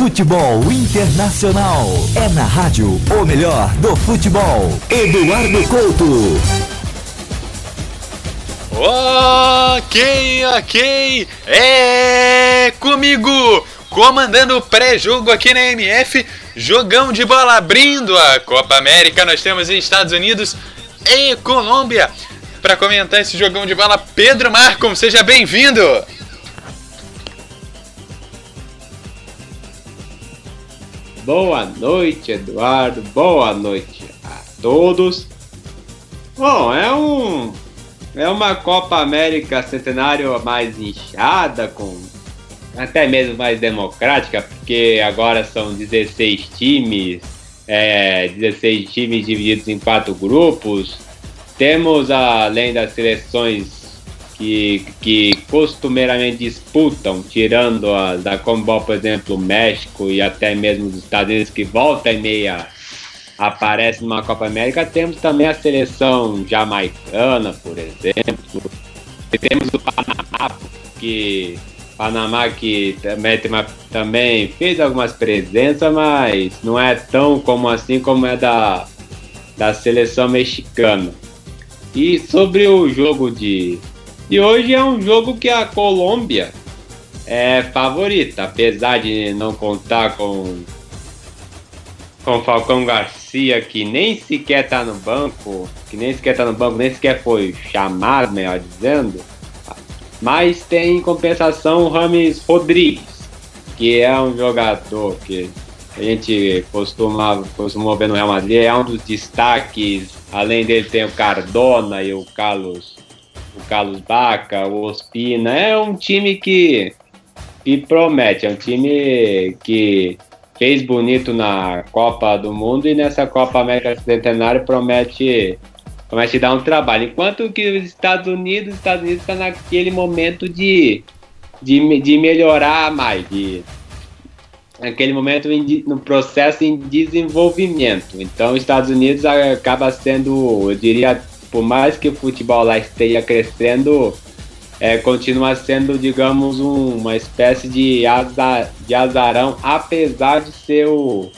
Futebol Internacional. É na rádio o melhor do futebol. Eduardo Couto. Ok, ok. É comigo. Comandando o pré-jogo aqui na MF. Jogão de bola abrindo a Copa América. Nós temos Estados Unidos e Colômbia. Para comentar esse jogão de bola, Pedro Marcom, seja bem-vindo. Boa noite, Eduardo. Boa noite a todos. Bom, é um é uma Copa América Centenário mais inchada, com até mesmo mais democrática, porque agora são 16 times, é, 16 times divididos em quatro grupos. Temos, além das seleções que, que costumeiramente disputam, tirando a da Comebol, por exemplo, o México e até mesmo os Estados Unidos, que volta e meia aparece numa Copa América, temos também a seleção jamaicana, por exemplo. E temos o Panamá, que Panamá que também, também fez algumas presenças, mas não é tão como assim como é da, da seleção mexicana. E sobre o jogo de e hoje é um jogo que a Colômbia é favorita, apesar de não contar com com Falcão Garcia, que nem sequer tá no banco, que nem sequer tá no banco, nem sequer foi chamado, melhor dizendo. Mas tem em compensação o Rames Rodrigues, que é um jogador que a gente costuma, costuma ver no Real Madrid, é um dos destaques. Além dele tem o Cardona e o Carlos o Carlos Baca, o Ospina. É um time que, que promete, é um time que fez bonito na Copa do Mundo e nessa Copa América Centenário promete, promete dar um trabalho. Enquanto que os Estados Unidos, Estados Unidos está naquele momento de, de, de melhorar mais, de naquele momento no processo em desenvolvimento. Então, os Estados Unidos acaba sendo, eu diria, por mais que o futebol lá esteja crescendo, é, continua sendo, digamos, um, uma espécie de, azar, de azarão, apesar de ser o,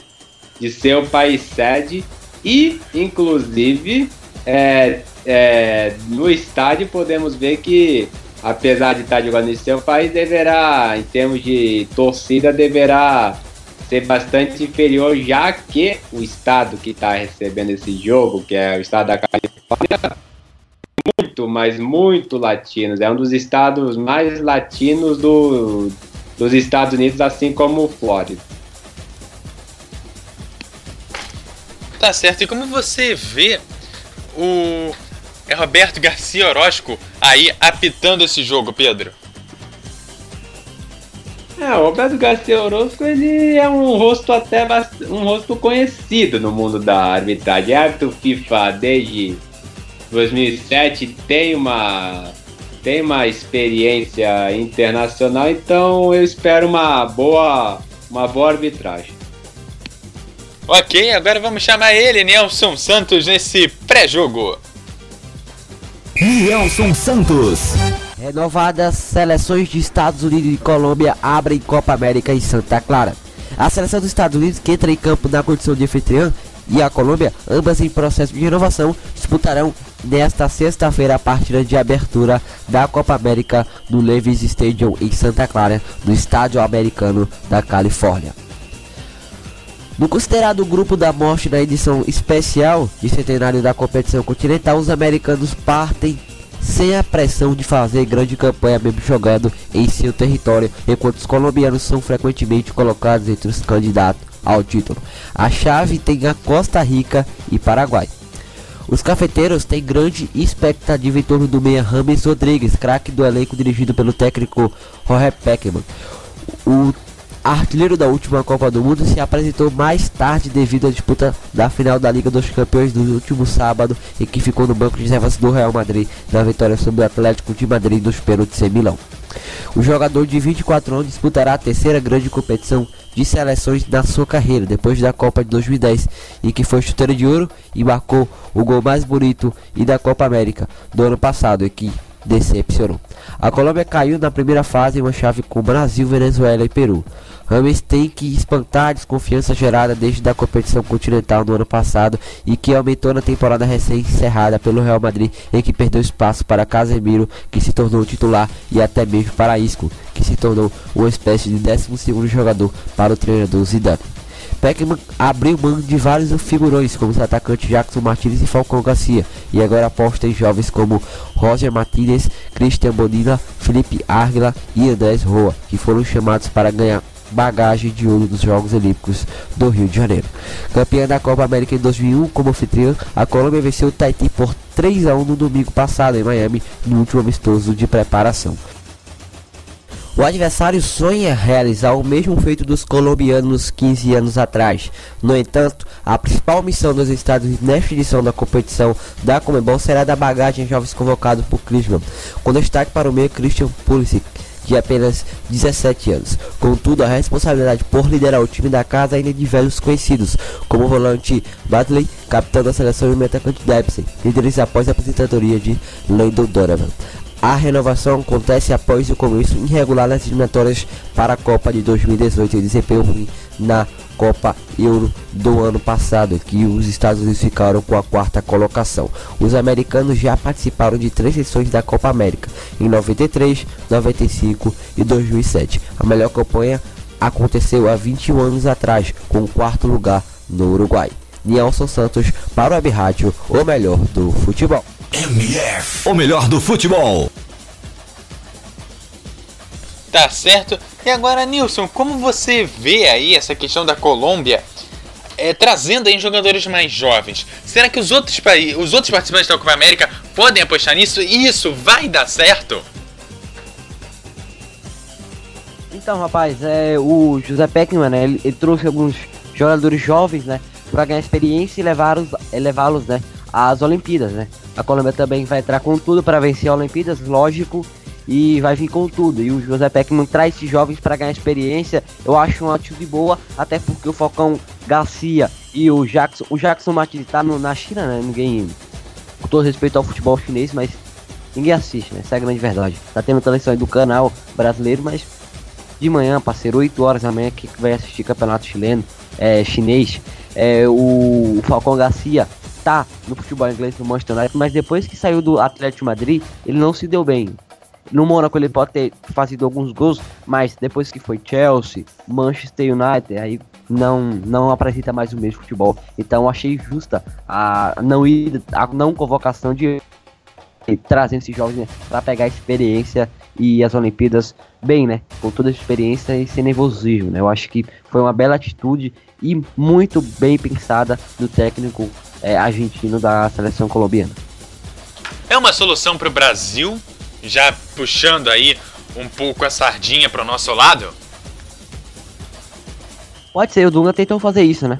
de ser o país sede e, inclusive, é, é, no estádio podemos ver que, apesar de estar jogando em seu país, deverá, em termos de torcida, deverá ser bastante inferior, já que o estado que está recebendo esse jogo, que é o estado da Califórnia, muito, mas muito latinos. É um dos estados mais latinos do, dos Estados Unidos, assim como o Flórida. Tá certo. E como você vê o é Roberto Garcia Orozco aí apitando esse jogo, Pedro? É, o Roberto Garcia Orozco ele é um rosto até um rosto conhecido no mundo da arbitragem. É árbitro FIFA desde 2007, tem uma tem uma experiência internacional, então eu espero uma boa uma boa arbitragem. Ok, agora vamos chamar ele, Nelson Santos, nesse pré-jogo. Nelson Santos. Renovadas seleções de Estados Unidos e Colômbia abrem Copa América em Santa Clara. A seleção dos Estados Unidos, que entra em campo na condição de anfitriã, e a Colômbia, ambas em processo de renovação, disputarão nesta sexta-feira a partida de abertura da Copa América no Levi's Stadium em Santa Clara, no estádio americano da Califórnia. No considerado grupo da morte na edição especial de centenário da competição continental, os americanos partem sem a pressão de fazer grande campanha mesmo jogando em seu território, enquanto os colombianos são frequentemente colocados entre os candidatos ao título. A chave tem a Costa Rica e Paraguai. Os cafeteiros têm grande expectativa em torno do meia Rames Rodrigues, craque do elenco dirigido pelo técnico Jorge Peckman. O artilheiro da última Copa do Mundo, se apresentou mais tarde devido à disputa da final da Liga dos Campeões do último sábado, em que ficou no banco de reservas do Real Madrid na vitória sobre o Atlético de Madrid nos pênaltis em Milão. O jogador de 24 anos disputará a terceira grande competição de seleções na sua carreira, depois da Copa de 2010, em que foi chuteiro de ouro e marcou o gol mais bonito e da Copa América do ano passado, e que decepcionou. A Colômbia caiu na primeira fase em uma chave com Brasil, Venezuela e Peru. Rames tem que espantar a desconfiança gerada desde a competição continental no ano passado e que aumentou na temporada recém-encerrada pelo Real Madrid, em que perdeu espaço para Casemiro, que se tornou titular, e até mesmo para Isco, que se tornou uma espécie de 12 jogador para o treinador Zidane. Peckman abriu mão de vários figurões, como os atacantes Jackson Martinez e Falcão Garcia, e agora aposta em jovens como Roger Martinez, Christian Bonilla, Felipe Árguila e Andrés Roa, que foram chamados para ganhar bagagem de ouro dos Jogos Olímpicos do Rio de Janeiro. Campeã da Copa América em 2001 como anfitriã, a Colômbia venceu o Tahiti por 3 a 1 no domingo passado em Miami, no último amistoso de preparação. O adversário sonha realizar o mesmo feito dos colombianos 15 anos atrás. No entanto, a principal missão dos Estados Unidos nesta edição da competição da Comebol será da bagagem jovens convocados por Clisman, com destaque para o meio Christian Pulisic, de apenas 17 anos. Contudo, a responsabilidade por liderar o time da casa ainda é de velhos conhecidos, como o volante Badley, capitão da seleção e o metacante Dempsey, líderes após a aposentadoria de Landon Donovan. A renovação acontece após o começo irregular das eliminatórias para a Copa de 2018 e desempenho ruim na Copa Euro do ano passado, que os Estados Unidos ficaram com a quarta colocação. Os americanos já participaram de três edições da Copa América, em 93, 95 e 2007. A melhor campanha aconteceu há 21 anos atrás, com o quarto lugar no Uruguai. Nelson Santos para o Web o melhor do futebol. MF, o melhor do futebol. Tá certo. E agora, Nilson, como você vê aí essa questão da Colômbia é, trazendo aí jogadores mais jovens? Será que os outros, os outros participantes da Copa América podem apostar nisso e isso vai dar certo? Então, rapaz, é, o José Peckman, né, ele, ele trouxe alguns jogadores jovens, né, para ganhar experiência e levá-los, levá-los, né, às Olimpíadas, né? A Colômbia também vai entrar com tudo para vencer as Olimpíadas, lógico, e vai vir com tudo. E o José Peckman traz esses jovens para ganhar experiência. Eu acho uma atitude boa, até porque o Falcão Garcia e o Jackson, o Jackson Martins tá no, na China, né? Ninguém, com todo respeito ao futebol chinês, mas ninguém assiste, né? Essa é a grande verdade. Tá tendo televisão do canal brasileiro, mas de manhã, parceiro, 8 horas da manhã, que vai assistir campeonato chileno, é, chinês. É, o, o Falcão Garcia tá no futebol inglês no Manchester United, mas depois que saiu do Atlético Madrid, ele não se deu bem. No Mônaco ele pode ter fazido alguns gols, mas depois que foi Chelsea, Manchester United, aí não não apresenta mais o mesmo futebol. Então achei justa a não ir a não convocação de trazendo esses jovens né, para pegar experiência e as Olimpíadas bem, né? Com toda a experiência e sem nervosismo, né? Eu acho que foi uma bela atitude e muito bem pensada do técnico é, argentino da seleção colombiana. É uma solução para o Brasil, já puxando aí um pouco a sardinha para o nosso lado? Pode ser, o Dunga tentou fazer isso, né?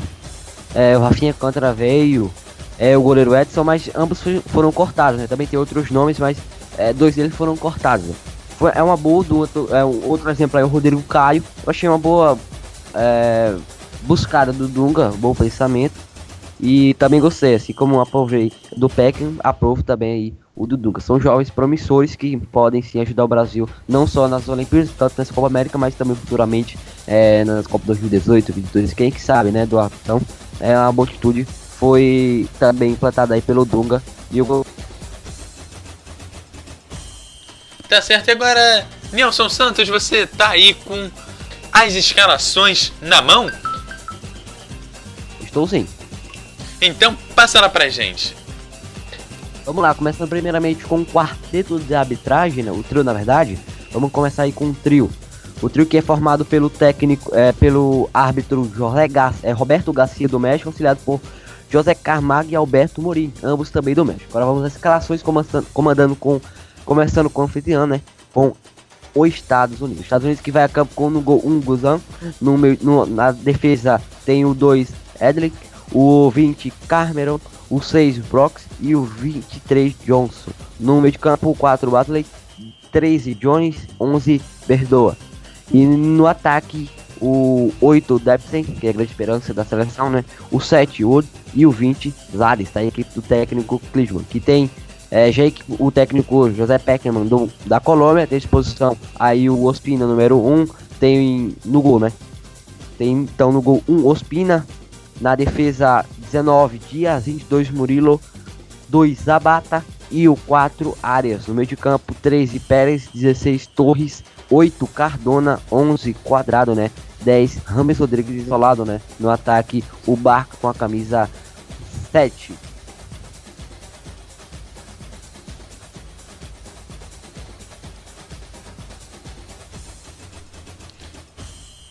É, o Rafinha Contra veio, é, o goleiro Edson, mas ambos foram cortados, né? Também tem outros nomes, mas é, dois deles foram cortados. Né? Foi, é uma boa do outro, é, outro exemplo aí, o Rodrigo Caio. Eu achei uma boa é, buscada do Dunga, bom pensamento. E também gostei, assim como aprovei do Peckham, aprovo também aí o do Dunga. São jovens promissores que podem sim ajudar o Brasil, não só nas Olimpíadas, tanto nessa Copa América, mas também futuramente é, nas Copas 2018, 2022, quem que sabe, né, Eduardo? Então, é uma boa atitude, foi também implantada aí pelo Dunga e eu Tá certo, e agora, Nelson Santos, você tá aí com as escalações na mão? Estou sim. Então passa lá pra gente. Vamos lá, começando primeiramente com o quarteto de arbitragem, né? o trio na verdade. Vamos começar aí com o trio. O trio que é formado pelo técnico, é, pelo árbitro José Gar é, Roberto Garcia do México, auxiliado por José Carmago e Alberto Morim, ambos também do México. Agora vamos às escalações comandando, comandando com, começando com o anfitrião, né? Com os Estados Unidos. Estados Unidos que vai a campo com no gol 1 um, Guzan, no, no, na defesa tem o 2 Edlick, o 20 Carmeron, o 6 Brox e o 23 Johnson. No meio de campo, o 4 Batley, 13 Jones, 11 Berdoa. E no ataque, o 8 Debsen, que é a grande esperança da seleção, né? O 7 Wood e o 20 Zares, tá? A equipe do técnico Klinsmann, que tem é, Jake, o técnico José Peckerman do, da Colômbia, tem disposição aí o Ospina número 1, tem no gol, né? Tem então no gol 1 Ospina, na defesa 19 Dias, 22 Murilo, 2 Zabata e o 4 Arias. No meio de campo 13 Pérez, 16 Torres, 8 Cardona, 11 Quadrado, né? 10 Rames Rodrigues isolado, né? No ataque o Barco com a camisa 7.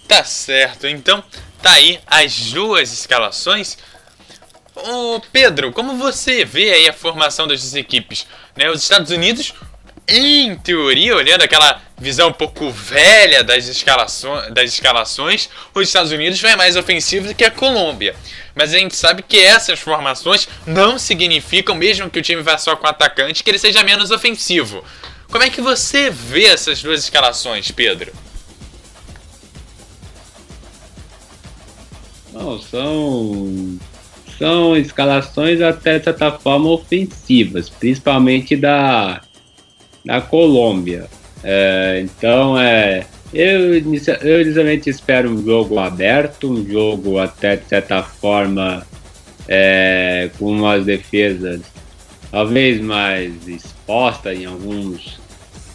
Tá certo, então tá aí as duas escalações. Ô Pedro, como você vê aí a formação das equipes? Né, os Estados Unidos, em teoria, olhando aquela visão um pouco velha das escalações, das escalações, os Estados Unidos vai mais ofensivo do que a Colômbia. Mas a gente sabe que essas formações não significam, mesmo que o time vá só com atacante, que ele seja menos ofensivo. Como é que você vê essas duas escalações, Pedro? Não, são são escalações até de certa forma ofensivas, principalmente da da Colômbia. É, então é eu, eu inicialmente espero um jogo aberto, um jogo até de certa forma é, com umas defesas talvez mais expostas em alguns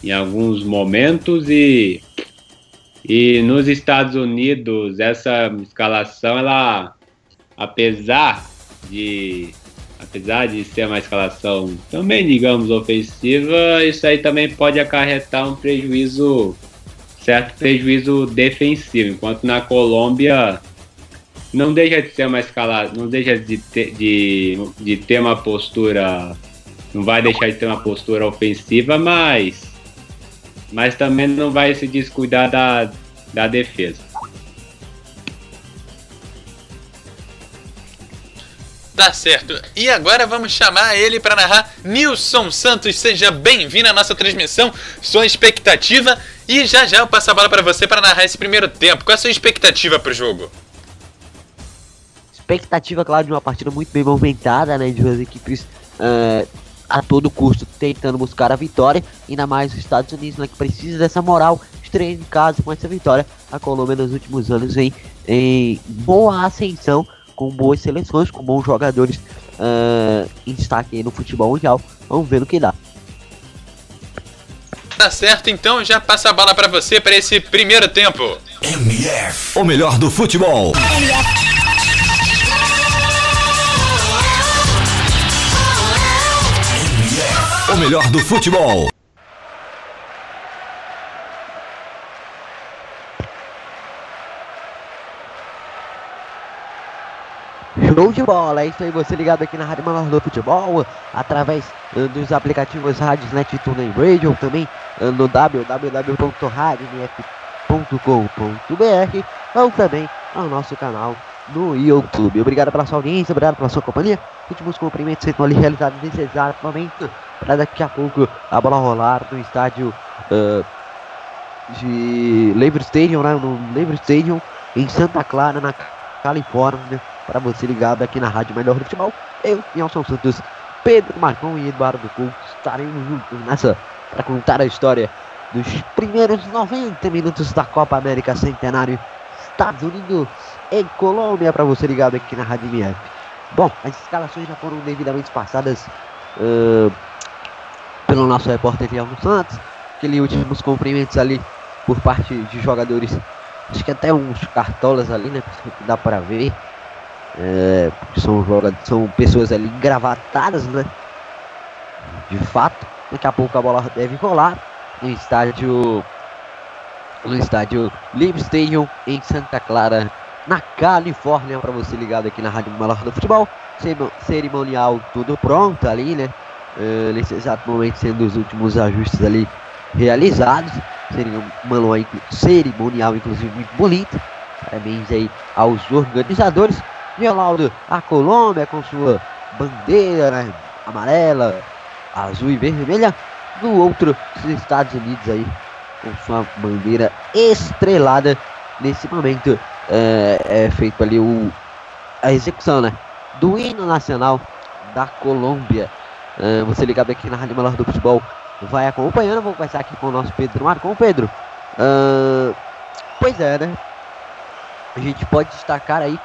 em alguns momentos e e nos Estados Unidos, essa escalação, ela, apesar de, apesar de ser uma escalação também, digamos, ofensiva, isso aí também pode acarretar um prejuízo, certo prejuízo defensivo, enquanto na Colômbia não deixa de ser uma escala, não deixa de ter, de, de ter uma postura, não vai deixar de ter uma postura ofensiva, mas mas também não vai se descuidar da, da defesa. Tá certo. E agora vamos chamar ele para narrar. Nilson Santos, seja bem-vindo à nossa transmissão. Sua expectativa e já já eu passo a bola para você para narrar esse primeiro tempo. Qual é a sua expectativa para o jogo? Expectativa, claro, de uma partida muito bem movimentada, né? De duas equipes uh, a todo custo tentando buscar a vitória, ainda mais os Estados Unidos, né, que precisa dessa moral, estreia em casa com essa vitória. A Colômbia nos últimos anos vem em boa ascensão, com boas seleções, com bons jogadores uh, em destaque no futebol mundial. Vamos ver no que dá. Tá certo, então já passa a bola para você para esse primeiro tempo. MF, o melhor do futebol. MF. Melhor do futebol. Show de bola, é isso aí, você ligado aqui na Rádio Menor do Futebol, através uh, dos aplicativos Radiosnet e TuneIn Radio, também uh, no www.radiosnet.com.br ou também ao nosso canal no YouTube. Obrigado pela sua audiência, obrigado pela sua companhia. Últimos cumprimentos sendo ali realizados nesse exato momento, para daqui a pouco a bola rolar no estádio uh, de Labor Stadium, né? no Labor Stadium em Santa Clara, na Califórnia, para você ligado aqui na Rádio Melhor do Futebol. Eu, Nelson Santos, Pedro Marcon e Eduardo Couto estaremos juntos nessa para contar a história dos primeiros 90 minutos da Copa América Centenário Estados Unidos em Colômbia para você ligado aqui na Rádio MF. Bom, as escalações já foram devidamente passadas uh, pelo nosso repórter Leandro Santos. Aquele últimos cumprimentos ali por parte de jogadores. Acho que até uns cartolas ali, né? Que dá para ver. É, são, jogadores, são pessoas ali engravatadas, né? De fato, daqui a pouco a bola deve rolar no estádio no estádio Live Stadium em Santa Clara, na Califórnia, para você ligado aqui na Rádio Melhor do Futebol. Cerimonial tudo pronto ali, né? Uh, nesse exato momento sendo os últimos ajustes ali realizados. Seria um cerimonial, inclusive, muito bonito. Parabéns aí aos organizadores. Ronaldo, a Colômbia com sua bandeira né, amarela, azul e vermelha. No outro, os Estados Unidos aí com sua bandeira estrelada. Nesse momento é, é feito ali o, a execução né, do hino nacional da Colômbia. É, você ligado aqui na Rádio Melhor do Futebol vai acompanhando. Vou começar aqui com o nosso Pedro Marcon. Pedro, uh, pois é, né? A gente pode destacar aí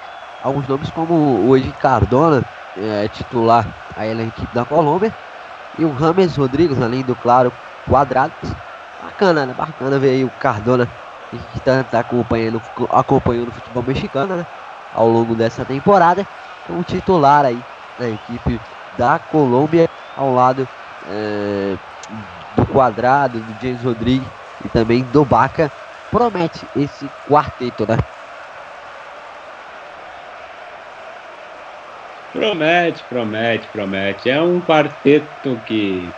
alguns nomes como o Cardona, é, titular aí na equipe da Colômbia, e o Rames Rodrigues, além do claro Quadrados. Bacana, né? Bacana ver aí o Cardona, que está tá acompanhando, acompanhando o futebol mexicano, né? Ao longo dessa temporada, como titular aí na equipe da Colômbia, ao lado é, do Quadrado, do James Rodrigues e também do Baca. Promete esse quarteto, né? Promete, promete, promete. É um quarteto que,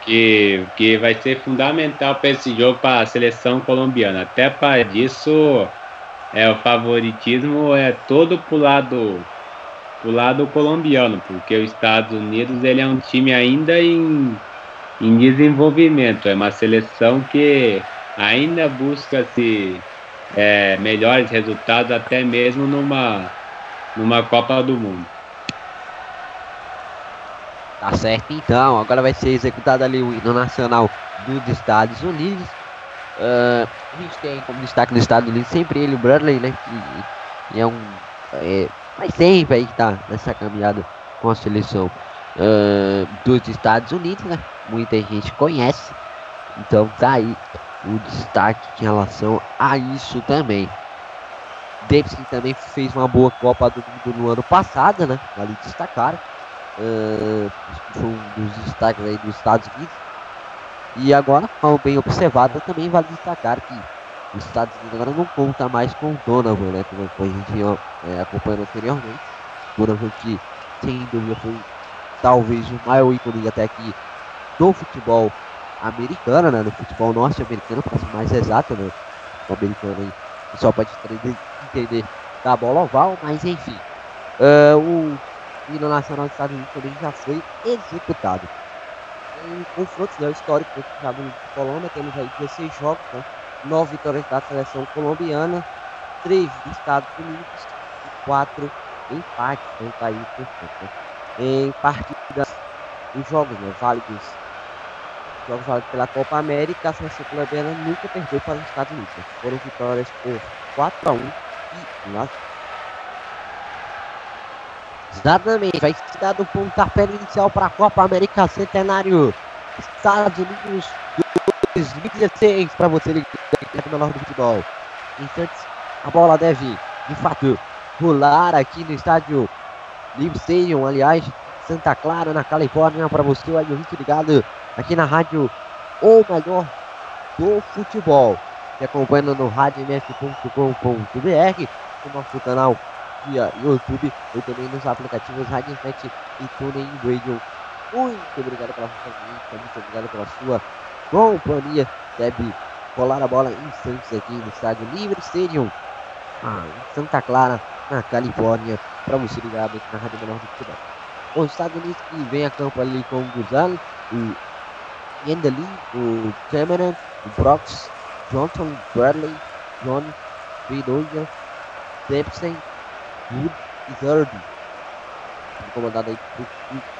que, que vai ser fundamental para esse jogo para a seleção colombiana. Até para disso, é o favoritismo é todo pro lado pro lado colombiano, porque os Estados Unidos ele é um time ainda em, em desenvolvimento, é uma seleção que ainda busca se é, melhores resultados até mesmo numa numa Copa do Mundo. Tá certo então, agora vai ser executado ali o hino nacional dos Estados Unidos. Uh, a gente tem como destaque dos Estados Unidos sempre ele, o Bradley, né? Que, que é um. É, mas sempre aí que tá nessa caminhada com a seleção uh, dos Estados Unidos, né? Muita gente conhece. Então tá aí o destaque em relação a isso também. Davis também fez uma boa Copa do Mundo no ano passado, né? Vale destacar. Uh, foi um dos destaques aí dos Estados Unidos. E agora, mal bem observado, também vale destacar que os Estados Unidos agora não conta mais com o Donovan, né? Como a gente é, acompanhando anteriormente. Donovan que, sem dúvida, foi talvez o maior ícone até aqui do futebol americano, né? No futebol norte-americano, para ser mais exato, né? O americano aí, só pode entender da bola oval, mas enfim. Uh, o hino nacional dos Estados Unidos também já foi executado. Em confrontos né, históricos Unidos e Colômbia, temos aí 16 jogos, né, 9 vitórias da seleção colombiana, 3 dos Estados Unidos e 4 empates, então tá aí perfeito. Né? Em partidas, em jogos né, válidos, jogos válidos pela Copa América, a seleção colombiana nunca perdeu para os Estados Unidos. Né? Foram vitórias por 4 a 1 e 1 a 0. Exatamente, vai ser dado o pontapé inicial para a Copa América Centenário Estados Unidos 2016 para você ligar no menor do futebol. Instantes, a bola deve de fato rolar aqui no estádio Live Stadium, aliás, Santa Clara, na Califórnia, para você, aí, muito ligado aqui na rádio O Melhor do Futebol. Se acompanhando no radiomf.com.br, o nosso canal via YouTube ou também nos aplicativos Rádio Infect e TuneIn Radio. Muito obrigado pela sua muito obrigado pela sua companhia. Deve rolar a bola em instantes aqui no estádio Livre Stadium, ah, em Santa Clara, na Califórnia, para você ligado aqui na Rádio Menor do Futebol. Os Estados Unidos que vem a campo ali com o Guzan, o Yendeli, o Cameron, o Brox, Johnson, Bradley, John, Bedoya, Dempsey, Wood e Third, comandado aí por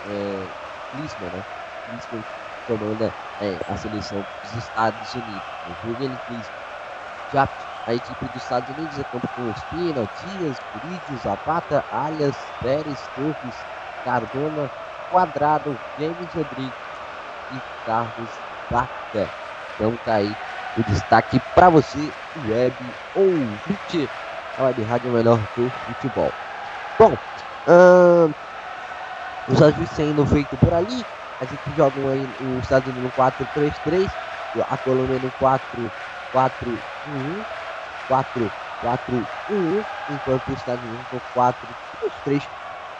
é, Klinsmann, né? Klinsmann comanda é, a seleção dos Estados Unidos. O Julian Klinsmann. Já a equipe dos Estados Unidos é campo com Espina, Dias, Curídio, Zapata, Alias, Pérez, Torres, Cardona, Quadrado, James Rodrigues e Carlos Vaca. Então tá aí o destaque para você, web ouvinte a Web Rádio Melhor do Futebol. Bom, hum, os ajustes sendo feitos por ali, a gente joga aí os Estados Unidos no 4-3-3, a Colômbia no 4-4-1-1, 4-4-1-1, enquanto os Estados Unidos no 4-3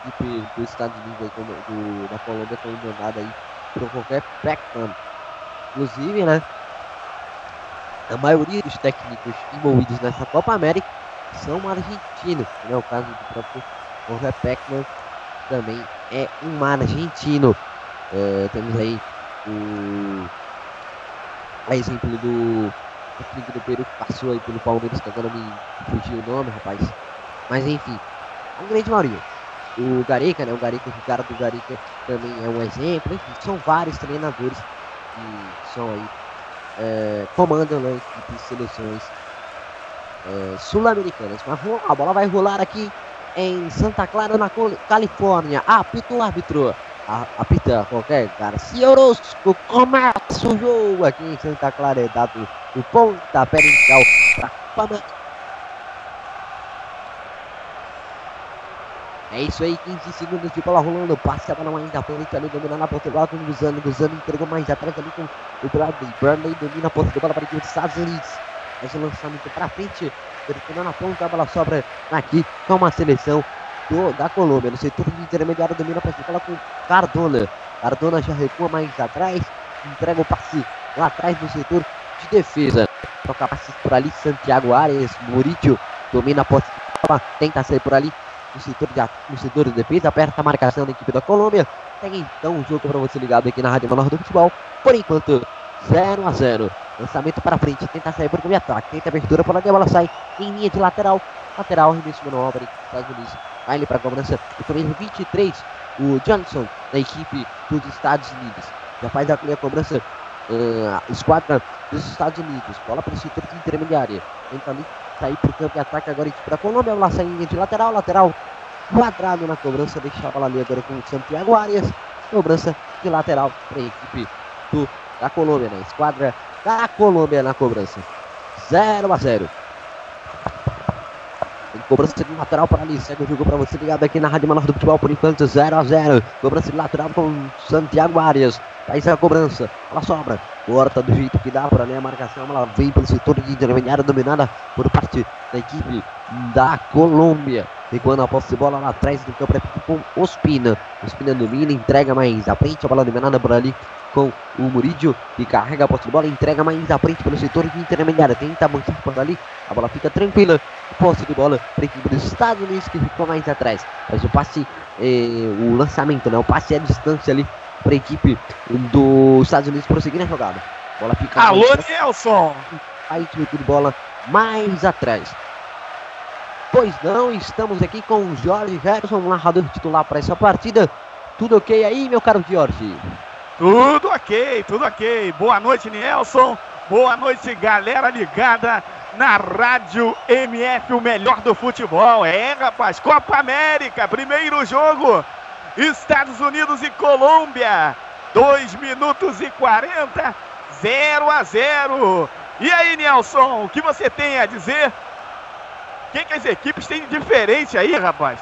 equipe dos Estados Unidos aí, do, da Colômbia comandada aí por qualquer Pac-Man. Inclusive, né? A maioria dos técnicos envolvidos nessa Copa América são argentinos, né? O caso do próprio Jorge Pac-Man também é um argentino. Uh, temos aí o a exemplo do técnico do Peru que passou aí pelo Palmeiras, que agora me fugiu o nome, rapaz. Mas enfim, a grande maioria. O Gareca, né? O Gareca, o cara do Gareca também é um exemplo. Enfim, são vários treinadores que são aí, é, comandam né, equipes, seleções é, sul-americanas. Mas a bola vai rolar aqui em Santa Clara, na Califórnia. Apita o árbitro. Apita qualquer Garcia Orozco. Começa o jogo aqui em Santa Clara. Dado o pontapé inicial para É isso aí, 15 segundos de bola rolando. Passe a bola ainda frente ali, dominando a ponta de bola com o Guzano. Guzano entregou mais atrás ali com o Bradley. Bradley domina a ponta de bola para a equipe Estados Unidos. Faz o lançamento para frente. Terminando a ponta, a bola sobra aqui com uma seleção do, da Colômbia. No setor intermediário, domina a bola com Cardona. Cardona já recua mais atrás. Entrega o passe lá atrás do setor de defesa. Toca passe por ali, Santiago Arias. Murillo domina a bola. Tenta sair por ali no setor de, no setor de defesa, aperta a marcação da equipe da Colômbia. Tem então um jogo para você ligado aqui na Rádio Menor do Futebol. Por enquanto, 0 a 0 Lançamento para frente, tenta sair por o ataque, tenta abertura por lá, a bola sai em linha de lateral. Lateral, remesso manobra, Estados Unidos. Vai ele para a cobrança do camisa 23, o Johnson, da equipe dos Estados Unidos. Já faz a, a cobrança, uh, esquadra dos Estados Unidos. Bola para o setor de intermediária. Tenta ali sair para o campo de ataque agora a equipe da Colômbia. Bola saindo de lateral, lateral quadrado na cobrança. Deixa a bola ali agora com o Santiago Arias. Cobrança de lateral para a equipe do, da Colômbia, né? Esquadra da Colômbia na cobrança. 0 a 0 Tem cobrança de lateral para ali. Segue o jogo para você ligado aqui na Rádio Menor do Futebol por enquanto 0 a 0 Cobrança de lateral com Santiago Arias. Faz a cobrança. Ela sobra. Corta do jeito que dá para ler a marcação. Ela vem pelo setor de intermediária dominada por parte da equipe da Colômbia. Recuando a posse de bola lá atrás do campo com Ospina. Ospina domina, entrega mais à frente. A bola dominada por ali com o Murídio, que carrega a posse de bola, entrega mais à frente pelo setor de intermediária. Tenta manter por ali, a bola fica tranquila. Posse de bola para a equipe dos Estados Unidos que ficou mais atrás. Mas o passe, eh, o lançamento, né? O passe é a distância ali para a equipe dos Estados Unidos prosseguir na jogada. Bola fica. Alô, Nelson! Aí de bola mais atrás. Pois não, estamos aqui com o Jorge Gerson, narrador titular para essa partida. Tudo ok aí, meu caro Jorge? Tudo ok, tudo ok. Boa noite, Nelson. Boa noite, galera ligada na Rádio MF, o melhor do futebol. É, rapaz, Copa América, primeiro jogo. Estados Unidos e Colômbia. 2 minutos e 40, 0 a 0. E aí, Nelson, o que você tem a dizer o que, que as equipes têm de diferente aí, rapaz?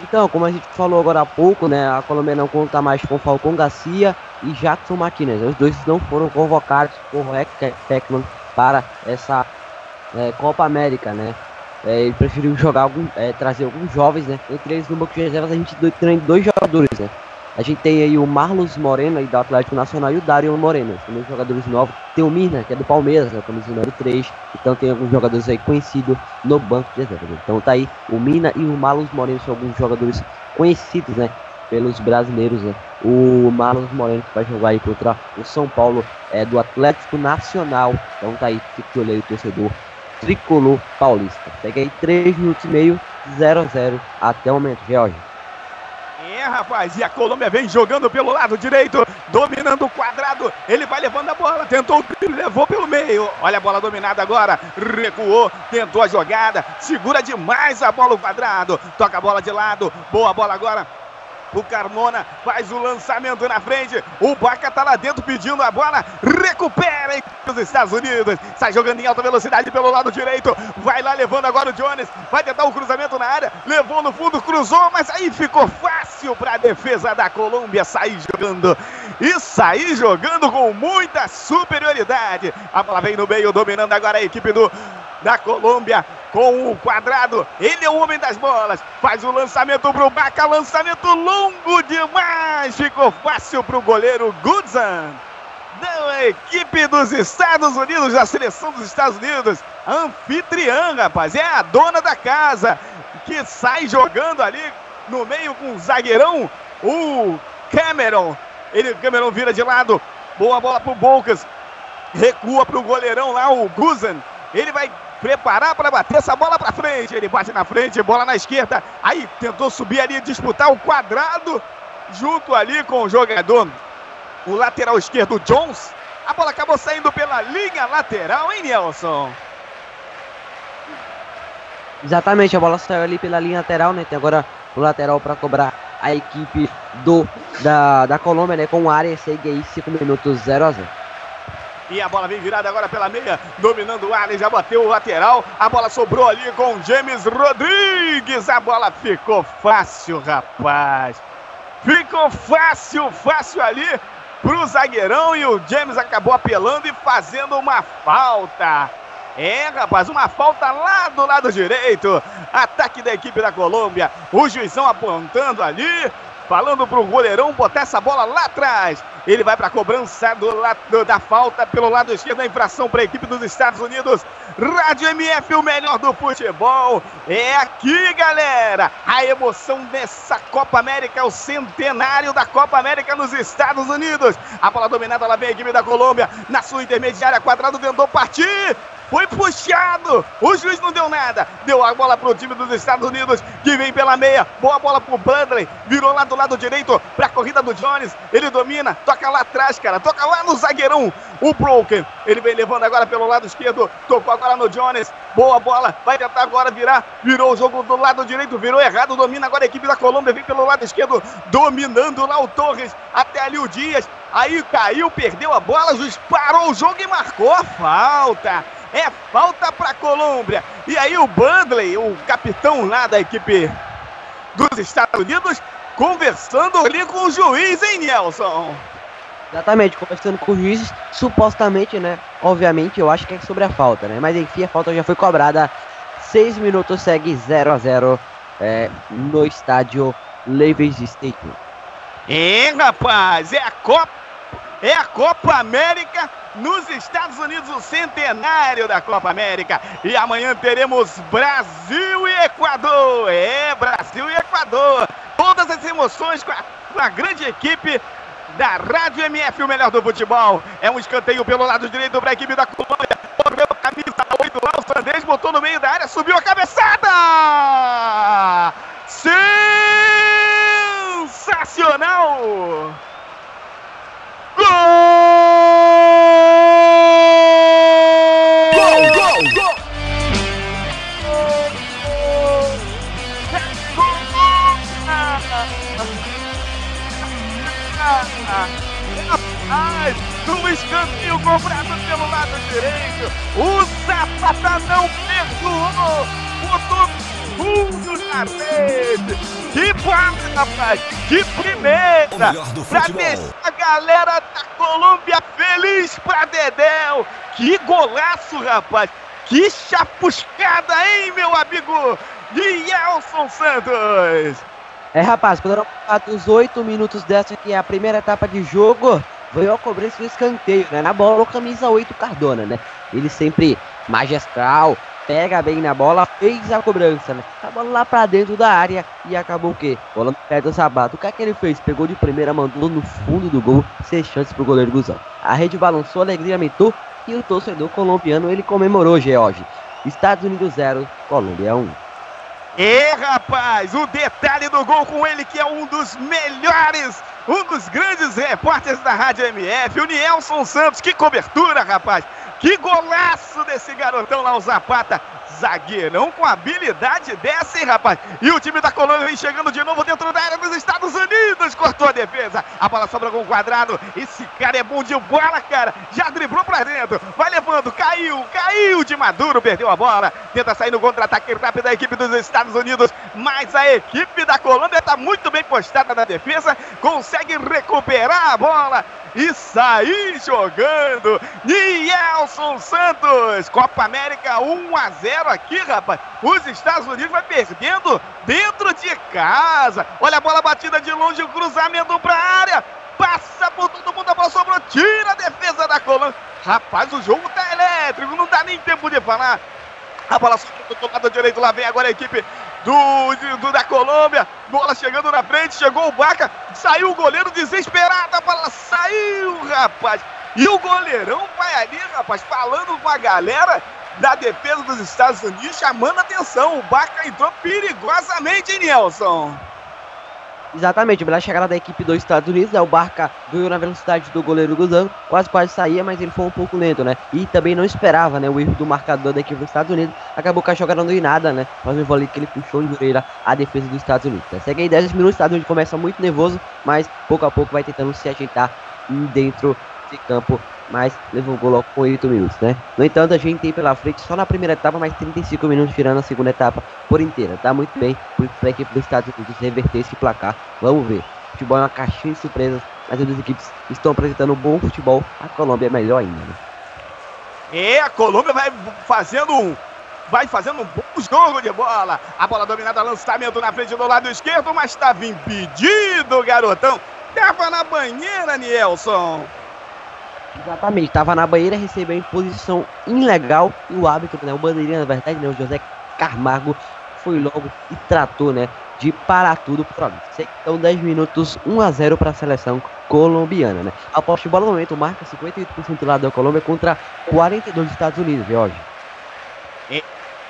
Então, como a gente falou agora há pouco, né? A Colômbia não conta mais com Falcão Garcia e Jackson Martinez. Os dois não foram convocados por Rex Peckman para essa é, Copa América, né? É, ele preferiu jogar algum, é, trazer alguns jovens, né? Entre eles no banco de reservas a gente tem dois jogadores, né? A gente tem aí o Marlos Moreno, aí do Atlético Nacional, e o Dario Moreno, também jogadores novos. Tem o Mirna, que é do Palmeiras, né, camisa número 3. Então tem alguns jogadores aí conhecidos no banco de reservas. Então tá aí o Mirna e o Marlos Moreno, são alguns jogadores conhecidos, né? Pelos brasileiros, né? O Marlos Moreno que vai jogar aí contra o São Paulo é do Atlético Nacional. Então tá aí, fique de olho aí o torcedor tricolor paulista. Pega aí 3 minutos e meio, 0 a 0 até o momento, George. É, rapaz, e a Colômbia vem jogando pelo lado direito, dominando o quadrado. Ele vai levando a bola, tentou, levou pelo meio. Olha a bola dominada agora, recuou, tentou a jogada, segura demais a bola o quadrado, toca a bola de lado, boa bola agora O Carmona faz o lançamento na frente. O Baca tá lá dentro pedindo a bola. Recupera em os Estados Unidos. Sai jogando em alta velocidade pelo lado direito. Vai lá levando agora o Jones. Vai tentar o um cruzamento na área. Levou no fundo, cruzou, mas aí ficou fácil para a defesa da Colômbia sair jogando. E sair jogando com muita superioridade. A bola vem no meio, dominando agora a equipe do da Colômbia com o quadrado. Ele é o homem das bolas. Faz o lançamento pro Baca. Lançamento longo demais. Ficou fácil pro goleiro Goodson. Da equipe dos Estados Unidos, da seleção dos Estados Unidos. Anfitriã, rapaz. É a dona da casa. Que sai jogando ali no meio com o zagueirão. O Cameron. Ele, Cameron vira de lado. Boa bola pro Bocas. Recua pro goleirão lá, o Guzan. Ele vai preparar para bater essa bola para frente. Ele bate na frente, bola na esquerda. Aí tentou subir ali, disputar o quadrado junto ali com o jogador, o lateral esquerdo Jones. A bola acabou saindo pela linha lateral, hein, Nelson? Exatamente, a bola saiu ali pela linha lateral, né? Tem agora o lateral para cobrar a equipe do da, da Colômbia, né? Com o área segue aí 5 minutos 0 a 0. E a bola vem virada agora pela meia, dominando o Allen, já bateu o lateral. A bola sobrou ali com James Rodrigues. A bola ficou fácil, rapaz. Ficou fácil, fácil ali pro zagueirão e o James acabou apelando e fazendo uma falta. É, rapaz, uma falta lá do lado direito. Ataque da equipe da Colômbia. O juizão apontando ali falando pro goleirão botar essa bola lá atrás. Ele vai para a cobrança do lado da falta pelo lado esquerdo da infração para a equipe dos Estados Unidos. Rádio MF, o melhor do futebol. É aqui, galera. A emoção dessa Copa América, o centenário da Copa América nos Estados Unidos. A bola dominada lá vem a equipe da Colômbia. Na sua intermediária, quadrado tentou partir. Foi puxado. O juiz não deu nada. Deu a bola para o time dos Estados Unidos, que vem pela meia. Boa bola para o Bradley. Virou lá do lado direito para a corrida do Jones. Ele domina. Toca lá atrás, cara. Toca lá no zagueirão. O Broken. Ele vem levando agora pelo lado esquerdo. Tocou agora no Jones. Boa bola. Vai tentar agora virar. Virou o jogo do lado direito. Virou errado. Domina agora a equipe da Colômbia. Vem pelo lado esquerdo. Dominando lá o Torres. Até ali o Dias. Aí caiu, perdeu a bola. Juiz parou o jogo e marcou a falta. É falta para a Colômbia. E aí o Bundley, o capitão lá da equipe dos Estados Unidos, conversando ali com o juiz, hein, Nelson? Exatamente, conversando com o juiz, supostamente, né? Obviamente, eu acho que é sobre a falta, né? Mas enfim, a falta já foi cobrada. Seis minutos segue 0 a 0 é, no estádio Levis Stadium. É, rapaz, é a Copa, é a Copa América nos Estados Unidos, o centenário da Copa América. E amanhã teremos Brasil e Equador. É, Brasil e Equador. Todas as emoções com a, com a grande equipe da Rádio MF, o melhor do futebol. É um escanteio pelo lado direito para a equipe da Colômbia. Correu camisa 8 lá, o Sandês botou no meio da área, subiu a cabeçada! Sensacional! No escanteio cobrado pelo lado direito, o Zapata não perdoou, botou fundo na rede. Que bola, rapaz, que primeira, pra deixar a galera da Colômbia feliz pra Dedéu. Que golaço, rapaz, que chapuscada, hein, meu amigo Nielson Santos. É, rapaz, quando eram os oito minutos dessa que é a primeira etapa de jogo, veio a cobrança do escanteio, né? Na bola, o camisa 8 Cardona, né? Ele sempre magistral, pega bem na bola, fez a cobrança, né? A bola lá pra dentro da área e acabou o quê? Bola no pé do Sabato. O que é que ele fez? Pegou de primeira, mandou no fundo do gol, sem chance pro goleiro Guzão. A rede balançou, alegria aumentou e o torcedor colombiano ele comemorou, George. Estados Unidos 0, Colômbia 1. E rapaz, o detalhe do gol com ele que é um dos melhores, um dos grandes repórteres da Rádio MF, o Nielson Santos. Que cobertura, rapaz! Que golaço desse garotão lá, o Zapata. Zagueirão com habilidade dessa, hein, rapaz? E o time da Colômbia vem chegando de novo dentro da área dos Estados Unidos. Cortou a defesa. A bola sobra com o quadrado. Esse cara é bom de bola, cara. Já driblou pra dentro. Vai levando. Caiu. Caiu de Maduro. Perdeu a bola. Tenta sair no contra-ataque rápido da equipe dos Estados Unidos. Mas a equipe da Colômbia tá muito bem postada na defesa. Consegue recuperar a bola e sair jogando. Nielson Santos, Copa América 1 a 0 aqui, rapaz. Os Estados Unidos vai perdendo dentro de casa. Olha a bola batida de longe, o cruzamento para a área. Passa por todo mundo, a bola sobrou, tira a defesa da Colômbia. Rapaz, o jogo tá elétrico, não dá nem tempo de falar. A bola sobrou do lado direito, lá vem agora a equipe do, do, da Colômbia. Bola chegando na frente, chegou o Baca, saiu o goleiro desesperado, a bola saiu, rapaz. E o goleirão vai ali, rapaz, falando com a galera da defesa dos Estados Unidos, chamando atenção. O Baca entrou perigosamente, hein, Nelson? Exatamente, pela chegada da equipe dos Estados Unidos, né, o Barca veio na velocidade do goleiro Guzano, quase quase saía, mas ele foi um pouco lento, né? E também não esperava, né, o erro do marcador da equipe dos Estados Unidos, acabou com a jogada não nada, né? Fazendo um vôlei que ele puxou de orelha a defesa dos Estados Unidos. Né? Segue aí 10 minutos, os Estados Unidos começa muito nervoso, mas pouco a pouco vai tentando se ajeitar dentro de campo mas levou o gol com 8 minutos, né? No entanto, a gente tem pela frente só na primeira etapa mais 35 minutos, tirando a segunda etapa por inteira. Tá muito bem para a equipe dos Estados Unidos reverter esse placar. Vamos ver. Futebol é uma caixinha de surpresas. As duas equipes estão apresentando um bom futebol. A Colômbia é melhor ainda, né? É, a Colômbia vai fazendo um vai fazendo um bom jogo de bola. A bola dominada, lançamento na frente do lado esquerdo, mas estava impedido, garotão. Tava na banheira, Nielson. Exatamente, estava na banheira, recebeu em posição ilegal e o árbitro, né, o bandeirinha na verdade, né, o José Carmargo foi logo e tratou, né, de parar tudo por ali. Então 10 minutos, 1 a 0 para a seleção colombiana, né. A posse de bola no momento marca 58% do lado da Colômbia contra 42 dos Estados Unidos, Jorge.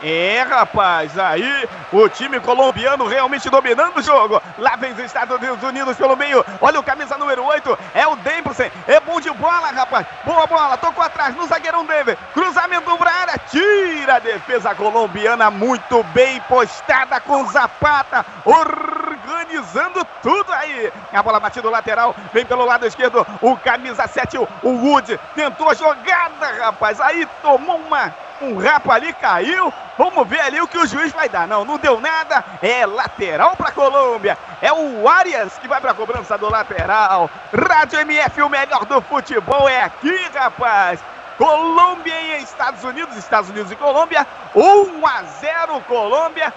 É, rapaz, aí o time colombiano realmente dominando o jogo. Lá vem os Estados Unidos pelo meio. Olha o camisa número 8, é o Dempsey. É bom de bola, rapaz. Boa bola, tocou atrás no zagueirão Denver. Cruzamento pra área, tira a defesa colombiana muito bem postada com Zapata. Organizando tudo aí. A bola batida lateral, vem pelo lado esquerdo. O camisa 7, o Wood, tentou a jogada, rapaz. Aí tomou uma um rapa ali, caiu. Vamos ver ali o que o juiz vai dar. Não, não deu nada. É lateral para Colômbia. É o Arias que vai para a cobrança do lateral. Rádio MF, o melhor do futebol é aqui, rapaz. Colômbia e Estados Unidos, Estados Unidos e Colômbia. 1 a 0 Colômbia.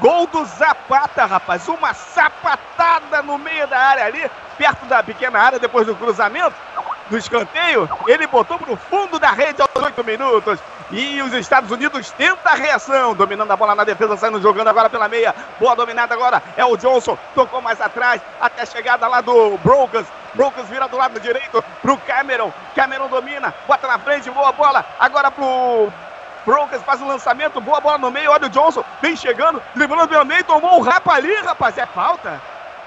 Gol do Zapata, rapaz. Uma sapatada no meio da área ali, perto da pequena área, depois do cruzamento, do escanteio. Ele botou para o fundo da rede aos 8 minutos. E os Estados Unidos tenta a reação, dominando a bola na defesa, saindo jogando agora pela meia. Boa dominada agora é o Johnson, tocou mais atrás, até a chegada lá do Brokers. Brokers vira do lado direito pro Cameron. Cameron domina, bota na frente, boa bola. Agora pro Brokers faz o um lançamento, boa bola no meio. Olha o Johnson, vem chegando, driblando pelo meio, tomou um rapa ali, rapaz. É falta?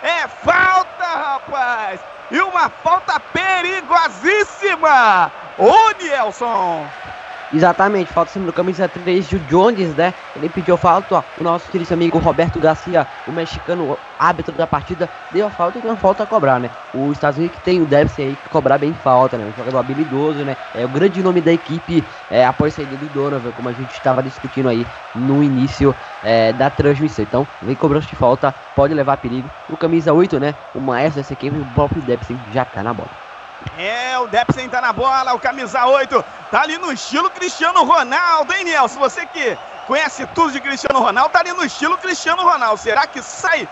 É falta, rapaz! E uma falta perigosíssima! Ô, Nielson! Exatamente, falta cima do camisa 3 de Jones, né? Ele pediu falta, ó, o nosso querido amigo Roberto Garcia, o mexicano árbitro da partida, deu a falta e uma falta a cobrar, né? Os Estados Unidos que tem o Dempsey aí que cobrar bem falta, né? Um jogador habilidoso, né? É o grande nome da equipe é, após a saída do Donovan, como a gente estava discutindo aí no início é, da transmissão. Então, vem cobrança de falta, pode levar perigo. O camisa 8, né? O maestro dessa equipe, o próprio Dempsey, já tá na bola. É, o Depsen tá na bola, o camisa 8 tá ali no estilo Cristiano Ronaldo, hein, Nelson? Você que conhece tudo de Cristiano Ronaldo, tá ali no estilo Cristiano Ronaldo. Será que sai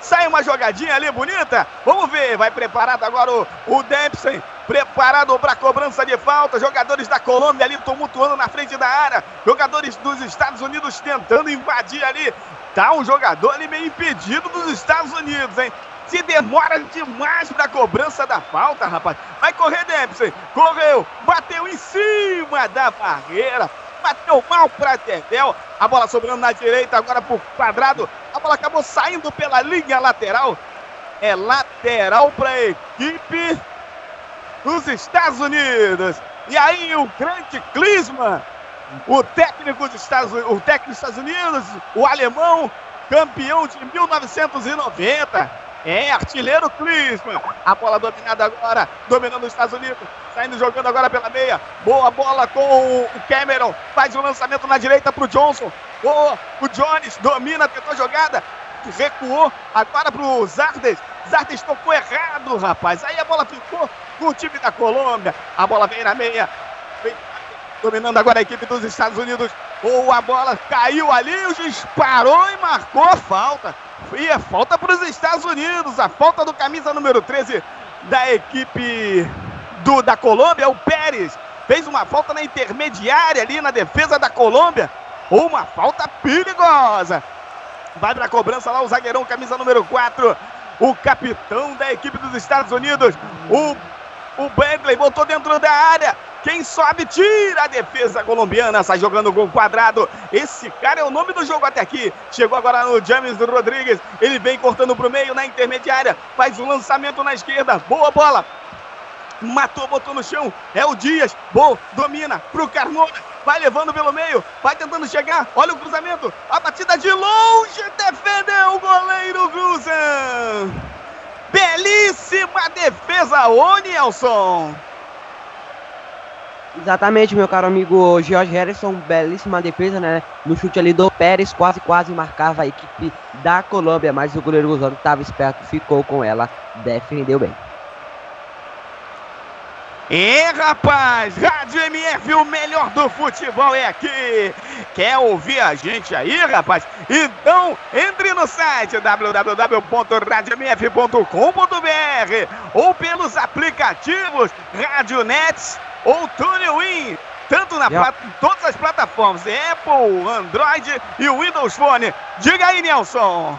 sai uma jogadinha ali bonita? Vamos ver, vai preparado agora o, o Dempsey, preparado para cobrança de falta. Jogadores da Colômbia ali tumultuando na frente da área. Jogadores dos Estados Unidos tentando invadir ali. Tá um jogador ali meio impedido dos Estados Unidos, hein? Se demora demais da cobrança da falta, rapaz. Vai correr, Dempsey. Correu. Bateu em cima da barreira. Bateu mal para Terdel. A bola sobrando na direita, agora pro quadrado. A bola acabou saindo pela linha lateral. É lateral para a equipe dos Estados Unidos. E aí o grande Clisma o técnico dos Estados, o técnico dos Estados Unidos, o alemão, campeão de 1990. É, artilheiro Klinsmann. A bola dominada agora, dominando os Estados Unidos. Saindo jogando agora pela meia. Boa bola com o Cameron. Faz o um lançamento na direita para o Johnson. Boa, o Jones domina, tentou jogada. Recuou agora para o Zardes. Zardes tocou errado, rapaz. Aí a bola ficou com o time da Colômbia. A bola vem na meia. Vem dominando agora a equipe dos Estados Unidos. Boa bola, caiu ali, o juiz parou e marcou a falta. E é falta para os Estados Unidos. A falta do camisa número 13 da equipe do, da Colômbia, o Pérez. Fez uma falta na intermediária ali na defesa da Colômbia. Uma falta perigosa. Vai para a cobrança lá o zagueirão, camisa número 4. O capitão da equipe dos Estados Unidos. O, o Bentley botou dentro da área. Quem sobe tira a defesa colombiana, sai jogando gol quadrado. Esse cara é o nome do jogo até aqui. Chegou agora no James Rodrigues. Ele vem cortando para o meio na intermediária. Faz o um lançamento na esquerda. Boa bola. Matou, botou no chão. É o Dias. Bom, domina pro Carmona. Vai levando pelo meio. Vai tentando chegar. Olha o cruzamento. A batida de longe. Defendeu o goleiro Cruzan. Belíssima defesa, ô Nelson. Exatamente, meu caro amigo George Harrison, belíssima defesa, né? No chute ali do Pérez, quase, quase marcava a equipe da Colômbia, mas o goleiro Guzano estava esperto, ficou com ela, defendeu bem. E rapaz, Rádio MF, o melhor do futebol é aqui. Quer ouvir a gente aí, rapaz? Então entre no site www.radiomf.com.br ou pelos aplicativos Rádio Nets ou TuneIn. Tanto na yeah. todas as plataformas, Apple, Android e Windows Phone. Diga aí, Nelson.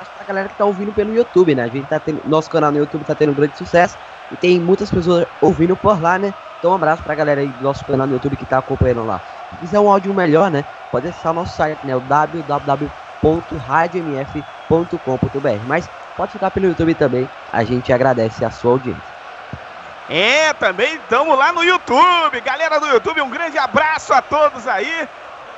Acho que a galera que tá ouvindo pelo YouTube, né? A gente tá tendo, nosso canal no YouTube tá tendo um grande sucesso. E tem muitas pessoas ouvindo por lá, né? Então um abraço pra galera aí do nosso canal no YouTube que tá acompanhando lá. Se quiser um áudio melhor, né? Pode acessar nosso site, né? O www.radiomf.com.br. Mas pode ficar pelo YouTube também. A gente agradece a sua audiência. É, também estamos lá no YouTube. Galera do YouTube, um grande abraço a todos aí.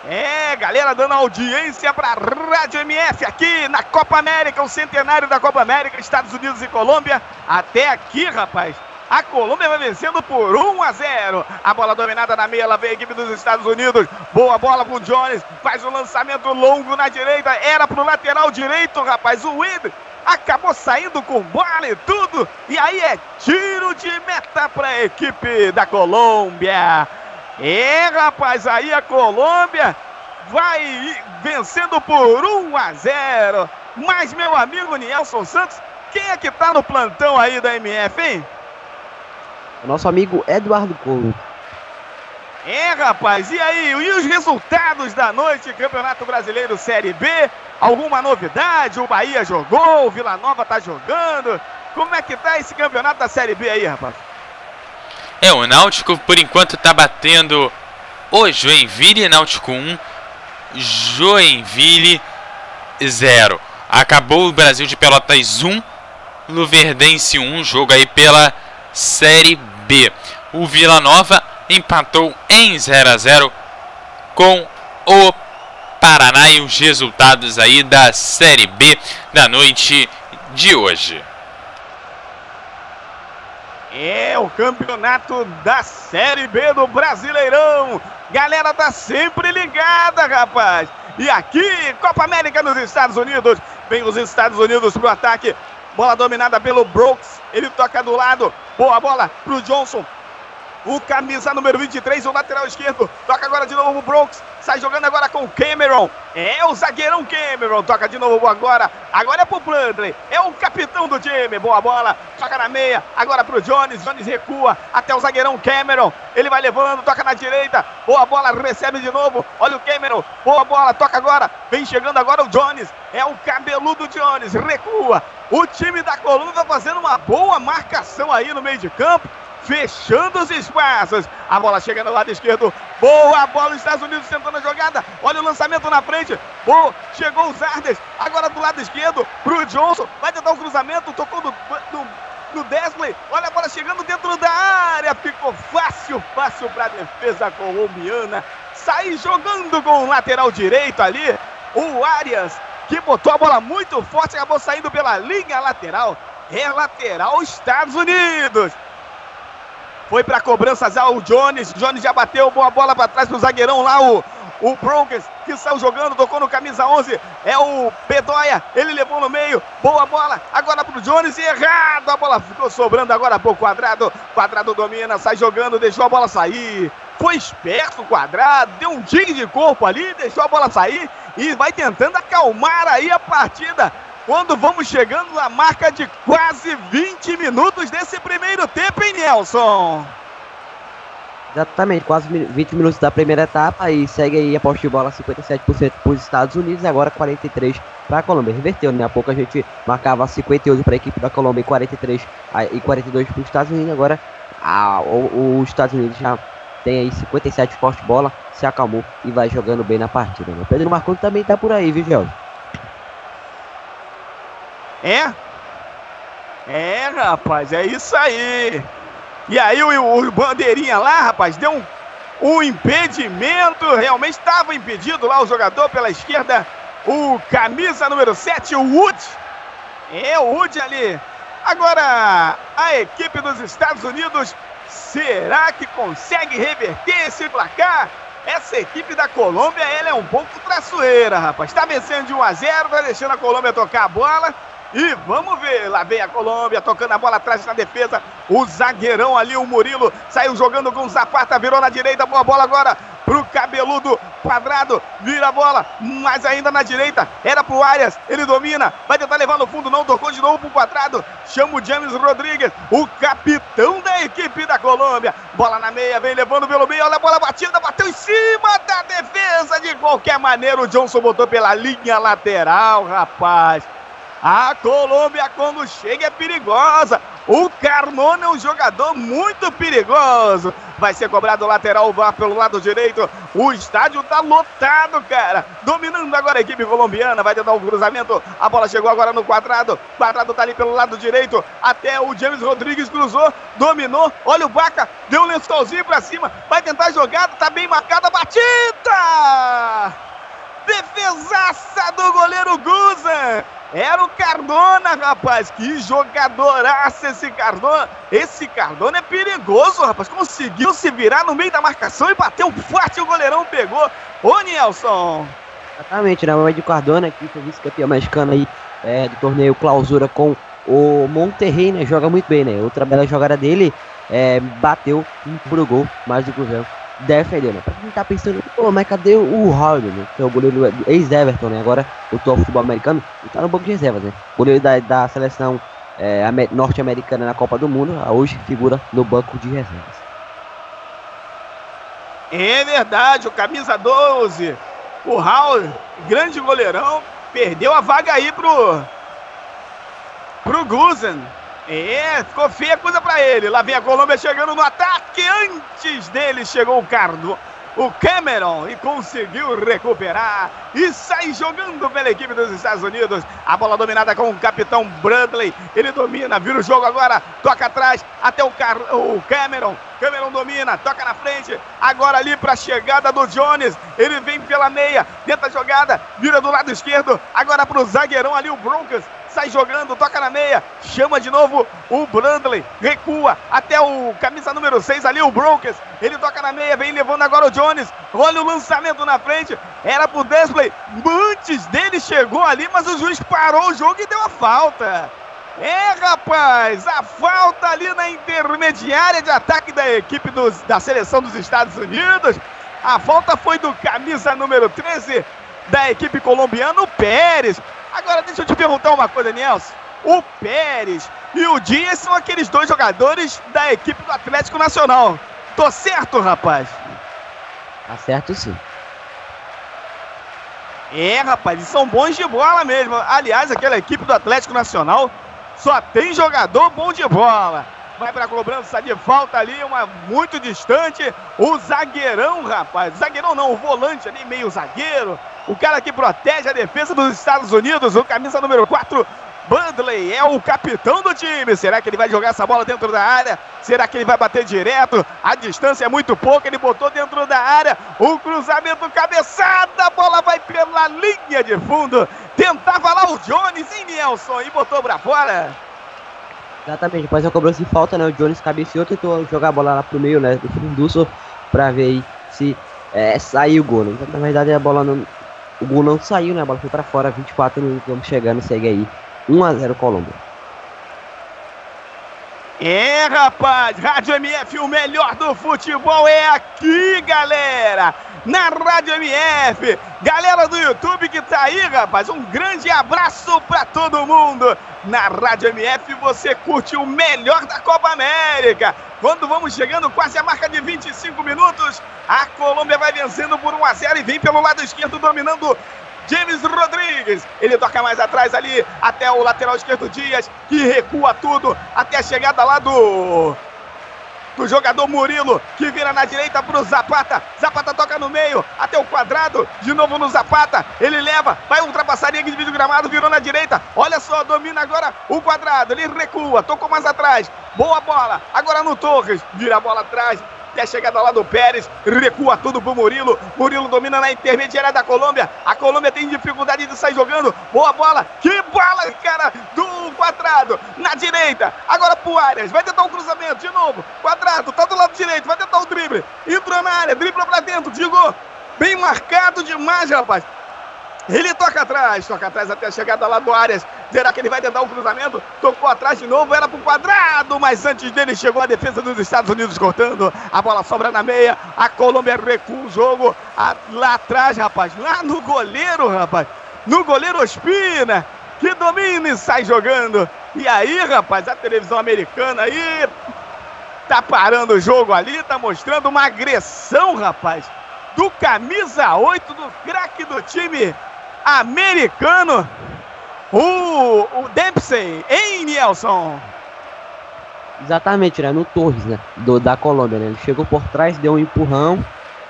É, galera dando audiência para Rádio MF aqui na Copa América, o centenário da Copa América, Estados Unidos e Colômbia. Até aqui, rapaz. A Colômbia vai vencendo por 1 a 0. A bola dominada na meia, ela vem a equipe dos Estados Unidos. Boa bola pro Jones, faz um lançamento longo na direita. Era pro lateral direito, rapaz. O Wind acabou saindo com bola e tudo. E aí é tiro de meta para a equipe da Colômbia. É, rapaz, aí a Colômbia vai vencendo por 1 a 0. Mas, meu amigo Nelson Santos, quem é que tá no plantão aí da MF, hein? O nosso amigo Eduardo Couto. É, rapaz, e aí? E os resultados da noite, Campeonato Brasileiro Série B? Alguma novidade? O Bahia jogou, o Vila Nova tá jogando. Como é que tá esse campeonato da Série B aí, rapaz? É, o Náutico por enquanto tá batendo o Joinville, Náutico 1, Joinville 0. Acabou o Brasil de Pelotas 1, Luverdense 1, jogo aí pela Série B. O Vila Nova empatou em 0 a 0 com o Paraná e os resultados aí da Série B da noite de hoje. É o campeonato da Série B do Brasileirão. Galera tá sempre ligada, rapaz. E aqui, Copa América nos Estados Unidos. Vem os Estados Unidos pro ataque. Bola dominada pelo Brooks. Ele toca do lado. Boa bola pro Johnson. O camisa número 23, o lateral esquerdo. Toca agora de novo o Brooks. Sai jogando agora com o Cameron. É o zagueirão Cameron. Toca de novo agora. Agora é pro Bradley. É o capitão do time. Boa bola. Toca na meia. Agora pro Jones. Jones recua até o zagueirão Cameron. Ele vai levando. Toca na direita. Boa bola. Recebe de novo. Olha o Cameron. Boa bola. Toca agora. Vem chegando agora o Jones. É o cabeludo Jones. Recua. O time da Coluna fazendo uma boa marcação aí no meio de campo fechando os espaços. A bola chega no lado esquerdo. Boa bola, os Estados Unidos tentando a jogada. Olha o lançamento na frente. Boa, chegou o Zardes. Agora do lado esquerdo, pro Johnson. Vai tentar o um cruzamento. Tocou no, no, no Desley. Olha a bola chegando dentro da área. Ficou fácil, fácil para a defesa colombiana. Sai jogando com o lateral direito ali. O Arias, que botou a bola muito forte, acabou saindo pela linha lateral. É lateral Estados Unidos. Foi para cobrança já o Jones. Jones já bateu, boa bola para trás pro zagueirão lá, o, o Broncos, que saiu jogando, tocou no camisa 11. É o Bedoya, ele levou no meio. Boa bola, agora pro Jones errado. A bola ficou sobrando agora pro Quadrado. Quadrado domina, sai jogando, deixou a bola sair. Foi esperto o Quadrado, deu um tigre de corpo ali, deixou a bola sair e vai tentando acalmar aí a partida quando vamos chegando na marca de quase 20 minutos desse primeiro tempo, hein, Nelson? Exatamente, quase 20 minutos da primeira etapa e segue aí a posse de bola 57% para os Estados Unidos e agora 43% para a Colômbia. Reverteu, né? Há pouco a gente marcava 58 para a equipe da Colômbia e 43 e 42 para os Estados Unidos. Agora a, os Estados Unidos já tem aí 57 posse de bola, se acalmou e vai jogando bem na partida. Né? Pedro Marconi também tá por aí, viu, Gelson? É? É, rapaz, é isso aí. E aí o, o bandeirinha lá, rapaz, deu um, um impedimento. Realmente estava impedido lá o jogador pela esquerda. O camisa número 7, o Wood. É o Wood ali. Agora, a equipe dos Estados Unidos, será que consegue reverter esse placar? Essa equipe da Colômbia, ela é um pouco traçoeira, rapaz. Está vencendo de 1 a 0, vai deixando a Colômbia tocar a bola. E vamos ver, lá vem a Colômbia tocando a bola atrás na defesa. O zagueirão ali, o Murilo, saiu jogando com o Zapata, virou na direita, boa bola agora pro cabeludo quadrado, vira a bola, mas ainda na direita, era pro Arias, ele domina, vai tentar levar no fundo, não tocou de novo pro quadrado, chama o James Rodrigues, o capitão da equipe da Colômbia, bola na meia, vem levando pelo meio, olha a bola batida, bateu em cima da defesa, de qualquer maneira o Johnson botou pela linha lateral, rapaz. A Colômbia, quando chega, é perigosa. O Carmona é um jogador muito perigoso. Vai ser cobrado o lateral VAR pelo lado direito. O estádio tá lotado, cara. Dominando agora a equipe colombiana. Vai tentar um cruzamento. A bola chegou agora no quadrado. Quadrado tá ali pelo lado direito. Até o James Rodrigues cruzou. Dominou. Olha o Baca. Deu um lençolzinho pra cima. Vai tentar a jogada. Tá bem marcada. Batida! Defesaça do goleiro Guzan. Era o Cardona, rapaz. Que jogadoraço esse Cardona. Esse Cardona é perigoso, rapaz. Conseguiu se virar no meio da marcação e bateu forte. O goleirão pegou. Ô, Nelson. Exatamente, né? O Ed Cardona, que foi vice-campeão mexicano aí é, do torneio Clausura com o Monterrey, né? Joga muito bem, né? Outra bela jogada dele é, bateu pro gol, mais do Cruzeiro defendendo. Pra quem tá pensando, pô, mas cadê o Howard, né? Que é o goleiro ex-Everton, né? Agora o top futebol americano e tá no banco de reservas, né? Goleiro da, da seleção é, norte-americana na Copa do Mundo, hoje figura no banco de reservas. É verdade, o camisa 12, o Howard, grande goleirão, perdeu a vaga aí pro pro Guzen. É, ficou feia coisa para ele. Lá vem a Colômbia chegando no ataque. Antes dele chegou o Cardo, o Cameron e conseguiu recuperar e sai jogando pela equipe dos Estados Unidos. A bola dominada com o capitão Bradley. Ele domina, vira o jogo agora, toca atrás até o, Car o Cameron. Cameron domina, toca na frente. Agora ali para a chegada do Jones. Ele vem pela meia, tenta a jogada, vira do lado esquerdo. Agora para o zagueirão ali, o Broncos sai jogando, toca na meia, chama de novo o Brandley, recua até o camisa número 6 ali, o Broncos. Ele toca na meia, vem levando agora o Jones. Olha o lançamento na frente, era pro Desley. Antes dele chegou ali, mas o juiz parou o jogo e deu a falta. É, rapaz, a falta ali na intermediária de ataque da equipe dos, da seleção dos Estados Unidos. A falta foi do camisa número 13 da equipe colombiana, o Pérez. Agora deixa eu te perguntar uma coisa, Nelson. O Pérez e o Dias são aqueles dois jogadores da equipe do Atlético Nacional. Tô certo, rapaz? Tá certo sim. É, rapaz, e são bons de bola mesmo. Aliás, aquela equipe do Atlético Nacional só tem jogador bom de bola. Vai pra cobrança de falta ali, uma muito distante. O zagueirão, rapaz. Zagueirão não, o volante ali, meio zagueiro. O cara que protege a defesa dos Estados Unidos, o camisa número 4, Bandley é o capitão do time. Será que ele vai jogar essa bola dentro da área? Será que ele vai bater direto? A distância é muito pouca, ele botou dentro da área. O cruzamento cabeçada, a bola vai pela linha de fundo. Tentava lá o Jones em Nelson e botou pra fora. Exatamente, depois cobrança de falta, né? O Jones cabeceou, tentou jogar a bola lá pro meio, né? Do fundo pra ver aí se é, saiu o gol. Né? Então, na verdade, a bola não. O gol não saiu, né? A bola foi pra fora, 24 minutos, vamos chegando, segue aí. 1 a 0 Colômbia. É, rapaz, Rádio MF, o melhor do futebol é aqui, galera! Na Rádio MF, galera do YouTube que tá aí, rapaz, um grande abraço para todo mundo! Na Rádio MF você curte o melhor da Copa América. Quando vamos chegando quase a marca de 25 minutos, a Colômbia vai vencendo por 1 a 0 e vem pelo lado esquerdo dominando James Rodrigues. Ele toca mais atrás ali, até o lateral esquerdo Dias, que recua tudo, até a chegada lá do. Do jogador Murilo, que vira na direita para o Zapata. Zapata toca no meio, até o quadrado. De novo no Zapata. Ele leva, vai ultrapassar a linha de gramado, virou na direita. Olha só, domina agora o quadrado. Ele recua, tocou mais atrás. Boa bola. Agora no Torres. Vira a bola atrás até a chegada lá do Pérez, recua tudo pro Murilo, Murilo domina na intermediária da Colômbia, a Colômbia tem dificuldade de sair jogando, boa bola, que bola, cara, do quadrado, na direita, agora pro Arias, vai tentar um cruzamento, de novo, quadrado, tá do lado direito, vai tentar o drible, entrou na área, dribla pra dentro, Digo, bem marcado demais, rapaz, ele toca atrás, toca atrás até a chegada lá do Arias. Será que ele vai tentar um cruzamento? Tocou atrás de novo, era pro quadrado, mas antes dele chegou a defesa dos Estados Unidos cortando. A bola sobra na meia, a Colômbia recua o jogo. A, lá atrás, rapaz, lá no goleiro, rapaz. No goleiro Ospina, que domina e sai jogando. E aí, rapaz, a televisão americana aí tá parando o jogo ali, tá mostrando uma agressão, rapaz, do camisa 8 do craque do time americano, o, o Dempsey, em Nelson. Exatamente, né? No Torres, né? Do, da Colômbia, né? Ele chegou por trás, deu um empurrão,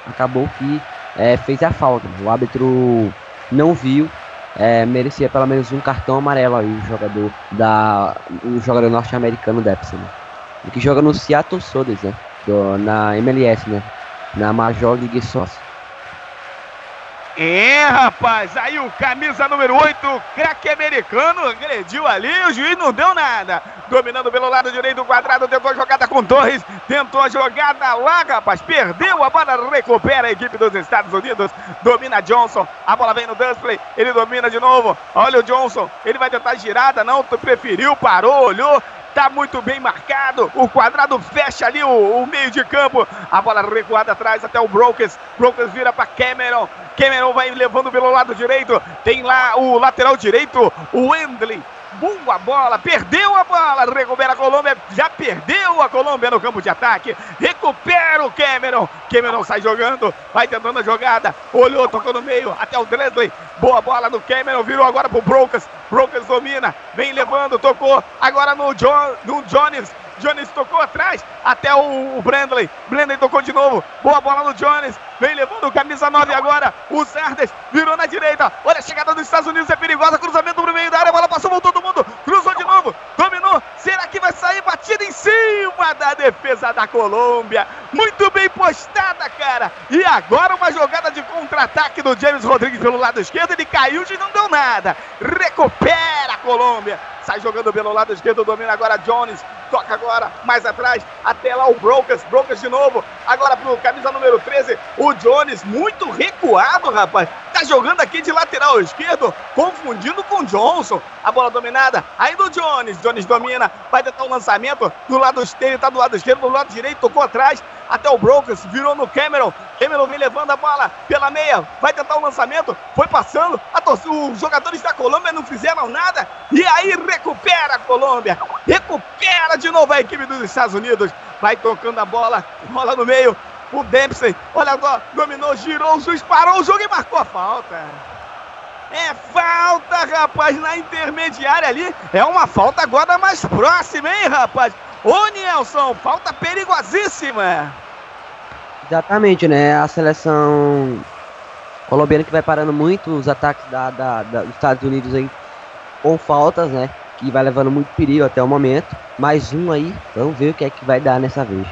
acabou que é, fez a falta. O árbitro não viu, é, merecia pelo menos um cartão amarelo aí, o jogador da. O jogador norte-americano Dempsey, né? Que joga no Seattle Sounders, né? Do, na MLS, né? Na Major League Soccer. É, rapaz, aí o camisa número 8, craque americano, agrediu ali, o juiz não deu nada. Dominando pelo lado direito do quadrado, tentou a jogada com Torres, tentou a jogada lá, rapaz, perdeu a bola, recupera a equipe dos Estados Unidos, domina Johnson, a bola vem no Dunsley, ele domina de novo, olha o Johnson, ele vai tentar girada, não, preferiu, parou, olhou, Tá muito bem marcado. O quadrado fecha ali o, o meio de campo. A bola recuada atrás até o Brokers. Brokers vira para Cameron. Cameron vai levando pelo lado direito. Tem lá o lateral direito, o Wendley. Boa bola, perdeu a bola, recupera a Colômbia, já perdeu a Colômbia no campo de ataque, recupera o Cameron, Cameron sai jogando, vai tentando a jogada, olhou, tocou no meio, até o Dredley, boa bola do Cameron, virou agora pro Brokers, Brokers domina, vem levando, tocou, agora no, John, no Jones, Jones tocou atrás, até o, o Brandley. Brandley tocou de novo. Boa bola no Jones. Vem levando o camisa 9 agora. O Sardes virou na direita. Olha a chegada dos Estados Unidos, é perigosa. Cruzamento pro meio da área. A bola passou, voltou todo mundo. Cruzou de novo. Dominou. Será que vai sair batida em cima da defesa da Colômbia? Muito bem postada, cara. E agora uma jogada de contra-ataque do James Rodrigues pelo lado esquerdo. Ele caiu e não deu nada. Recupera a Colômbia. Sai jogando pelo lado esquerdo, domina agora Jones. Toca agora, mais atrás, até lá o Brokers. Brokers de novo. Agora pro camisa número 13, o Jones. Muito recuado, rapaz. Tá jogando aqui de lateral esquerdo, confundindo com Johnson. A bola dominada, aí do Jones. Jones domina, vai tentar o um lançamento. Do lado esquerdo, tá do lado esquerdo, do lado direito, tocou atrás. Até o Brokers, virou no Cameron. Cameron vem levando a bola pela meia, vai tentar o um lançamento, foi passando. os jogadores da Colômbia não fizeram nada. E aí recupera a Colômbia, recupera de novo a equipe dos Estados Unidos. Vai tocando a bola, bola no meio. O Dempsey, olha agora, dominou, girou, o juiz parou o jogo e marcou a falta. É falta, rapaz, na intermediária ali. É uma falta agora mais próxima, hein, rapaz? Ô, Nelson, falta perigosíssima. Exatamente, né? A seleção colombiana que vai parando muito os ataques da, da, da, dos Estados Unidos aí com faltas, né? Que vai levando muito perigo até o momento. Mais um aí, vamos ver o que é que vai dar nessa vez.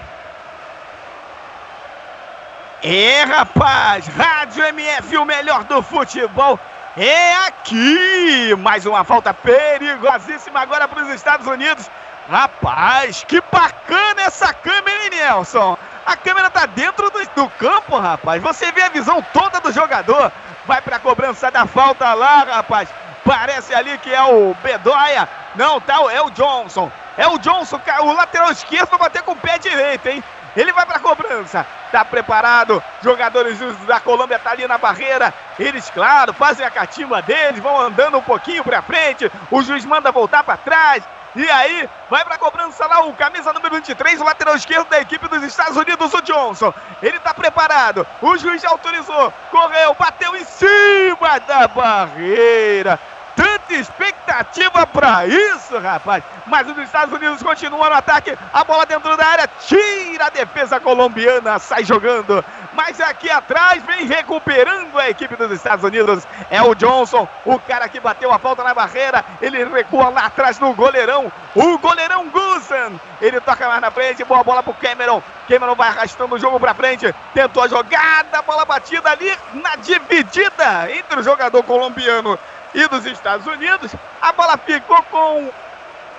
É, rapaz, Rádio MF, o melhor do futebol, é aqui. Mais uma falta perigosíssima agora para os Estados Unidos. Rapaz, que bacana essa câmera, hein, Nelson? A câmera tá dentro do, do campo, rapaz. Você vê a visão toda do jogador. Vai para a cobrança da falta lá, rapaz. Parece ali que é o Bedoya. Não, tá, é o Johnson. É o Johnson, o lateral esquerdo vai bater com o pé direito, hein? Ele vai para cobrança. Tá preparado. Jogadores da Colômbia tá ali na barreira. Eles, claro, fazem a catimba deles, vão andando um pouquinho para frente. O juiz manda voltar para trás. E aí, vai para a cobrança lá o camisa número 23, o lateral esquerdo da equipe dos Estados Unidos, o Johnson. Ele está preparado. O juiz já autorizou. Correu, bateu em cima da barreira. Tanta expectativa para isso, rapaz. Mas os Estados Unidos continuam no ataque. A bola dentro da área. Tira a defesa colombiana. Sai jogando. Mas aqui atrás vem recuperando a equipe dos Estados Unidos. É o Johnson, o cara que bateu a falta na barreira. Ele recua lá atrás no goleirão. O goleirão Gusan. Ele toca mais na frente. Boa bola pro Cameron. Cameron vai arrastando o jogo pra frente. Tentou a jogada. Bola batida ali na dividida entre o jogador colombiano e dos Estados Unidos. A bola ficou com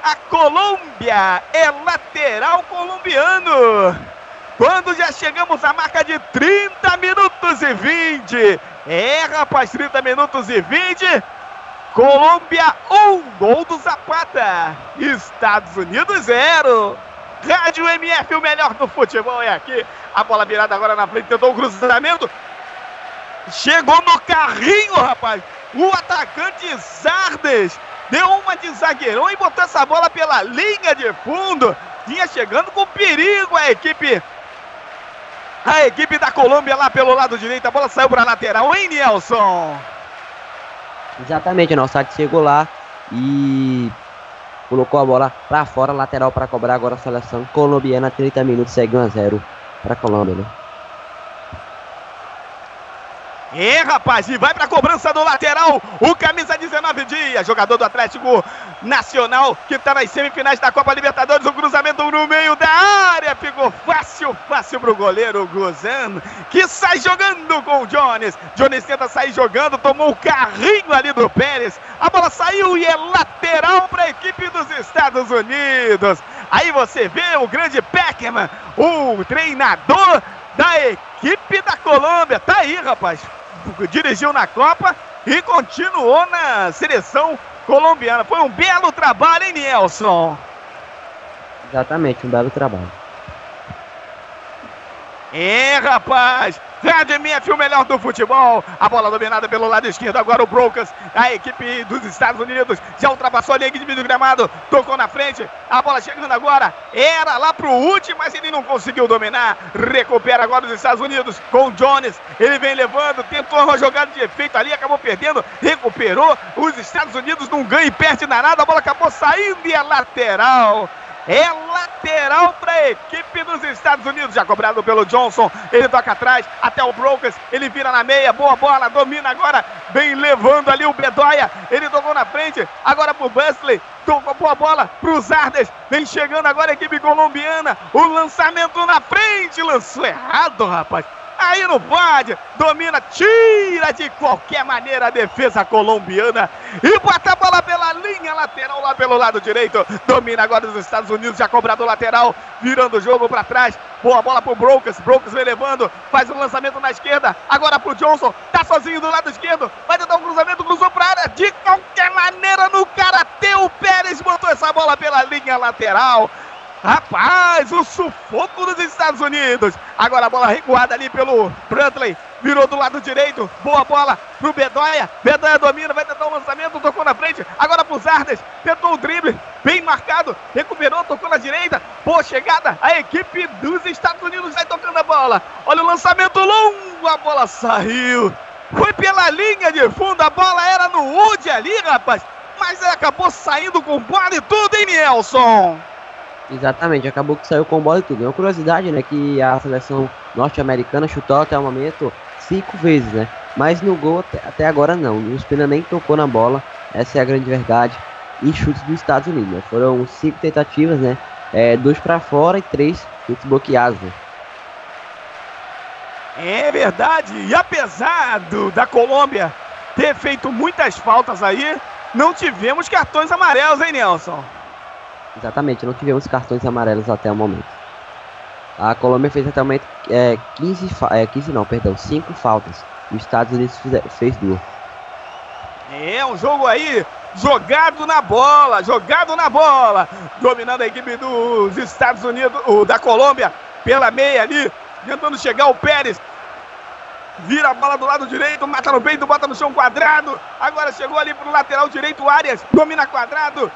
a Colômbia. É lateral colombiano. Quando já chegamos à marca de 30 minutos e 20. É, rapaz, 30 minutos e 20. Colômbia 1, gol do Zapata. Estados Unidos 0. Rádio MF, o melhor do futebol é aqui. A bola virada agora na frente, tentou o cruzamento. Chegou no carrinho, rapaz. O atacante Zardes deu uma de zagueirão e botou essa bola pela linha de fundo. Vinha chegando com perigo a equipe. A equipe da Colômbia lá pelo lado direito. A bola saiu para a lateral, hein, Nelson? Exatamente, o saque chegou lá e colocou a bola para fora, lateral para cobrar agora a seleção colombiana. 30 minutos, segue 1 a 0 para a Colômbia, né? É, rapaz, e vai pra cobrança do lateral. O camisa 19 dias, jogador do Atlético Nacional, que tá nas semifinais da Copa Libertadores. O cruzamento no meio da área. Ficou fácil, fácil pro goleiro Gozan, que sai jogando com o Jones. Jones tenta sair jogando, tomou o carrinho ali do Pérez. A bola saiu e é lateral pra equipe dos Estados Unidos. Aí você vê o grande Peckerman, o treinador da equipe da Colômbia. Tá aí, rapaz dirigiu na Copa e continuou na seleção colombiana. Foi um belo trabalho, hein, Nelson? Exatamente, um belo trabalho. É, rapaz! MF, o melhor do futebol. A bola dominada pelo lado esquerdo. Agora o Brocas, a equipe dos Estados Unidos, já ultrapassou a linha de do gramado. Tocou na frente. A bola chegando agora. Era lá pro último, mas ele não conseguiu dominar. Recupera agora os Estados Unidos com o Jones. Ele vem levando, tentou uma jogada de efeito ali, acabou perdendo. Recuperou. Os Estados Unidos não ganha e perde nada. A bola acabou saindo e é lateral. É lateral para a equipe dos Estados Unidos. Já cobrado pelo Johnson. Ele toca atrás até o Brokers. Ele vira na meia. Boa bola. Domina agora. Vem levando ali o Bedoya. Ele tocou na frente. Agora pro Busley. Tocou boa bola pro Zardes. Vem chegando agora a equipe colombiana. O lançamento na frente. Lançou errado, rapaz. Aí não pode. Domina, tira de qualquer maneira a defesa colombiana. E bota a bola pela linha lateral lá pelo lado direito. Domina agora os Estados Unidos, já cobrado lateral. Virando o jogo para trás. Boa bola pro Brocas. Brocas vem levando. Faz um lançamento na esquerda. Agora pro Johnson. Tá sozinho do lado esquerdo. Vai tentar um cruzamento. Cruzou pra área. De qualquer maneira no karatê. O Pérez botou essa bola pela linha lateral. Rapaz, o sufoco dos Estados Unidos. Agora a bola recuada ali pelo Brantley. Virou do lado direito. Boa bola pro Bedoya. Bedoya domina, vai tentar o um lançamento. Tocou na frente. Agora pro Zardes. Tentou o drible. Bem marcado. Recuperou, tocou na direita. Boa chegada. A equipe dos Estados Unidos vai tocando a bola. Olha o lançamento longo. A bola saiu. Foi pela linha de fundo. A bola era no Wood ali, rapaz. Mas acabou saindo com bola e tudo, hein, Nelson? Exatamente, acabou que saiu com bola e tudo. É uma curiosidade, né, que a seleção norte-americana chutou até o momento cinco vezes, né? Mas no gol até, agora não. O Spina nem tocou na bola. Essa é a grande verdade. em chutes dos Estados Unidos. Né? Foram cinco tentativas, né? É, dois para fora e três chutes bloqueados. Né? É verdade. E apesar do, da Colômbia ter feito muitas faltas aí, não tivemos cartões amarelos, hein, Nelson? Exatamente, não tivemos cartões amarelos até o momento. A Colômbia fez até o momento é, 15, é, 15 não, perdão, 5 faltas. Os Estados Unidos fez duas. É um jogo aí jogado na bola, jogado na bola, dominando a equipe dos Estados Unidos, o da Colômbia, pela meia ali, tentando chegar o Pérez. Vira a bola do lado direito, mata no peito, bota no chão quadrado. Agora chegou ali pro lateral direito, Arias, domina quadrado.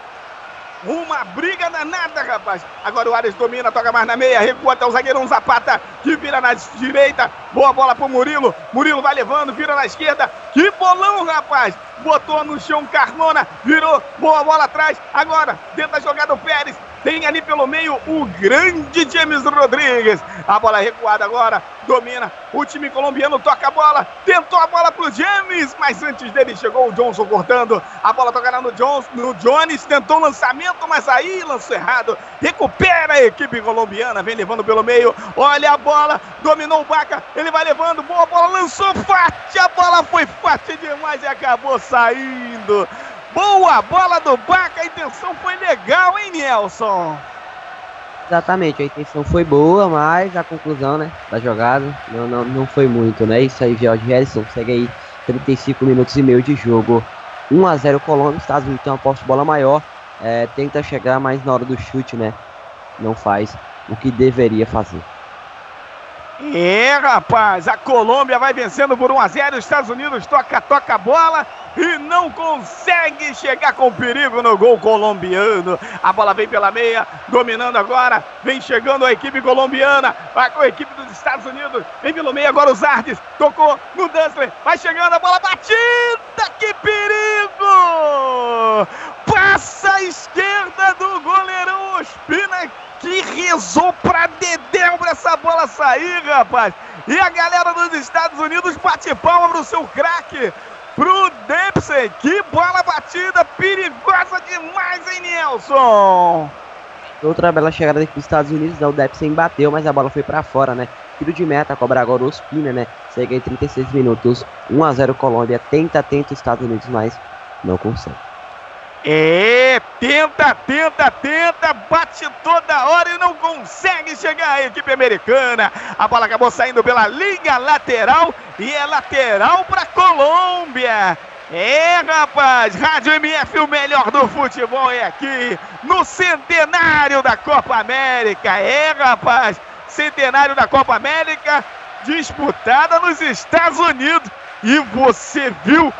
Uma briga danada, rapaz. Agora o Arias domina, toca mais na meia, recua até o zagueirão Zapata, que vira na direita. Boa bola pro Murilo. Murilo vai levando, vira na esquerda. Que bolão, rapaz. Botou no chão Carmona, virou. Boa bola atrás. Agora, tenta jogar do Pérez. Tem ali pelo meio o grande James Rodrigues. A bola recuada agora. Domina. O time colombiano toca a bola. Tentou a bola pro James. Mas antes dele chegou o Johnson cortando. A bola tocada no Jones. No Jones. Tentou o lançamento, mas aí lançou errado. Recupera a equipe colombiana. Vem levando pelo meio. Olha a bola. Dominou o Baca. Ele vai levando. Boa bola. Lançou forte. A bola foi forte demais e acabou saindo. Boa bola do Baca, a intenção foi legal, hein, Nelson? Exatamente, a intenção foi boa, mas a conclusão, né, da jogada não, não, não foi muito, né? Isso aí, George Harrison, segue aí 35 minutos e meio de jogo. 1 a 0 Colômbia, Estados Unidos tem uma posse de bola maior, é, tenta chegar mais na hora do chute, né? Não faz o que deveria fazer. É, rapaz, a Colômbia vai vencendo por 1 a 0. Os Estados Unidos toca, toca a bola e não consegue chegar com perigo no gol colombiano. A bola vem pela meia, dominando agora, vem chegando a equipe colombiana, vai com a equipe dos Estados Unidos, vem pelo meio agora os Ardes, tocou no Dunsler, vai chegando a bola batida, que perigo! Passa a esquerda do goleirão Ospina que rezou pra Dedéu pra essa bola sair, rapaz. E a galera dos Estados Unidos bate palma pro seu craque, pro Dempsey. Que bola batida, perigosa demais, hein, Nelson? Outra bela chegada dos Estados Unidos, né? o Dempsey bateu, mas a bola foi para fora, né? Tiro de meta, cobra agora o Ospina, né? Segue em 36 minutos, 1 a 0 Colômbia, tenta, tenta Estados Unidos, mas não consegue. É, tenta, tenta, tenta, bate toda hora e não consegue chegar a equipe americana. A bola acabou saindo pela linha lateral e é lateral para Colômbia. É, rapaz, Rádio MF, o melhor do futebol é aqui, no centenário da Copa América. É, rapaz, centenário da Copa América, disputada nos Estados Unidos. E você viu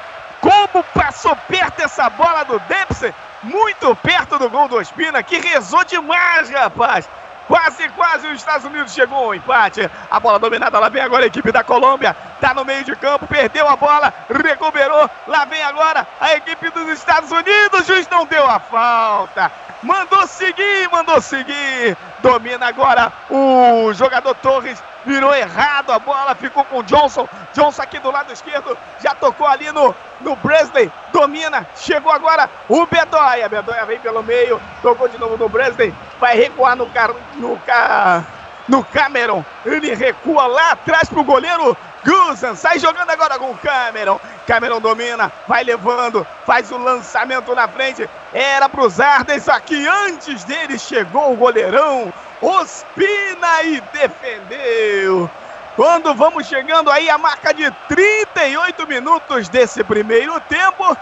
como passou perto essa bola do Dempsey, muito perto do gol do Ospina, que rezou demais, rapaz. Quase, quase os Estados Unidos chegou ao empate. A bola dominada, lá vem agora a equipe da Colômbia. Tá no meio de campo, perdeu a bola, recuperou. Lá vem agora a equipe dos Estados Unidos. O juiz não deu a falta. Mandou seguir, mandou seguir. Domina agora o jogador Torres virou errado a bola, ficou com o Johnson. Johnson aqui do lado esquerdo, já tocou ali no, no Bresley, domina, chegou agora o Bedoya. Bedoya vem pelo meio, tocou de novo no Bresley, vai recuar no, car, no, car, no Cameron. Ele recua lá atrás pro goleiro Guzan, sai jogando agora com o Cameron. Cameron domina, vai levando, faz o lançamento na frente. Era para os Ardes aqui. Antes dele chegou o goleirão. Ospina e defendeu. Quando vamos chegando aí a marca de 38 minutos desse primeiro tempo.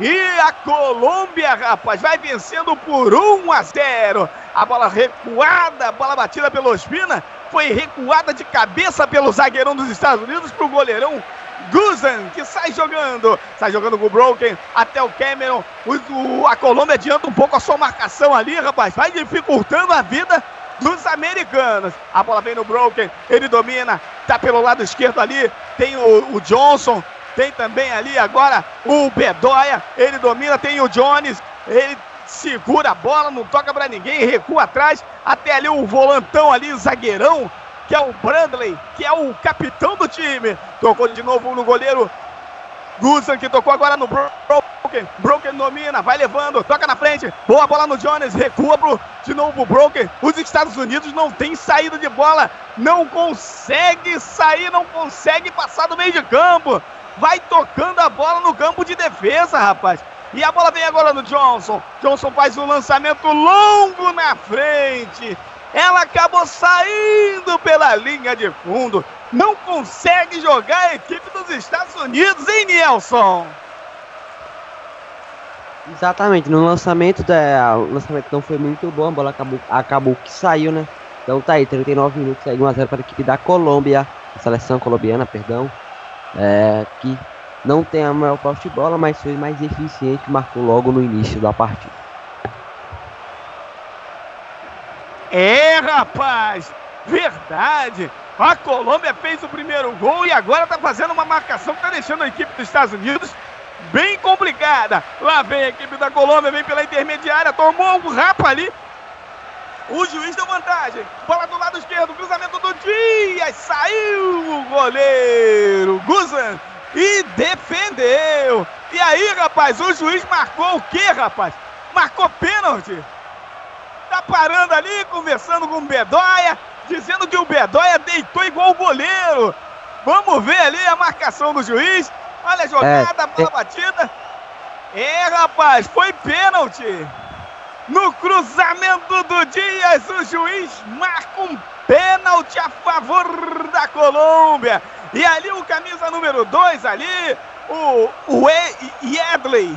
E a Colômbia, rapaz, vai vencendo por 1 a 0. A bola recuada, a bola batida pelo Ospina, foi recuada de cabeça pelo zagueirão dos Estados Unidos para o goleirão Guzan, que sai jogando, sai jogando com o Broken até o Cameron. O, o, a Colômbia adianta um pouco a sua marcação ali, rapaz, vai dificultando a vida dos americanos. A bola vem no Broken, ele domina, tá pelo lado esquerdo ali, tem o, o Johnson, tem também ali agora o Bedoya, ele domina, tem o Jones, ele segura a bola, não toca para ninguém, recua atrás, até ali o volantão ali, zagueirão, que é o Brandley, que é o capitão do time. Tocou de novo no goleiro Guzan que tocou agora no Broken. Broken domina, vai levando, toca na frente. Boa bola no Jones, recua pro, de novo o Broken. Os Estados Unidos não tem saída de bola, não consegue sair, não consegue passar do meio de campo. Vai tocando a bola no campo de defesa, rapaz. E a bola vem agora no Johnson. Johnson faz um lançamento longo na frente. Ela acabou saindo pela linha de fundo. Não consegue jogar a equipe dos Estados Unidos, hein, Nelson? Exatamente, no lançamento, da, o lançamento não foi muito bom, a bola acabou, acabou que saiu, né? Então tá aí, 39 minutos, aí 1x0 para a equipe da Colômbia, seleção colombiana, perdão, é, que não tem a maior posse de bola, mas foi mais eficiente, marcou logo no início da partida. É, rapaz, verdade. A Colômbia fez o primeiro gol e agora está fazendo uma marcação que está deixando a equipe dos Estados Unidos bem complicada. Lá vem a equipe da Colômbia, vem pela intermediária, tomou um rapa ali. O juiz deu vantagem. Bola do lado esquerdo, cruzamento do Dias. Saiu o goleiro Guzan e defendeu. E aí, rapaz, o juiz marcou o quê, rapaz? Marcou pênalti. Tá parando ali, conversando com o Bedóia, dizendo que o Bedóia deitou igual o goleiro. Vamos ver ali a marcação do juiz. Olha a jogada, é, bola é... batida. É, rapaz, foi pênalti. No cruzamento do Dias, o juiz marca um pênalti a favor da Colômbia. E ali o camisa número 2 ali, o, o Edley,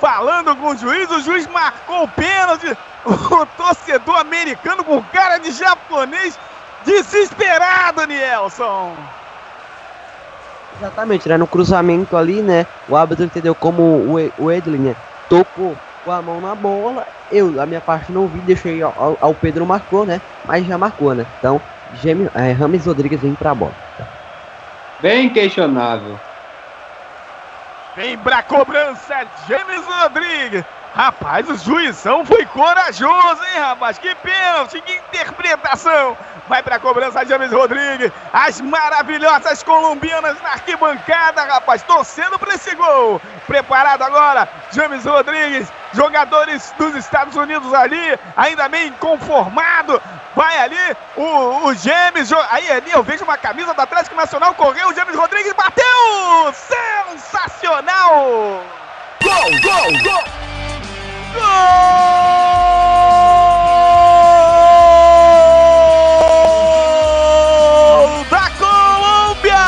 falando com o juiz, o juiz marcou o pênalti. O torcedor americano com cara de japonês desesperado, Nielson. Exatamente, né? No cruzamento ali, né? O árbitro entendeu como o Edley, né? Tocou com a mão na bola. Eu, a minha parte, não vi, deixei ao, ao Pedro marcou, né? Mas já marcou, né? Então, Gêmeo, é, Rames Rodrigues vem pra bola. Bem questionável. Vem pra cobrança, James Rodrigues. Rapaz, o juizão foi corajoso, hein, rapaz? Que pênalti, que interpretação. Vai pra cobrança, James Rodrigues. As maravilhosas colombianas na arquibancada, rapaz, torcendo pra esse gol. Preparado agora, James Rodrigues. Jogadores dos Estados Unidos ali, ainda bem conformado. Vai ali o, o James. Aí ali eu vejo uma camisa do Atlético Nacional. Correu o James Rodrigues, bateu! Sensacional! Gol, gol, gol! Gol da Colômbia!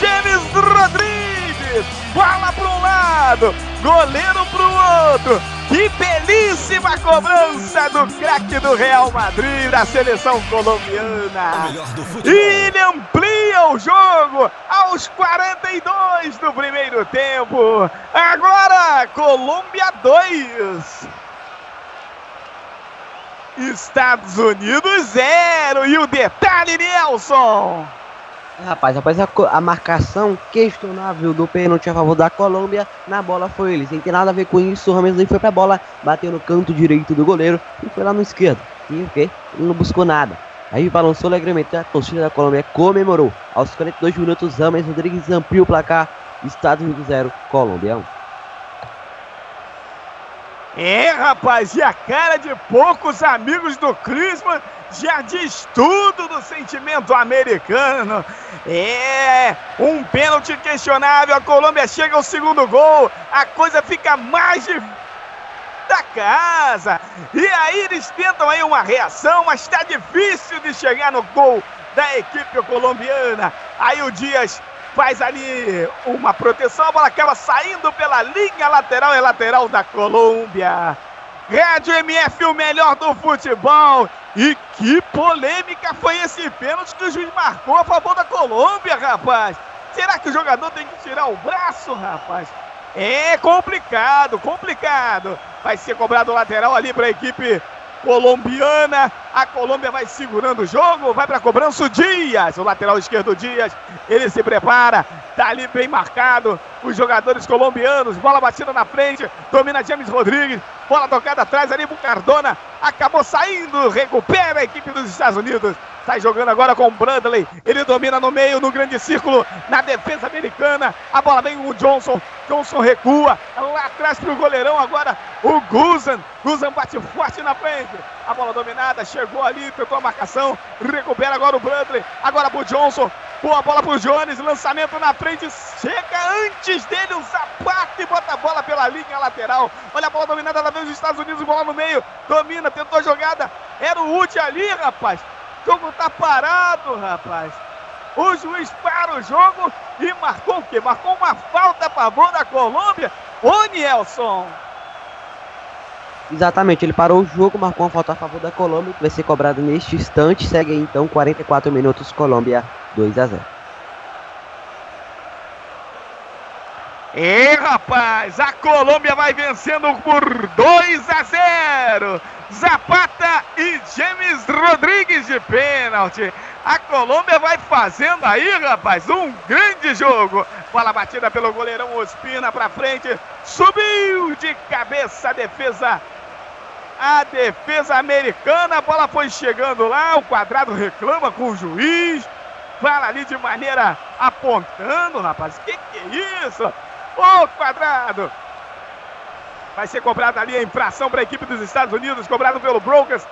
James Rodrigues, bola para um lado, goleiro para o outro. Que belíssima cobrança do craque do Real Madrid, da seleção colombiana. E ele amplia o jogo aos 42 do primeiro tempo. Agora, Colômbia 2. Estados Unidos 0. E o detalhe, Nelson. Rapaz, após a, a, marcação questionável do pênalti a favor da Colômbia, na bola foi ele. Sem ter nada a ver com isso, o Rames foi pra bola, bateu no canto direito do goleiro e foi lá no esquerdo. E o quê? Ele não buscou nada. Aí balançou alegremente, a torcida da Colômbia comemorou. Aos 42 minutos, Rames Rodrigues ampliou o placar. Estados Unidos 0, Colômbia 1. É, rapaz, e a cara de poucos amigos do Crisman já diz tudo do sentimento americano. É, um pênalti questionável, a Colômbia chega ao segundo gol, a coisa fica mais difícil da casa. E aí eles tentam aí uma reação, mas está difícil de chegar no gol da equipe colombiana. Aí o Dias faz ali uma proteção, a bola acaba saindo pela linha lateral e lateral da Colômbia. Rádio MF, o melhor do futebol. E que polêmica foi esse pênalti que o juiz marcou a favor da Colômbia, rapaz. Será que o jogador tem que tirar o braço, rapaz? É complicado, complicado. Vai ser cobrado o lateral ali para a equipe colombiana. A Colômbia vai segurando o jogo, vai para cobrança o Dias, o lateral esquerdo Dias. Ele se prepara, tá ali bem marcado. Os jogadores colombianos, bola batida na frente, domina James Rodrigues, bola tocada atrás ali pro Cardona, acabou saindo, recupera a equipe dos Estados Unidos. Sai jogando agora com o Bradley. Ele domina no meio, no grande círculo, na defesa americana. A bola vem o Johnson. Johnson recua. Lá atrás para o goleirão agora o Guzan. Guzan bate forte na frente. A bola dominada, chegou ali, tentou a marcação. Recupera agora o Bradley. Agora para o Johnson. Boa bola para o Jones. Lançamento na frente. Chega antes dele o Zapata e bota a bola pela linha lateral. Olha a bola dominada da vez dos Estados Unidos. Bola no meio. Domina, tentou a jogada. Era o Ute ali, rapaz. O jogo tá parado, rapaz. O juiz para o jogo e marcou o quê? Marcou uma falta a favor da Colômbia. Ô, Nielson. Exatamente, ele parou o jogo, marcou uma falta a favor da Colômbia, que vai ser cobrado neste instante. Segue então 44 minutos, Colômbia 2 a 0. E rapaz, a Colômbia vai vencendo por 2 a 0. Zapata e James Rodrigues de pênalti. A Colômbia vai fazendo aí, rapaz, um grande jogo. Bola batida pelo goleirão Ospina para frente. Subiu de cabeça a defesa. A defesa americana, a bola foi chegando lá, o quadrado reclama com o juiz. Fala ali de maneira apontando, rapaz. Que que é isso? Ô, quadrado! Vai ser cobrada ali a infração para a equipe dos Estados Unidos, cobrado pelo Brokers.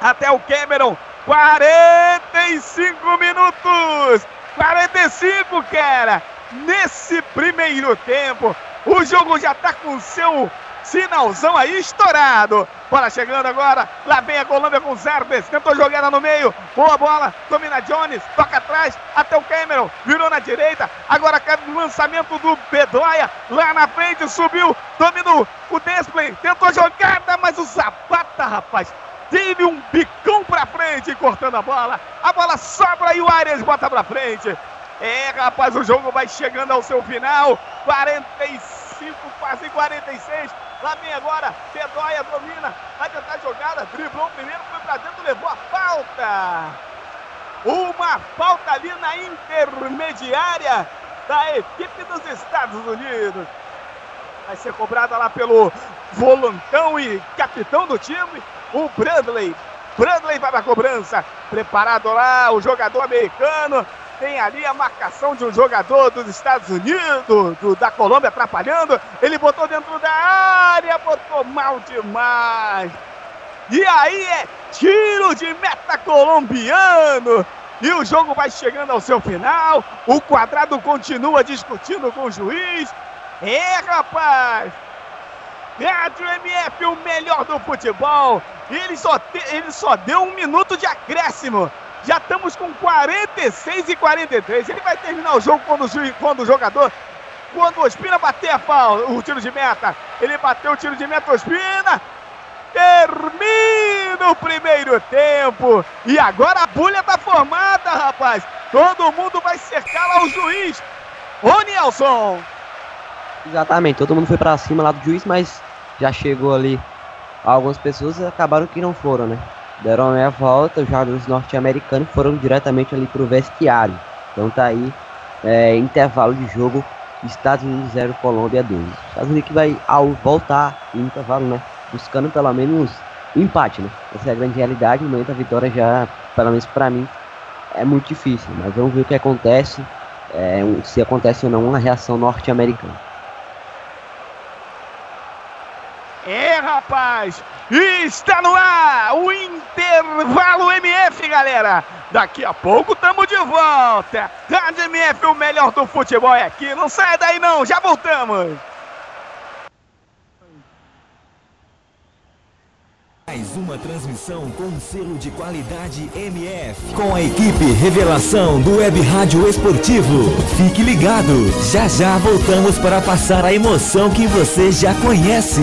Até o Cameron. 45 minutos! 45, cara! Nesse primeiro tempo, o jogo já está com seu Sinalzão aí estourado. Bola chegando agora. Lá vem a Colômbia com Zerdes. Tentou jogada no meio. Boa bola. Domina Jones. Toca atrás. Até o Cameron. Virou na direita. Agora o lançamento do Bedoya. Lá na frente. Subiu. Dominou o Desplay. Tentou jogada, mas o Zapata, rapaz. Teve um bicão pra frente, cortando a bola. A bola sobra e o Arias bota pra frente. É, rapaz, o jogo vai chegando ao seu final. 45, quase 46. Lá vem agora, Pedóia domina, vai tentar jogada, driblou primeiro, foi pra dentro, levou a falta. Uma falta ali na intermediária da equipe dos Estados Unidos. Vai ser cobrada lá pelo volantão e capitão do time, o Bradley. Bradley vai pra cobrança. Preparado lá o jogador americano. Tem ali a marcação de um jogador dos Estados Unidos, do, da Colômbia, atrapalhando. Ele botou dentro da área, botou mal demais. E aí é tiro de meta colombiano. E o jogo vai chegando ao seu final. O quadrado continua discutindo com o juiz. É, rapaz! Rádio MF, o melhor do futebol. Ele só, te, ele só deu um minuto de acréscimo. Já estamos com 46 e 43. Ele vai terminar o jogo quando, quando o jogador. Quando o Ospina bater a falta, o tiro de meta. Ele bateu o tiro de meta, Ospina. Termina o primeiro tempo. E agora a bulha está formada, rapaz. Todo mundo vai cercar lá o juiz. Ô Nelson. Exatamente, todo mundo foi para cima lá do juiz, mas já chegou ali algumas pessoas acabaram que não foram, né? Deram a meia volta, os jogadores norte-americanos foram diretamente ali para o vestiário. Então tá aí, é, intervalo de jogo, Estados Unidos 0, Colômbia 2. Estados Unidos que vai ao voltar em intervalo, né? Buscando pelo menos empate, né? Essa é a grande realidade, no momento a vitória já, pelo menos para mim, é muito difícil. Mas vamos ver o que acontece, é, se acontece ou não uma reação norte-americana. É, rapaz! Está no ar o intervalo MF, galera! Daqui a pouco estamos de volta! Rádio MF, o melhor do futebol é aqui! Não saia daí não, já voltamos! Mais uma transmissão com selo de qualidade MF. Com a equipe Revelação do Web Rádio Esportivo. Fique ligado, já já voltamos para passar a emoção que você já conhece.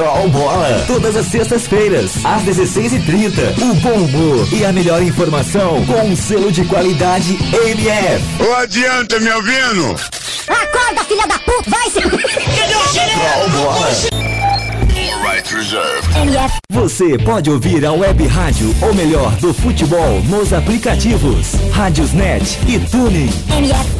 Troll Bola. Todas as sextas-feiras, às 16h30. O bom humor e a melhor informação com um selo de qualidade MF. Ô, adianta, me ouvindo? Acorda, filha da puta, vai se... Troll Bola. Right reserved. MF, Você pode ouvir a web rádio, ou melhor, do futebol, nos aplicativos Rádiosnet e Tuning. MF,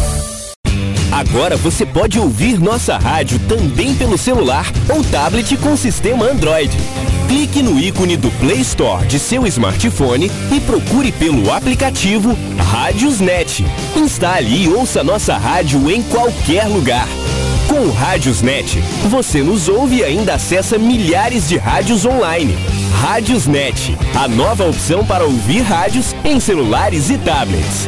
Agora você pode ouvir nossa rádio também pelo celular ou tablet com sistema Android. Clique no ícone do Play Store de seu smartphone e procure pelo aplicativo Rádiosnet. Instale e ouça nossa rádio em qualquer lugar. Com o Rádiosnet, você nos ouve e ainda acessa milhares de rádios online. Rádiosnet, a nova opção para ouvir rádios em celulares e tablets.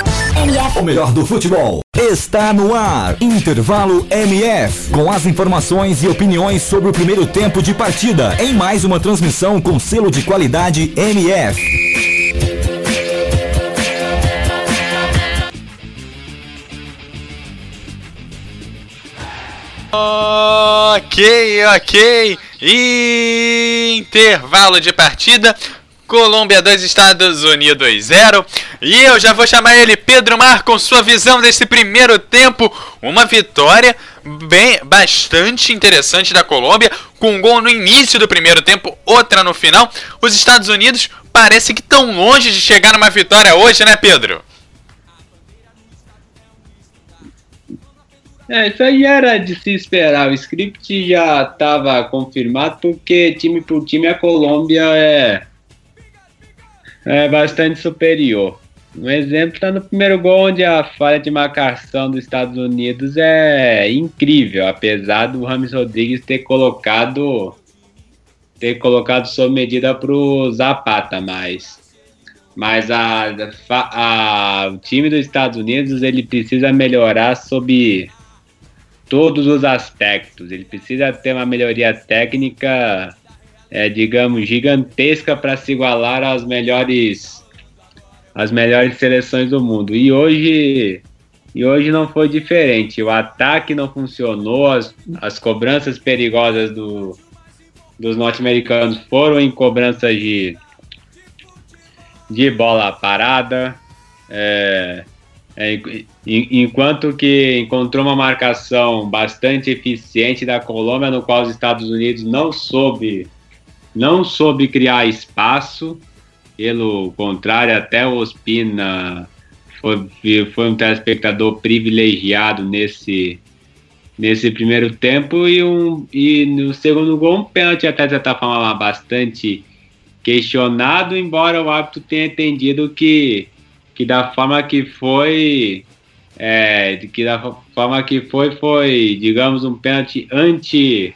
MF, o melhor do futebol. Está no ar. Intervalo MF. Com as informações e opiniões sobre o primeiro tempo de partida. Em mais uma transmissão com selo de qualidade MF. Ok, ok. Intervalo de partida. Colômbia 2, Estados Unidos 0. E eu já vou chamar ele, Pedro Mar, com sua visão desse primeiro tempo. Uma vitória bem bastante interessante da Colômbia, com um gol no início do primeiro tempo, outra no final. Os Estados Unidos parece que estão longe de chegar numa vitória hoje, né, Pedro? É, isso aí era de se esperar. O script já estava confirmado, porque time por time a Colômbia é, é bastante superior. Um exemplo está no primeiro gol, onde a falha de marcação dos Estados Unidos é incrível, apesar do Rames Rodrigues ter colocado ter colocado sua medida para o Zapata, mas mas a, a- o time dos Estados Unidos ele precisa melhorar sob todos os aspectos. Ele precisa ter uma melhoria técnica, é, digamos, gigantesca para se igualar às melhores, às melhores seleções do mundo. E hoje, e hoje não foi diferente. O ataque não funcionou, as, as cobranças perigosas do, dos norte-americanos foram em cobranças de, de bola parada. É, é, enquanto que encontrou uma marcação bastante eficiente da Colômbia, no qual os Estados Unidos não soube, não soube criar espaço. Pelo contrário, até o Ospina foi, foi um telespectador privilegiado nesse, nesse primeiro tempo e, um, e no segundo gol um pênalti até de certa forma bastante questionado, embora o árbitro tenha entendido que que da forma que foi, é, que da forma que foi, foi, digamos, um pênalti anti,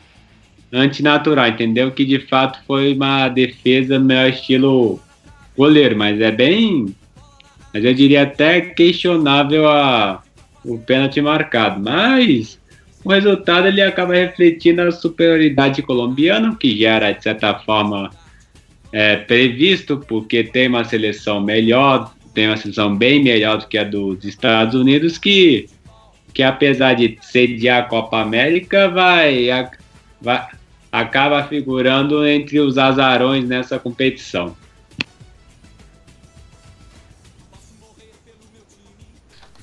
antinatural, entendeu? Que de fato foi uma defesa no meu estilo goleiro, mas é bem, mas eu diria até questionável a, o pênalti marcado, mas o resultado ele acaba refletindo a superioridade colombiana, que já era de certa forma é, previsto, porque tem uma seleção melhor, tem uma seleção bem melhor do que a dos Estados Unidos, que, que apesar de sediar a Copa América, vai, vai acaba figurando entre os azarões nessa competição.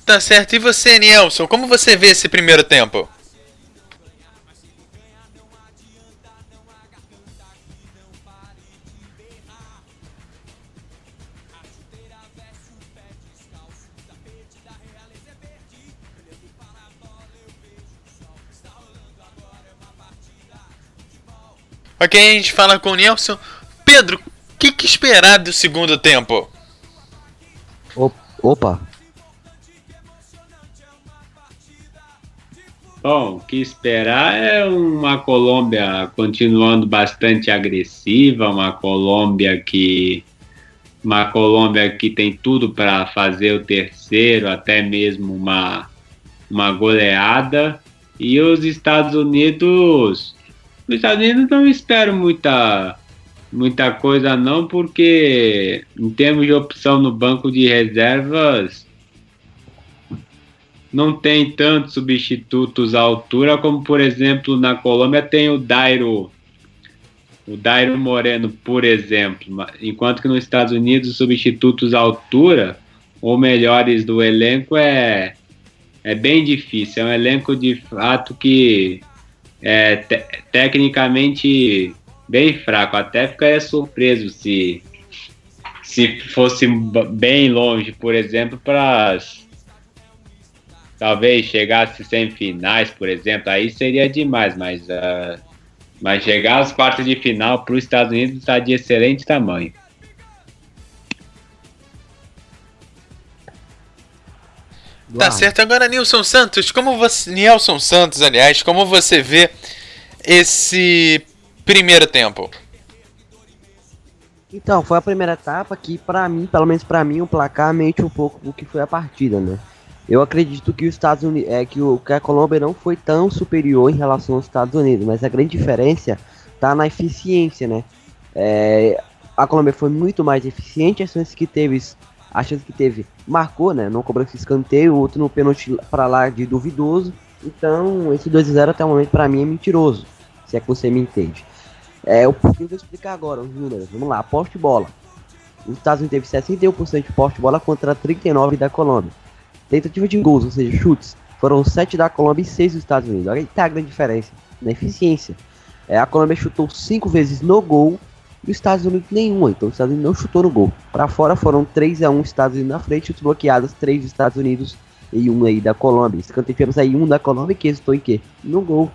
Tá certo. E você, Nelson, como você vê esse primeiro tempo? Ok, a gente fala com o Nelson. Pedro, o que, que, esperar do segundo tempo? Opa! Bom, o que esperar é uma Colômbia continuando bastante agressiva, uma Colômbia que uma Colômbia que tem tudo para fazer o terceiro, até mesmo uma, uma goleada. E os Estados Unidos nos Estados Unidos não espero muita, muita coisa não, porque em termos de opção no banco de reservas não tem tantos substitutos à altura como, por exemplo, na Colômbia tem o Dairo, o Dairo Moreno, por exemplo, enquanto que nos Estados Unidos os substitutos à altura ou melhores do elenco é é bem difícil, é um elenco de fato que é, te tecnicamente bem fraco. Até ficaria surpreso se, se fosse bem longe, por exemplo, para talvez chegasse semifinais, por exemplo, aí seria demais, mas, uh, mas chegar às quartas de final para os Estados Unidos está de excelente tamanho. Tá certo. Agora, Nilson Santos, como você. Nilson Santos, aliás, como você vê esse primeiro tempo? Então, foi a primeira etapa que, para mim, pelo menos para mim, o placar mente um pouco do que foi a partida, né? Eu acredito que os Estados Unidos, é que, o, que a Colômbia não foi tão superior em relação aos Estados Unidos, mas a grande diferença tá na eficiência, né? É, a Colômbia foi muito mais eficiente, as chances que teve a chance que teve marcou, né? Não cobrou esse escanteio, o outro no pênalti para lá de duvidoso. Então, esse 2 a 0 até o momento para mim é mentiroso, se é que você me entende. É o que eu vou explicar agora, os números. Vamos lá, poste bola. Os Estados Unidos teve 61% de poste bola contra 39 da Colômbia. Tentativa de gols, ou seja, chutes, foram 7 da Colômbia e 6 dos Estados Unidos. Olha aí tá a grande diferença na eficiência. É, a Colômbia chutou 5 vezes no gol e os Estados Unidos nenhuma, então os Estados Unidos não chutou no gol. Para fora foram 3 a 1 Estados Unidos na frente, chutes bloqueados 3 dos Estados Unidos e 1 aí da Colômbia. Tivemos aí um da Colômbia que resultou em quê? No gol.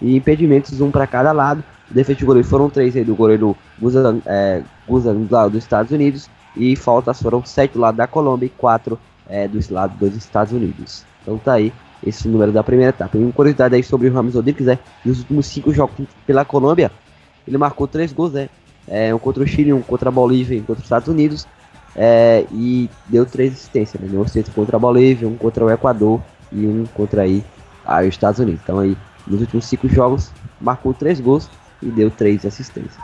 E impedimentos, um para cada lado. Defesa de goleiro foram 3 aí do goleiro Guzan, é, Guzan do lado dos Estados Unidos. E faltas foram 7 do lado da Colômbia e 4 é, do lado dos Estados Unidos. Então tá aí esse número da primeira etapa. E uma curiosidade aí sobre o Ramos Rodrigues, é, nos últimos 5 jogos pela Colômbia, ele marcou 3 gols, né? É, um contra o Chile, um contra a Bolívia, um contra os Estados Unidos, é, e deu três assistências, né? Deu assistência contra a Bolívia, um contra o Equador e um contra aí aí os Estados Unidos. Então aí, nos últimos cinco jogos, marcou três gols e deu três assistências.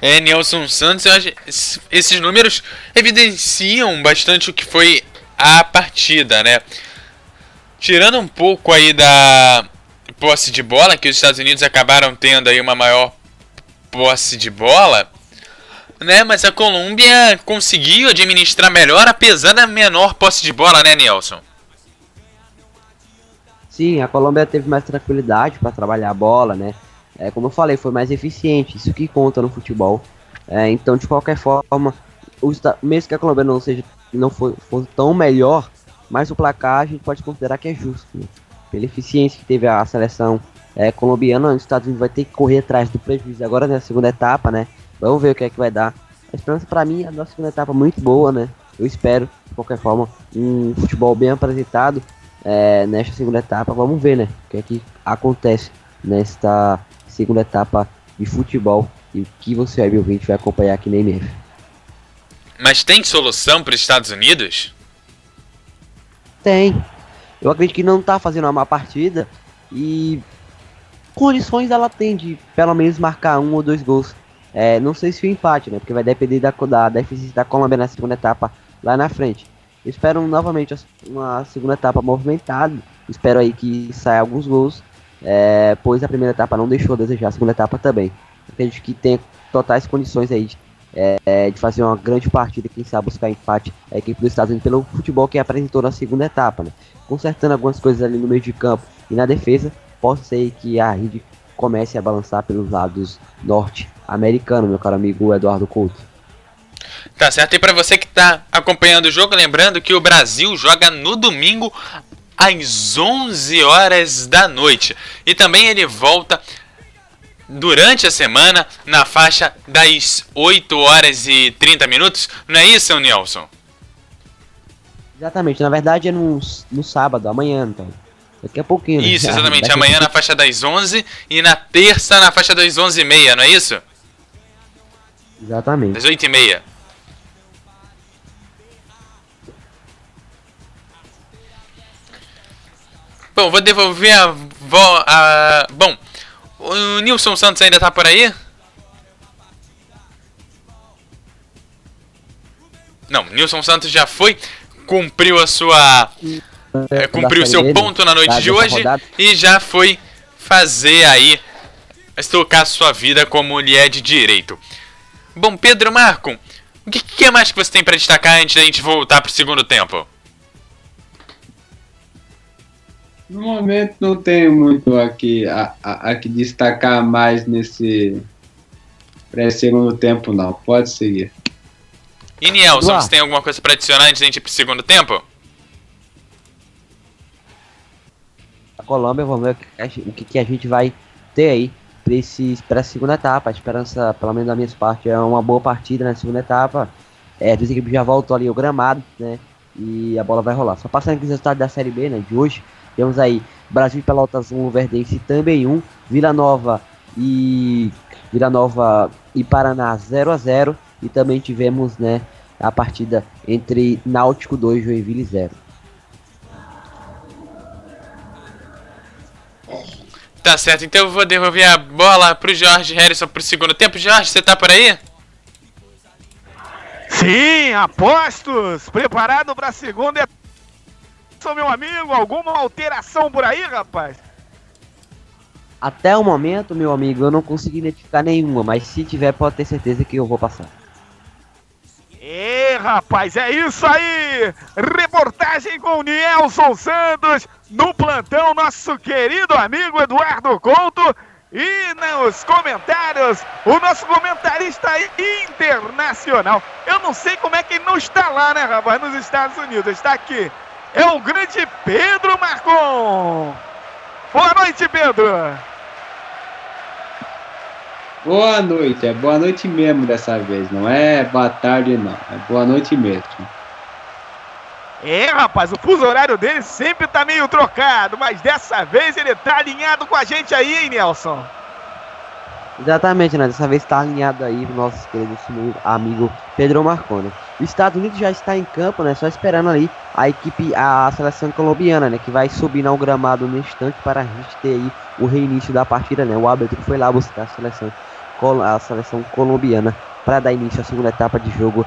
É, Nelson Santos, eu acho, es- esses números evidenciam bastante o que foi a partida, né? Tirando um pouco aí da posse de bola, que os Estados Unidos acabaram tendo aí uma maior posse de bola, né? Mas a Colômbia conseguiu administrar melhor, apesar da menor posse de bola, né, Nelson? Sim, a Colômbia teve mais tranquilidade para trabalhar a bola, né? É, como eu falei, foi mais eficiente, isso que conta no futebol. É, então, de qualquer forma, o Esta- mesmo que a Colômbia não seja, não for, for tão melhor, mas o placar a gente pode considerar que é justo. né? Pela eficiência que teve a seleção é, colombiana, os Estados Unidos vai ter que correr atrás do prejuízo agora na segunda etapa, né? Vamos ver o que é que vai dar. A esperança para mim é uma segunda etapa muito boa, né? Eu espero, de qualquer forma, um futebol bem apresentado é, nesta segunda etapa. Vamos ver, né? O que é que acontece nesta segunda etapa de futebol e o que você, web ouvinte, vai acompanhar aqui na MF. Mas tem solução para os Estados Unidos? Tem. Eu acredito que não tá fazendo uma má partida e condições ela tem de pelo menos marcar um ou dois gols. É, não sei se o empate, né? Porque vai depender da, da, da eficiência da Colômbia na segunda etapa lá na frente. Espero novamente uma segunda etapa movimentada. Espero aí que saia alguns gols. é, pois a primeira etapa não deixou a desejar, a segunda etapa também. Acredito que tem totais condições aí de, é, de fazer uma grande partida, quem sabe buscar empate a equipe dos Estados Unidos pelo futebol que apresentou na segunda etapa, né? Consertando algumas coisas ali no meio de campo e na defesa, posso ser que a rede comece a balançar pelos lados norte-americano, meu caro amigo Eduardo Couto. Tá certo. E para você que tá acompanhando o jogo, lembrando que o Brasil joga no domingo às 11 horas da noite. E também ele volta durante a semana na faixa das 8 horas e 30 minutos. Não é isso, Nelson? Exatamente, na verdade é no, no sábado, amanhã, então. Daqui a pouquinho. né? Isso, exatamente. Amanhã na faixa das 11 e na terça na faixa das 11h30, não é isso? Exatamente. Das 8h30. Bom, vou devolver a, vo a. Bom, o Nilson Santos ainda tá por aí? Não, Nilson Santos já foi, cumpriu a sua. é, cumpriu o seu ponto na noite de hoje rodada. e já foi fazer aí. Estocar sua vida como lhe é de direito. Bom, Pedro Marco, o que, que mais que você tem pra destacar antes da gente voltar pro segundo tempo? No momento não tenho muito aqui a, a, a que destacar mais nesse pré-segundo tempo, não. Pode seguir. E Nielson, Eduardo. você tem alguma coisa pra adicionar antes da gente ir pro segundo tempo? A Colômbia, vamos ver o que a gente- o que, a gente vai ter aí para a segunda etapa. A esperança, pelo menos da minha parte, é uma boa partida na segunda etapa. É, as duas equipes já voltam ali ao gramado, né? E a bola vai rolar. Só passando aqui os resultados da Série B, né? De hoje. Temos aí Brasil e Pelotas 1, Verdense também 1, Vila Nova e Vila Nova e Paraná 0 a 0 e também tivemos, né, a partida entre Náutico 2 e Joinville 0. Tá certo, então eu vou devolver a bola pro Jorge Harrison pro segundo tempo. Jorge, você tá por aí? Sim, apostos! Preparado para a segunda etapa, meu amigo? Alguma alteração por aí, rapaz? Até o momento, meu amigo, eu não consegui identificar nenhuma, mas se tiver, pode ter certeza que eu vou passar. É, rapaz, é isso aí! Reportagem com Nielson Santos, no plantão, nosso querido amigo Eduardo Couto. E nos comentários, o nosso comentarista internacional. Eu não sei como é que ele não está lá, né, rapaz, nos Estados Unidos. Está aqui. É o grande Pedro Marcon. Boa noite, Pedro. Boa noite, é boa noite mesmo dessa vez, não é boa tarde não, é boa noite mesmo. É, rapaz, o fuso horário dele sempre tá meio trocado, mas dessa vez ele tá alinhado com a gente aí, hein, Nelson? Exatamente, né? Dessa vez está alinhado aí o nosso querido amigo Pedro Marconi. O Estados Unidos já está em campo, né? Só esperando ali a equipe, a seleção colombiana, né, que vai subir no gramado no instante para a gente ter aí o reinício da partida, né? O árbitro foi lá buscar a seleção, a seleção colombiana para dar início à segunda etapa de jogo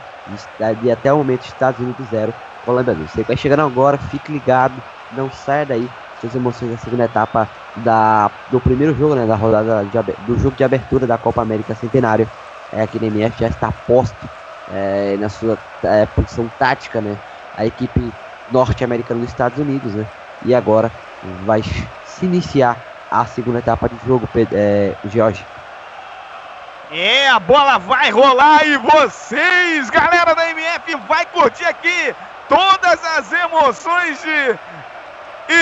de até o momento Estados Unidos 0, Colômbia 2. Você vai chegando agora, fique ligado, não saia daí. Suas emoções da segunda etapa da, do primeiro jogo, né, da rodada de, do jogo de abertura da Copa América Centenário, é, aqui na MF já está posto é, na sua é, posição tática, né? A equipe norte-americana dos Estados Unidos, né? E agora vai se iniciar a segunda etapa de jogo, é, Jorge. É, a bola vai rolar e vocês, galera da MF, vai curtir aqui todas as emoções de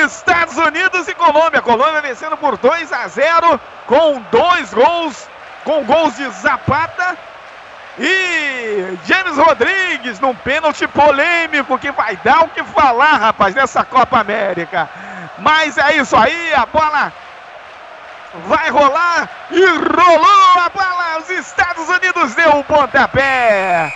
Estados Unidos e Colômbia. Colômbia vencendo por 2 a 0 com dois gols, com gols de Zapata e James Rodrigues num pênalti polêmico que vai dar o que falar, rapaz, nessa Copa América. Mas é isso aí, a bola vai rolar e rolou a bola. Os Estados Unidos deu o um pontapé.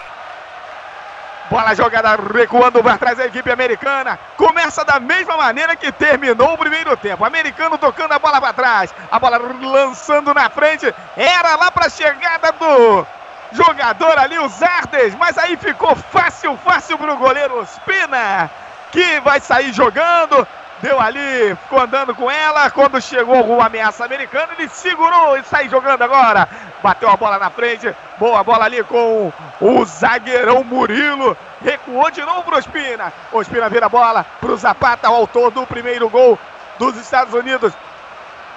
Bola jogada recuando para trás a equipe americana. Começa da mesma maneira que terminou o primeiro tempo. Americano tocando a bola para trás. A bola lançando na frente. Era lá para a chegada do jogador ali, o Zardes. Mas aí ficou fácil, fácil para o goleiro Ospina. Que vai sair jogando deu ali, ficou andando com ela. Quando chegou uma ameaça americana, ele segurou e saiu jogando agora. Bateu a bola na frente, boa bola ali com o zagueirão Murilo. Recuou de novo pro Ospina. Ospina vira a bola pro Zapata, o autor do primeiro gol dos Estados Unidos.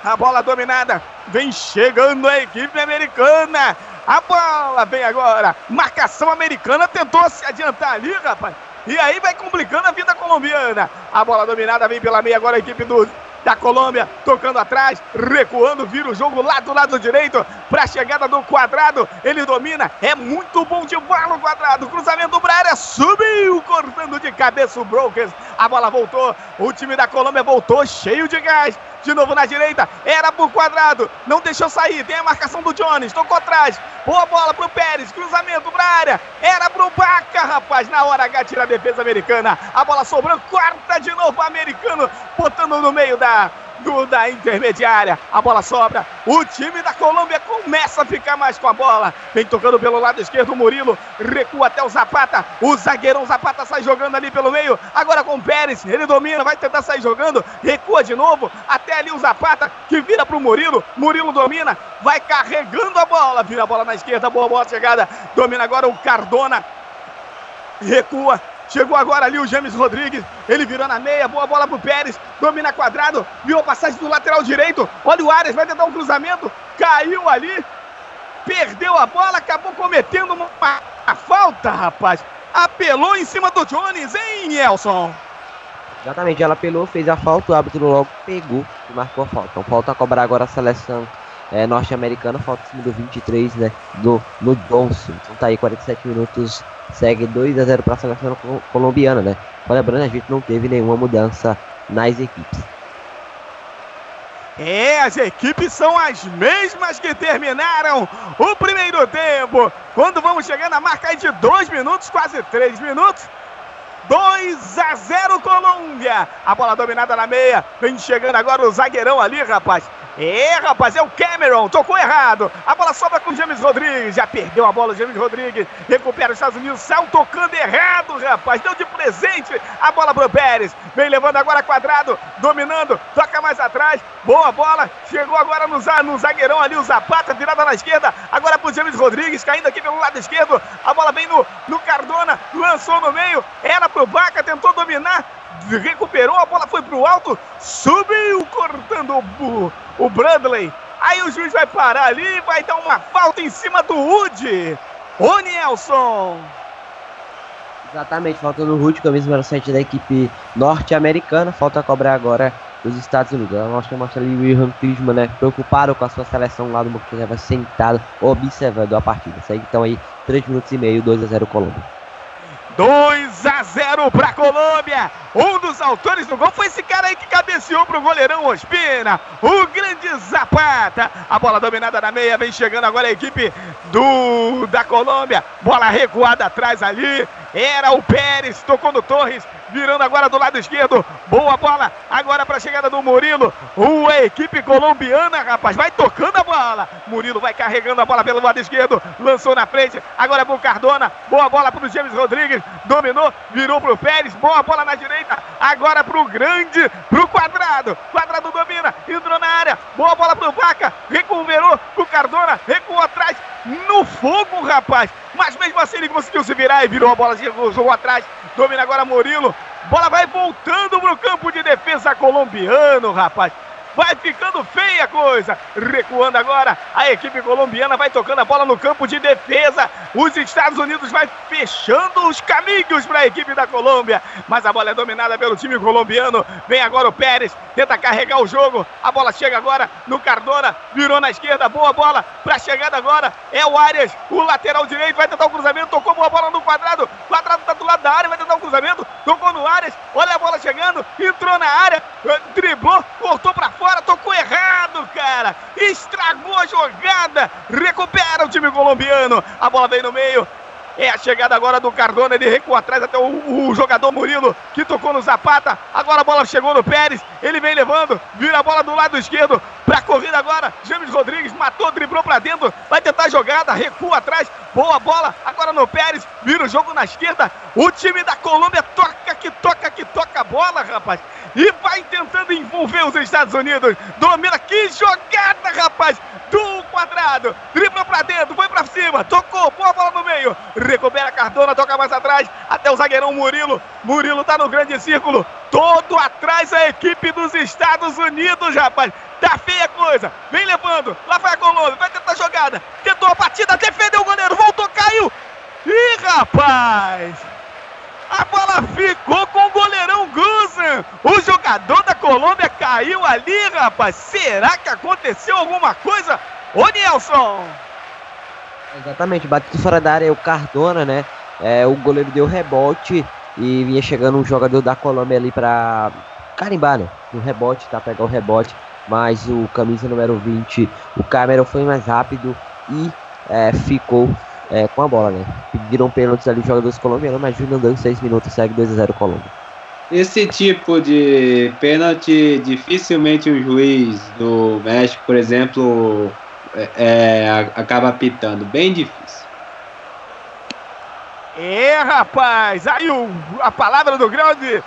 A bola dominada, vem chegando a equipe americana. A bola vem agora. Marcação americana tentou se adiantar ali, rapaz. E aí vai complicando a vida colombiana. A bola dominada vem pela meia agora a equipe do, da Colômbia, tocando atrás, recuando, vira o jogo lá do lado direito para a chegada do quadrado. Ele domina, é muito bom de bola o quadrado. Cruzamento para área, subiu, cortando de cabeça o Brokers. A bola voltou, o time da Colômbia voltou cheio de gás. De novo na direita. Era pro quadrado. Não deixou sair. Tem a marcação do Jones. Tocou atrás. Boa bola pro Pérez. Cruzamento pra área. Era pro Baca, rapaz. Na hora H tira a defesa americana. A bola sobrou. Quarta de novo americano. Botando no meio da do, da intermediária. A bola sobra. O time da Colômbia começa a ficar mais com a bola. Vem tocando pelo lado esquerdo o Murilo. Recua até o Zapata. O zagueirão Zapata sai jogando ali pelo meio. Agora com o Pérez. Ele domina, vai tentar sair jogando. Recua de novo. Até ali o Zapata que vira pro Murilo. Murilo domina. Vai carregando a bola. Vira a bola na esquerda. Boa bola chegada. Domina agora o Cardona. Recua Chegou agora ali o James Rodrigues. Ele virou na meia. Boa bola pro Pérez. Domina quadrado. Viu a passagem do lateral direito. Olha o Arias. Vai tentar um cruzamento. Caiu ali. Perdeu a bola. Acabou cometendo uma, uma falta, rapaz. Apelou em cima do Jones, hein, Nelson? Exatamente. Ela apelou, fez a falta. O árbitro logo pegou e marcou a falta. Então falta a cobrar agora a seleção é, norte-americana. Falta em cima do 23, né? Do, no Johnson. Então tá aí 47 minutos segue 2 a 0 para a seleção colombiana, né? Lembrando, a gente não teve nenhuma mudança nas equipes. É, as equipes são as mesmas que terminaram o primeiro tempo. Quando vamos chegando a marca de 2 minutos, quase 3 minutos. 2 a 0 Colômbia. A bola dominada na meia. Vem chegando agora o zagueirão ali, rapaz. É, rapaz, é o Cameron, tocou errado. A bola sobra com o James Rodrigues. Já perdeu a bola o James Rodrigues. Recupera os Estados Unidos, saiu tocando errado, rapaz. Deu de presente a bola pro Pérez. Vem levando agora quadrado, dominando, toca mais atrás. Boa bola, chegou agora no, no zagueirão ali, o Zapata, virada na esquerda. Agora pro James Rodrigues, caindo aqui pelo lado esquerdo. A bola vem no, no Cardona, lançou no meio. Era pro Baca, tentou dominar recuperou, a bola foi pro alto, subiu cortando o, o Bradley. Aí o juiz vai parar ali, vai dar uma falta em cima do Wood. O Nelson. Exatamente, falta no Wood, camisa número 7 da equipe norte-americana. Falta cobrar agora os Estados Unidos. Nós temos ali o William Fishman, né? Preocupado com a sua seleção lá do Montenegro, sentado, observando a partida. Segue então aí 3 minutos e meio, 2 a 0 Colômbia. 2 a 0 para Colômbia. Um dos autores do gol foi esse cara aí que cabeceou pro goleirão Ospina, o grande Zapata. A bola dominada na meia, vem chegando agora a equipe do da Colômbia. Bola recuada atrás ali. Era o Pérez, tocou no Torres, virando agora do lado esquerdo. Boa bola, agora para a chegada do Murilo. Uh, a equipe colombiana, rapaz, vai tocando a bola. Murilo vai carregando a bola pelo lado esquerdo, lançou na frente. Agora para o Cardona, boa bola para o James Rodrigues, dominou, virou para o Pérez, boa bola na direita. Agora para o grande, para o quadrado. Quadrado domina, entrou na área, boa bola para o Vaca, recuperou para o Cardona, recuou atrás, no fogo, rapaz. Mas mesmo assim ele conseguiu se virar e virou a bola, jogou atrás. Domina agora Murilo. Bola vai voltando pro campo de defesa colombiano, rapaz. Vai ficando feia a coisa. Recuando agora, a equipe colombiana vai tocando a bola no campo de defesa. Os Estados Unidos vai fechando os caminhos para a equipe da Colômbia. Mas a bola é dominada pelo time colombiano. Vem agora o Pérez, tenta carregar o jogo. A bola chega agora no Cardona, virou na esquerda. Boa bola para a chegada agora. É o Arias, o lateral direito, vai tentar o cruzamento. Tocou boa bola no quadrado. Quadrado está do lado da área, vai tentar o cruzamento. Tocou no Arias, olha a bola chegando. Entrou na área, driblou, cortou para fora fora, tocou errado, cara. Estragou a jogada. Recupera o time colombiano. A bola vem no meio. É a chegada agora do Cardona, ele recua atrás até o, o, jogador Murilo, que tocou no Zapata. Agora a bola chegou no Pérez, ele vem levando, vira a bola do lado esquerdo, pra corrida agora. James Rodrigues matou, driblou pra dentro, vai tentar a jogada, recua atrás, boa bola, agora no Pérez, vira o jogo na esquerda. O time da Colômbia toca que toca que toca a bola, rapaz e vai tentando envolver os Estados Unidos. Domina, que jogada, rapaz! Do quadrado, dribla pra dentro, foi pra cima, tocou, boa bola no meio, recupera Cardona, toca mais atrás, até o zagueirão Murilo. Murilo tá no grande círculo, todo atrás a equipe dos Estados Unidos, rapaz. Tá feia a coisa, vem levando, lá vai a Colômbia, vai tentar a jogada, tentou a batida, defendeu o goleiro, voltou, caiu. Ih, rapaz! A bola ficou com o goleirão Guzan. O jogador da Colômbia caiu ali, rapaz. Será que aconteceu alguma coisa? Ô, Nelson! Exatamente, bateu fora da área o Cardona, né? É, o goleiro deu rebote e vinha chegando um jogador da Colômbia ali para carimbar, né? No rebote, tá? Pegar o rebote. Mas o camisa número 20, o Cameron foi mais rápido e é, ficou é, com a bola, né? Pediram pênaltis ali os jogadores colombianos, mas Júnior deu 6 minutos, segue 2 a 0 Colômbia. Esse tipo de pênalti, dificilmente o juiz do México, por exemplo, é, é, acaba apitando. Bem difícil. É, rapaz! Aí o, a palavra do grande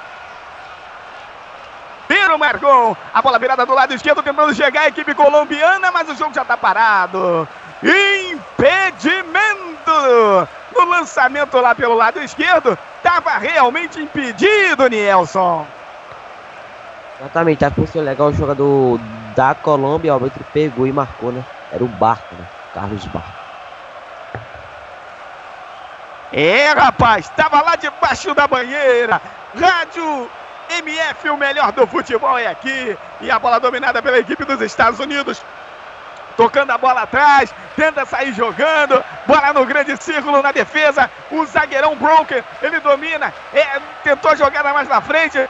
Piro Margon. A bola virada do lado esquerdo, tentando chegar a equipe colombiana, mas o jogo já está parado. Impedimento! No lançamento lá pelo lado esquerdo, estava realmente impedido, Nielson. Exatamente, a função legal o jogador da Colômbia, o árbitro pegou e marcou, né? Era o Barco, né? Carlos Barco. É, rapaz, estava lá debaixo da banheira. Rádio MF, o melhor do futebol é aqui. E a bola dominada pela equipe dos Estados Unidos tocando a bola atrás, tenta sair jogando, bola no grande círculo na defesa, o zagueirão Broker, ele domina, é, tentou a jogada mais na frente,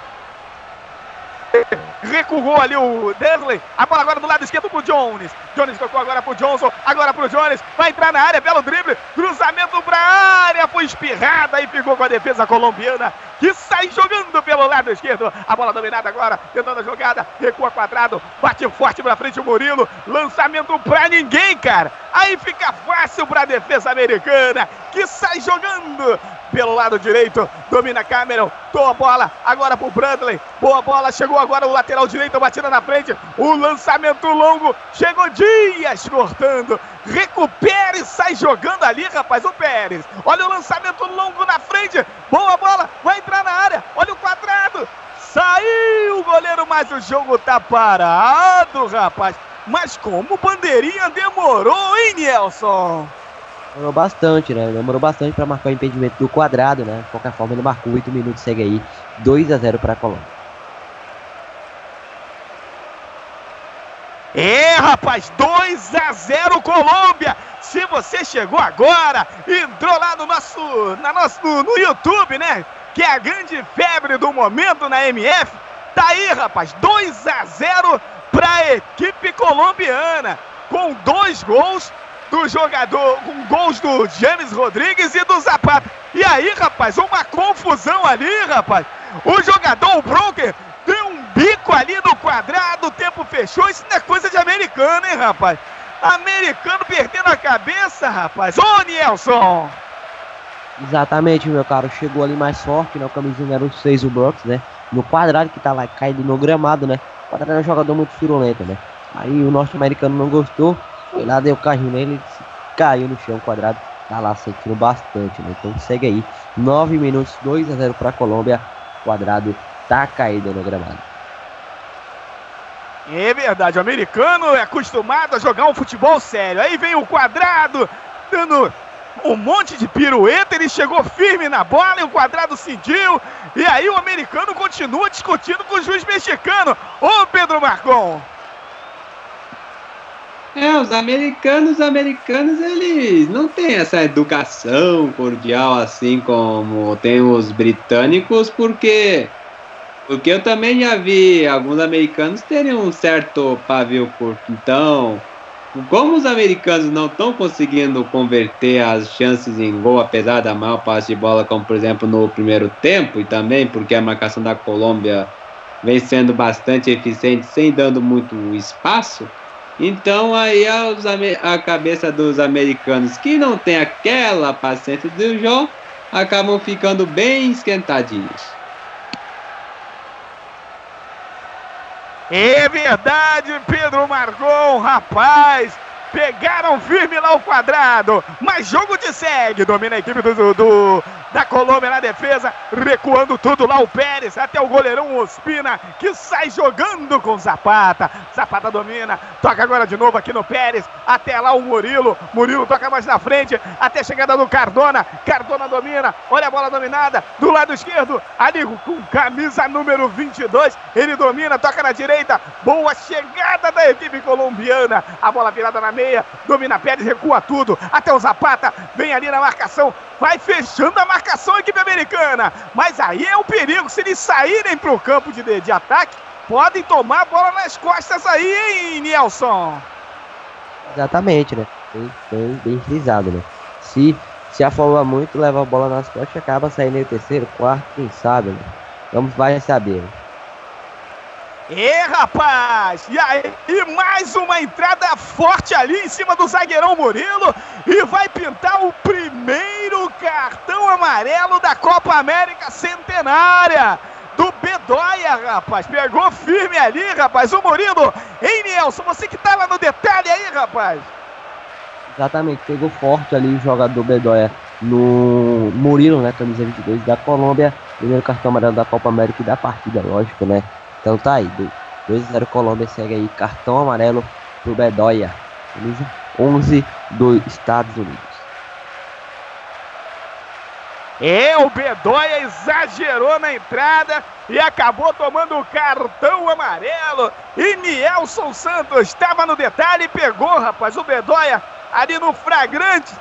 recuou ali o Desley. A bola agora do lado esquerdo pro Jones. Jones tocou agora pro Johnson. Agora pro Jones. Vai entrar na área, belo drible. Cruzamento pra área. Foi espirrada e ficou com a defesa colombiana. Que sai jogando pelo lado esquerdo. A bola dominada agora. Tentando a jogada. Recua quadrado. Bate forte pra frente o Murilo. Lançamento pra ninguém, cara. Aí fica fácil pra defesa americana. Que sai jogando pelo lado direito. Domina Cameron. Toa a bola. Agora pro Bradley. Boa bola. Chegou agora o lateral direito. Batida na frente. O lançamento longo. Chegou Dias cortando. Recupera e sai jogando ali, rapaz. O Pérez. Olha o lançamento longo na frente. Boa bola. Vai entrar na área. Olha o quadrado. Saiu o goleiro, mas o jogo tá parado, rapaz. Mas como bandeirinha demorou, hein, Nelson? Demorou bastante, né? Demorou bastante para marcar o impedimento do quadrado, né? De qualquer forma, ele marcou 8 minutos, segue aí 2 a 0 para a Colômbia. É, rapaz, 2 a 0 Colômbia. Se você chegou agora, entrou lá no nosso, na nosso, no YouTube, né? Que é a grande febre do momento na MF. Tá aí, rapaz, 2 a 0 para a equipe colombiana, com dois gols do jogador, com gols do James Rodrigues e do Zapata. E aí, rapaz, uma confusão ali, rapaz. O jogador, o Broker, deu um bico ali no quadrado, o tempo fechou. Isso não é coisa de americano, hein, rapaz? Americano perdendo a cabeça, rapaz. Ô, Nielson! Exatamente, meu caro. Chegou ali mais forte, né? O camisinho era o 6, o Brooks, né? No quadrado que lá caído no gramado, né? O quadrado é um jogador muito furulento, né? Aí o norte-americano não gostou, foi lá, deu carrinho nele, caiu no chão, quadrado tá lá sentindo bastante, né? Então segue aí. 9 minutos, 2 a 0 pra Colômbia. Quadrado tá caído no gramado. É verdade, o americano é acostumado a jogar um futebol sério. Aí vem o quadrado, dando um monte de pirueta, ele chegou firme na bola e o quadrado sentiu. E aí o americano continua discutindo com o juiz mexicano. Ô Pedro Marcon! É, os americanos, os americanos, eles não têm essa educação cordial assim como tem os britânicos, porque porque eu também já vi alguns americanos terem um certo pavio curto. Então, como os americanos não estão conseguindo converter as chances em gol, apesar da maior passe de bola, como por exemplo no primeiro tempo, e também porque a marcação da Colômbia vem sendo bastante eficiente, sem dando muito espaço. Então aí a, a cabeça dos americanos que não tem aquela paciência do jogo acabam ficando bem esquentadinhos. É verdade, Pedro Margon, rapaz. Pegaram firme lá o quadrado, mas jogo de segue. Domina a equipe do, do, da Colômbia na defesa, recuando tudo lá o Pérez, até o goleirão Ospina, que sai jogando com Zapata. Zapata domina, toca agora de novo aqui no Pérez, até lá o Murilo. Murilo toca mais na frente, até a chegada do Cardona. Cardona domina, olha a bola dominada do lado esquerdo, ali com camisa número 22. Ele domina, toca na direita. Boa chegada da equipe colombiana. A bola virada na meia, domina Pérez, recua tudo, até o Zapata, vem ali na marcação, vai fechando a marcação a equipe americana. Mas aí é o perigo, se eles saírem para o campo de, de ataque, podem tomar a bola nas costas aí, hein? Exatamente, né? Bem, bem, bem frisado, né? Se, se afoba muito, leva a bola nas costas acaba saindo em terceiro, quarto, quem sabe, né? Vamos, vai saber. É, rapaz! E aí, mais uma entrada forte ali em cima do zagueirão Murilo. E vai pintar o primeiro cartão amarelo da Copa América Centenária. Do Bedóia, rapaz. Pegou firme ali, rapaz. O Murilo. Hein, Nelson? Você que tava no detalhe aí, rapaz. Exatamente. Pegou forte ali o jogador Bedóia no Murilo, né? Camisa 22 da Colômbia. Primeiro cartão amarelo da Copa América e da partida, lógico, né? Então tá aí, 2x0 Colômbia, segue aí, cartão amarelo pro Bedoya, beleza? 11 dos Estados Unidos. É, o Bedoya exagerou na entrada e acabou tomando o cartão amarelo. E Nielson Santos estava no detalhe e pegou, rapaz, o Bedoya ali no flagrante.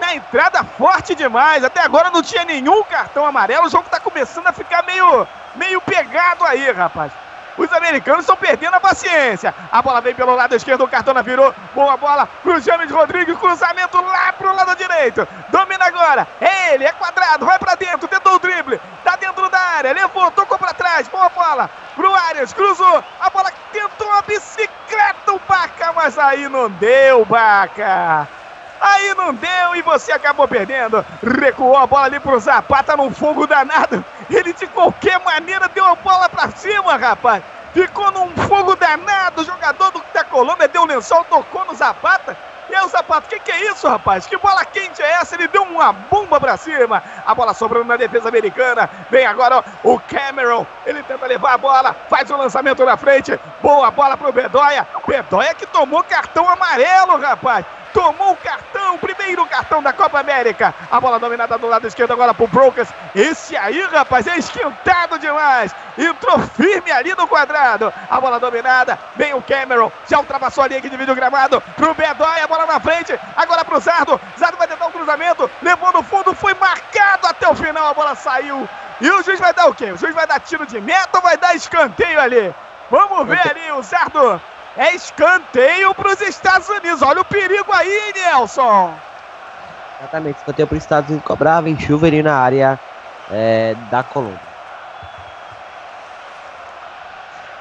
Na entrada forte demais. Até agora não tinha nenhum cartão amarelo. O jogo está começando a ficar meio meio pegado aí, rapaz. Os americanos estão perdendo a paciência. A bola vem pelo lado esquerdo, o Cartona virou. Boa bola pro James Rodrigues, cruzamento lá pro lado direito. Domina agora. É ele, é quadrado, vai para dentro, tentou o drible. Tá dentro da área, levou, tocou para trás. Boa bola pro Arias, cruzou. A bola tentou uma bicicleta, o Baca, mas aí não deu, Baca. Aí não deu e você acabou perdendo. Recuou a bola ali pro Zapata num fogo danado. Ele de qualquer maneira deu a bola pra cima, rapaz. Ficou num fogo danado. O jogador do, da Colômbia deu o lençol, tocou no Zapata. E aí o Zapata, o que, que é isso, rapaz? Que bola quente é essa? Ele deu uma bomba pra cima. A bola sobrando na defesa americana. Vem agora ó, o Cameron. Ele tenta levar a bola, faz o lançamento na frente. Boa bola pro Bedoya. Bedoya que tomou cartão amarelo, rapaz tomou o cartão, primeiro cartão da Copa América. A bola dominada do lado esquerdo agora pro Brokers. Esse aí, rapaz, é esquentado demais. Entrou firme ali no quadrado. A bola dominada, vem o Cameron, já ultrapassou a linha que divide o gramado pro Bedói, a bola na frente, agora pro Zardo. Zardo vai tentar o um cruzamento, levou no fundo, foi marcado até o final, a bola saiu. E o juiz vai dar o quê? O juiz vai dar tiro de meta ou vai dar escanteio ali? Vamos ver ali o Zardo É escanteio para os Estados Unidos. Olha o perigo aí, Nelson. Exatamente, escanteio para os Estados Unidos cobrar, vem Chuvery na área é, da Colômbia.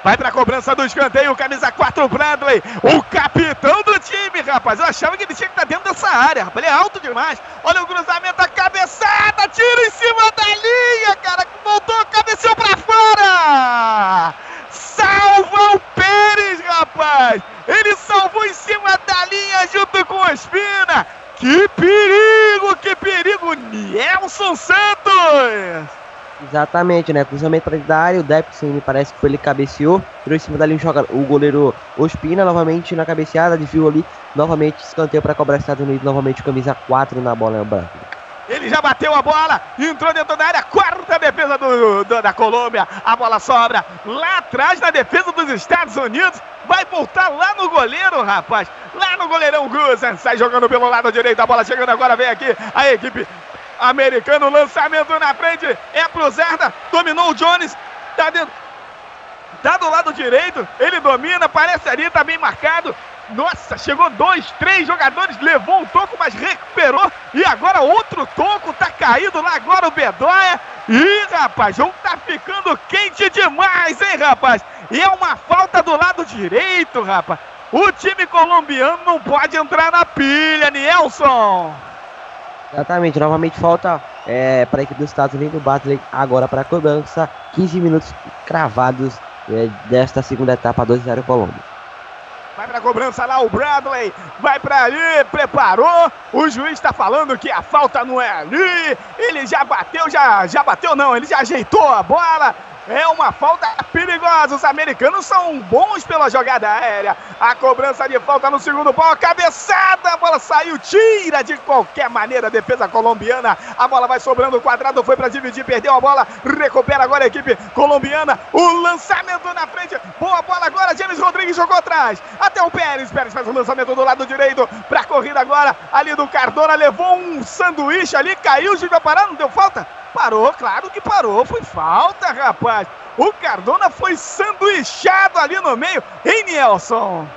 Vai pra cobrança do escanteio, camisa 4, Bradley, o capitão do time, rapaz. Eu achava que ele tinha que estar dentro dessa área, rapaz. Ele é alto demais. Olha o cruzamento, a cabeçada, tiro em cima da linha, cara. Voltou, cabeceou pra fora. Salva o Pérez, rapaz. Ele salvou em cima da linha junto com o Espina. Que perigo, que perigo, Nelson Santos. Exatamente, né? Cruzamento para da área, o Depson me parece que foi ele que cabeceou, tirou em cima dali joga, o goleiro Ospina novamente na cabeceada, desviou ali, novamente escanteio para cobrar Estados Unidos, novamente camisa 4 na bola branca. Ele já bateu a bola, entrou dentro da área, quarta defesa do, do, da Colômbia. A bola sobra lá atrás na defesa dos Estados Unidos. Vai voltar lá no goleiro, rapaz. Lá no goleirão Gusen. Sai jogando pelo lado direito. A bola chegando agora. Vem aqui a equipe americano, lançamento na frente, é pro Zerda, dominou o Jones, tá dentro, tá do lado direito, ele domina, parece ali, tá bem marcado, nossa, chegou dois, três jogadores, levou um toco, mas recuperou. E agora outro toco, tá caído lá agora o Bedóia. Ih, rapaz, o jogo tá ficando quente demais, hein, rapaz? E é uma falta do lado direito, rapaz. O time colombiano não pode entrar na pilha, Nielson. Exatamente, novamente falta é, para a equipe dos Estados Unidos, Bartley agora para a cobrança, 15 minutos cravados é, desta segunda etapa, 2-0 Colômbia. Vai para a cobrança lá o Bradley, vai para ali, preparou. O juiz está falando que a falta não é ali. Ele já bateu, já, já bateu não, ele já ajeitou a bola. É uma falta perigosa. Os americanos são bons pela jogada aérea. A cobrança de falta no segundo pau. Cabeçada. A bola saiu. Tira de qualquer maneira a defesa colombiana. A bola vai sobrando. O quadrado foi para dividir. Perdeu a bola. Recupera agora a equipe colombiana. O lançamento na frente. Boa bola agora. James Rodrigues jogou atrás. Até o Pérez. Pérez faz o lançamento do lado direito. Para a corrida agora. Ali do Cardona. Levou um sanduíche ali. Caiu. O juiz vai parar. Não deu falta? Parou, claro que parou. Foi falta, rapaz. O Cardona foi sanduichado ali no meio. Hein, Nelson?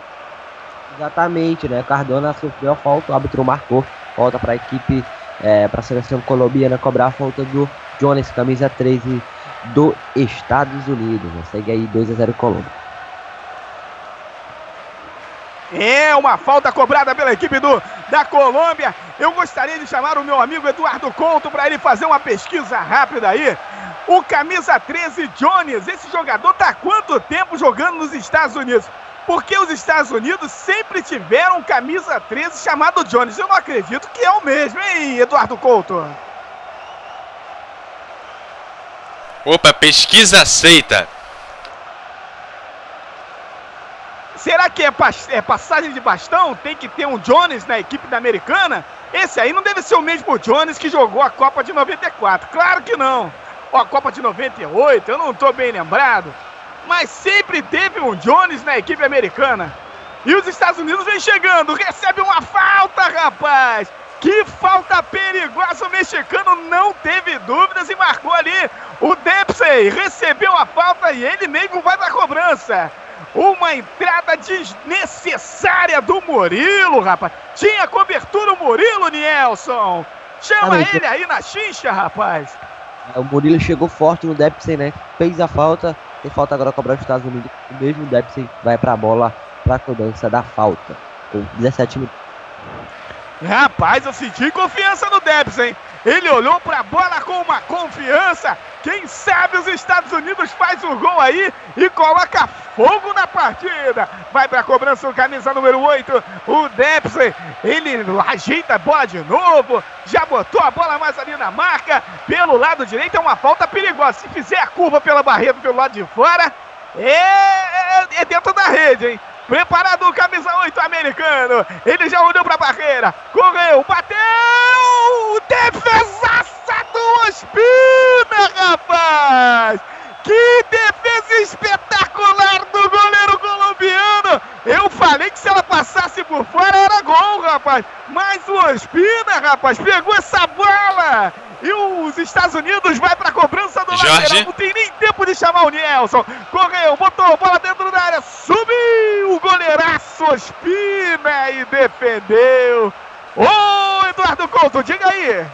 Exatamente, né? Cardona sofreu a falta, o árbitro marcou. Falta para a equipe, é, para a seleção colombiana cobrar a falta do Jones, camisa 13 do Estados Unidos. Né? Segue aí 2 a 0 Colômbia. É uma falta cobrada pela equipe do, da Colômbia. Eu gostaria de chamar o meu amigo Eduardo Couto para ele fazer uma pesquisa rápida aí. O camisa 13 Jones, esse jogador está há quanto tempo jogando nos Estados Unidos? Porque os Estados Unidos sempre tiveram camisa 13 chamado Jones. Eu não acredito que é o mesmo, hein, Eduardo Couto? Opa, pesquisa aceita. Será que é, é, passagem de bastão? Tem que ter um Jones na equipe da americana? Esse aí não deve ser o mesmo Jones que jogou a Copa de 94. Claro que não. Ó, a Copa de 98, eu não estou bem lembrado. Mas sempre teve um Jones na equipe americana. E os Estados Unidos vem chegando, recebe uma falta, rapaz! Que falta perigosa! O mexicano não teve dúvidas e marcou ali. O Dempsey recebeu a falta e ele mesmo vai para a cobrança. Uma entrada desnecessária do Murilo, rapaz. Tinha cobertura o Murilo, Nielson. Chama ah, ele aí na xincha, rapaz. É, o Murilo chegou forte no Dempsey, né? Fez a falta. Tem falta agora cobrar os Estados Unidos. O mesmo Dempsey vai pra bola pra cobrança da falta. Com 17 minutos. Rapaz, eu senti confiança no Dempsey. Ele olhou para a bola com uma confiança. Quem sabe os Estados Unidos faz o gol aí e coloca fogo na partida. Vai para a cobrança o camisa número 8, o Dempsey. Ele ajeita a bola de novo. Já botou a bola mais ali na marca. Pelo lado direito é uma falta perigosa. Se fizer a curva pela barreira pelo lado de fora, é, é, é dentro da rede, hein? Preparado o camisa 8 americano. Ele já olhou para a barreira. Correu, bateu! Defesaça do Ospina, rapaz! Que defesa espetacular do goleiro Eu falei que se ela passasse por fora era gol, rapaz! Mas o Ospina, rapaz, pegou essa bola! E os Estados Unidos vai para a cobrança do Jorge. lateral. Não tem nem tempo de chamar o Nelson. Correu, botou a bola dentro da área. Subiu o goleiro Ospina e defendeu. Ô, Eduardo Couto, diga aí.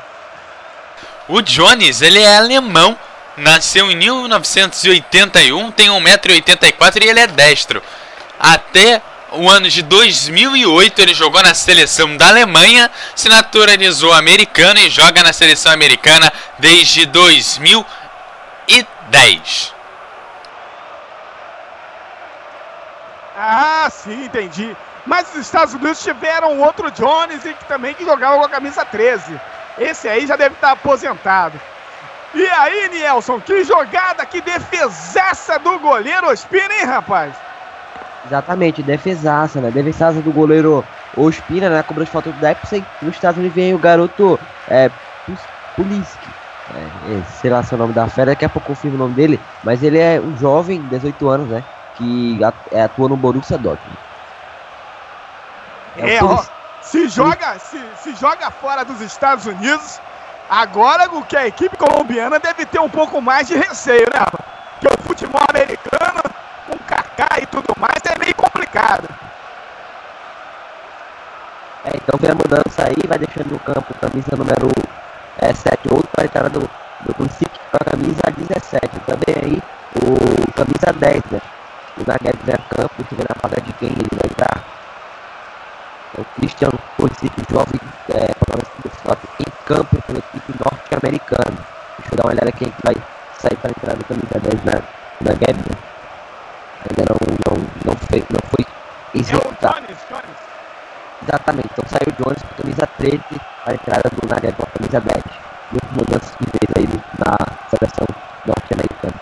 O Jones, ele é alemão, nasceu em 1981, tem 1,84m e ele é destro. Até o ano de 2008 ele jogou na seleção da Alemanha, se naturalizou americano e joga na seleção americana desde 2010. Ah, sim, entendi. Mas os Estados Unidos tiveram outro Jones e que também que jogava com a camisa 13. Esse aí já deve estar aposentado. E aí, Nielson, que jogada, que defesaça do goleiro Ospina, hein, rapaz? Exatamente, defesaça, né? Defesaça do goleiro Ospina, né? Cobrou de falta do Depsen. Nos Estados Unidos vem o garoto é, Puliski. É, sei lá se é o nome da fera, daqui a pouco confirmo o nome dele. Mas ele é um jovem, 18 anos, né? Que é, atua no Borussia Dortmund. É, é ó, se joga, se, se joga fora dos Estados Unidos, agora o que a equipe colombiana deve ter um pouco mais de receio, né? Porque o futebol americano, Kaká e tudo mais, é meio complicado. É, então vem a mudança aí, vai deixando no campo camisa número é, 7 8 para a entrada do, do Pulisic com a camisa 17. Também aí o camisa 10, né? O Naguedes é campo, deixa eu ver na vaga de quem ele vai entrar. É o Christian Pulisic, jovem é, em campo pela equipe norte-americana. Deixa eu dar uma olhada quem vai sair para entrar no camisa 10 na, na Guedes. Ainda não, não, não, foi, não foi executado. É o Jones, Jones. Exatamente, então saiu o Jones com camisa 13 para a entrada do Naguedes com a camisa 10. Muitas mudanças que fez aí na seleção norte-americana.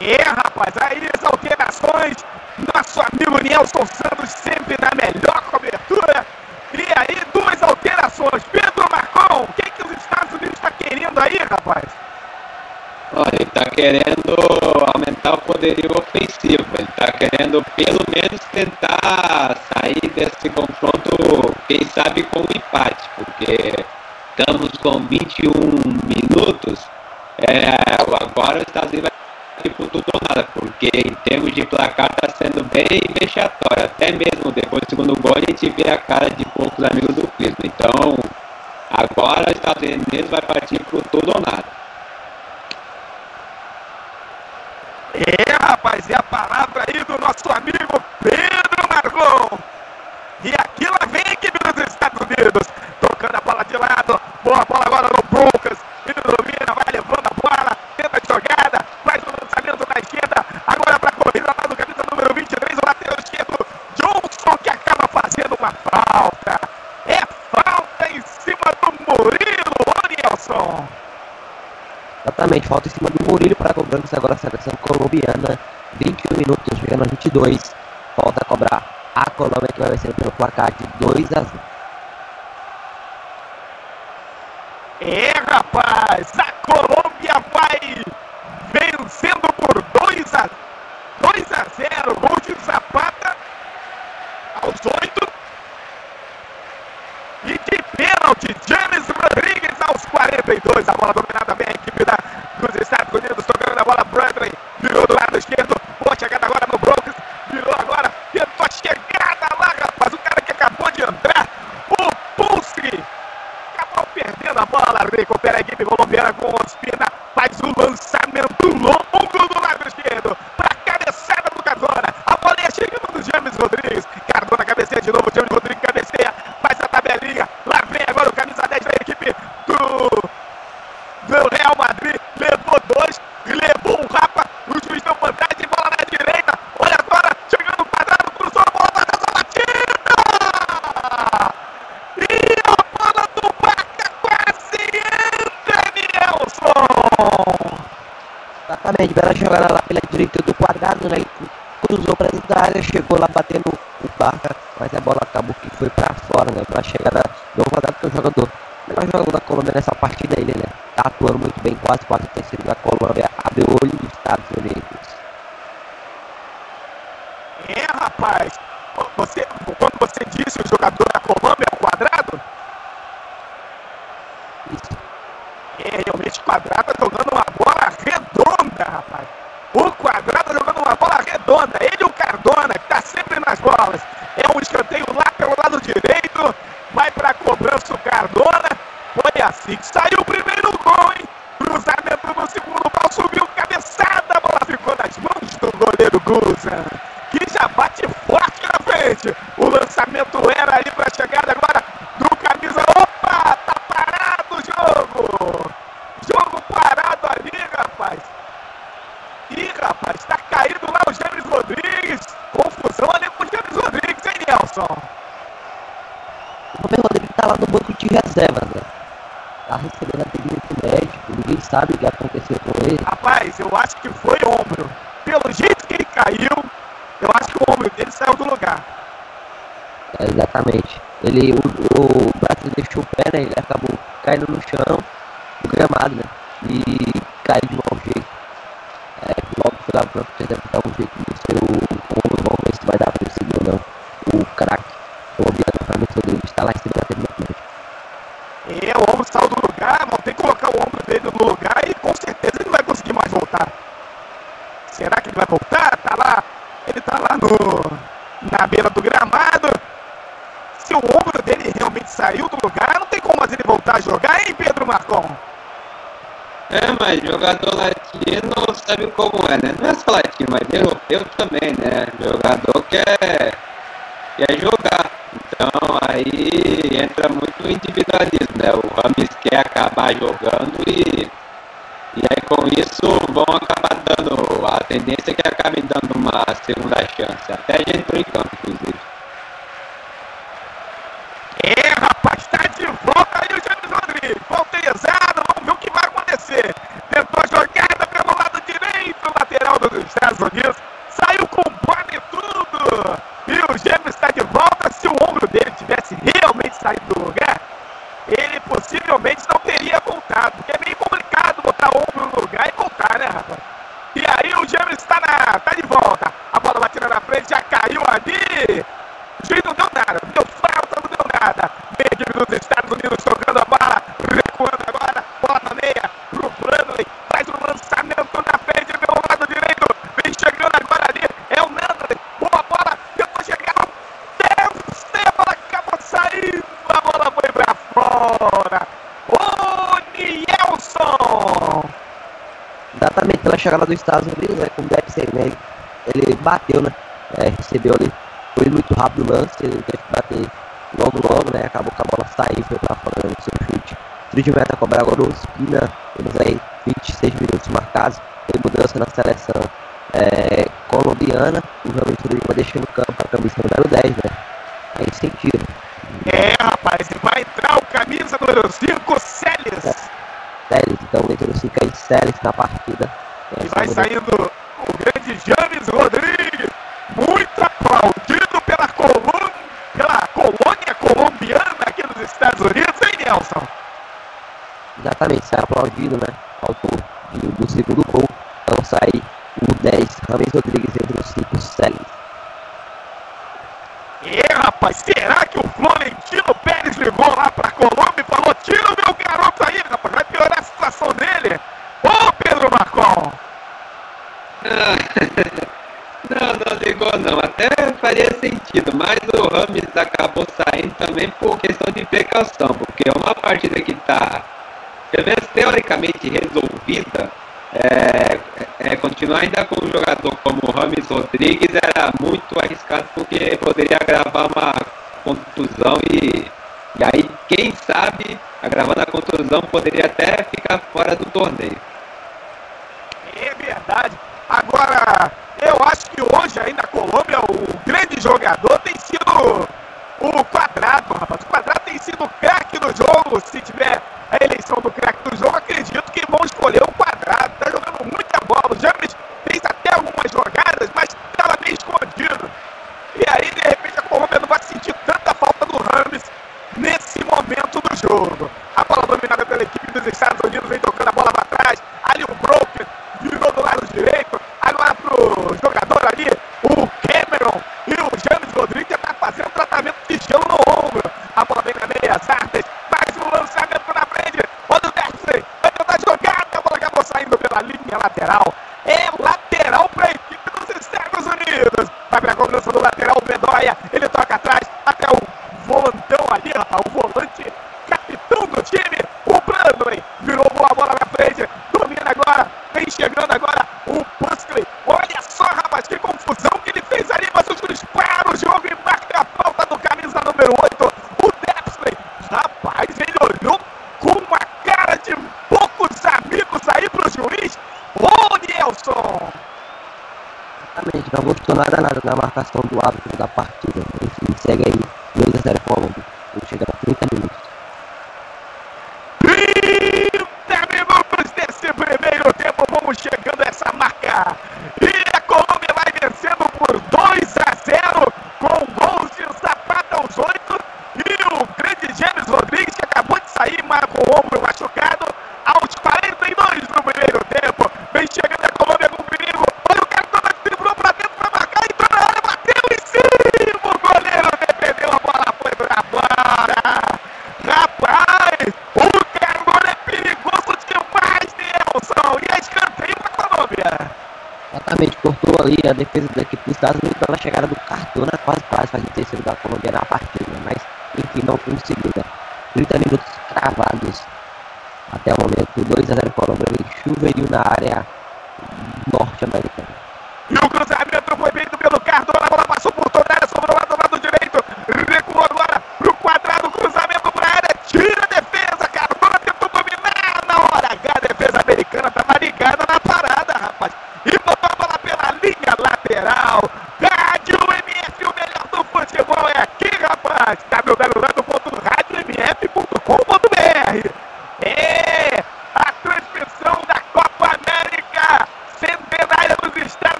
É, rapaz, aí as alterações. Nosso amigo Nelson Santos sempre na melhor cobertura. E aí, duas alterações. Pedro Marcon, o que, que os está querendo aí, rapaz? Olha, ele está querendo aumentar o poderio ofensivo. Ele está querendo, pelo menos, tentar sair desse confronto, quem sabe, com um empate. Porque estamos com 21 minutos. É, agora os Estados Unidos vai tipo tudo ou nada, porque em termos de placar está sendo bem vexatório. Até mesmo depois do segundo gol a gente vê a cara de poucos amigos do Clisma. Então agora os Estados Unidos vai partir pro tudo ou nada. É, rapaz, é a palavra aí do nosso amigo Pedro Margon. E aqui lá vem a equipe dos Estados Unidos, tocando a bola de lado. Boa bola agora no Brucas. Ele domina, vai levando a bola, tenta a jogada, faz o lançamento na esquerda. Agora para a corrida lá do camisa número 23, o lateral esquerdo, Johnson, que acaba fazendo uma falta. É falta em cima do Murilo, Nelson. Exatamente, falta em cima do Murilo para a cobrança agora a seleção colombiana. 21 minutos, chegando a 22. Falta cobrar a Colômbia que vai vencer pelo placar de 2 a 0. É, rapaz, a Colômbia vai vencendo por 2 a 2 a 0. Gol de Zapata aos 8. E de pênalti, James Rodrigues aos 42. A bola dominada bem a equipe da, dos Estados Unidos, tocando a bola Bradley. Virou do lado esquerdo. Boa chegada agora no Broncos. Virou agora. Tentou a chegada lá, rapaz. O cara que acabou de entrar. O Pulse. Acabou perdendo a bola. Recupera a equipe colombiana com Ospina. Faz o lançamento longo do lado esquerdo. Para a cabeçada do Cardona. A bola é chegando do James Rodrigues. Cardona cabeceia de novo. James Rodrigues cabeceia. Faz a tabelinha. Lá vem agora o camisa 10 da equipe do, do Real Madrid. Levou dois. Levou um rapa. O juiz deu vantagem. Bola na direita. Olha agora. Chegando o quadrado. Cruzou a bola. Vai nessa batida. E a bola do Baca quase entra, Nelson. Exatamente, bela jogada lá pela direita do quadrado, né? Cruzou para dentro da área, chegou lá batendo o Barca, mas a bola acabou que foi para fora, Exatamente. Ele sabe como é, né? Não é só latino, mas europeu também, né? Jogador quer, é, quer é jogar. Então aí entra muito o individualismo, né? O Rames quer acabar jogando e, e aí com isso vão acabar dando. A tendência é que acabe dando uma segunda chance. Até a gente chegada dos Estados Unidos, né? Como deve ser. Ele bateu, né? É, recebeu ali. Foi muito rápido o lance, ele teve que bater logo logo, né? Acabou com a bola sair foi pra fora né, no seu chute. de meta cobrar agora o Spina. Temos aí 26 minutos marcados. Tem mudança na seleção é, colombiana. O Ramos Trilho vai deixando o campo a camisa número 10, né? Tá aí sentido. É, rapaz, vai entrar o camisa número 5, Celes! É. Então o 5 aí, Celis na parte. final, ainda com um jogador como o Rames Rodrigues, era muito arriscado porque poderia agravar uma contusão e, e aí, quem sabe, agravando a contusão, poderia Marco Belo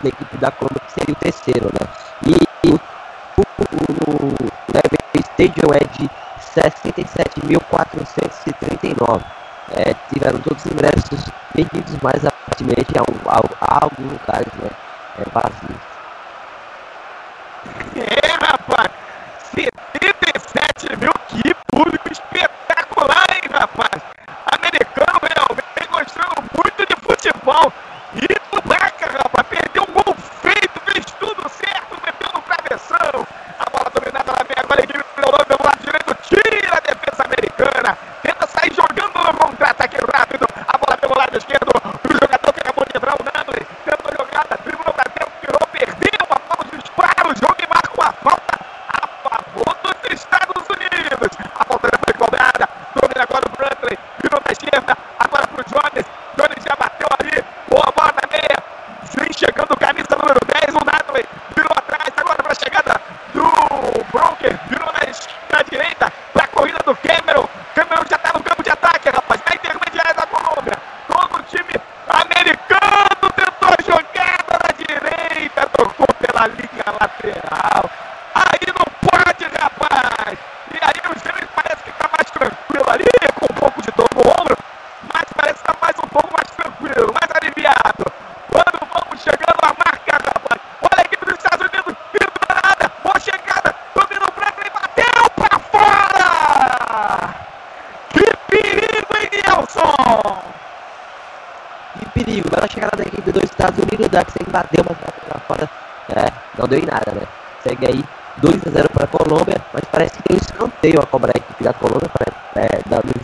da equipe da Colômbia, que seria o terceiro, né? E o, o, o, o Stadium é de 67.439. É, tiveram todos os ingressos vendidos, mas a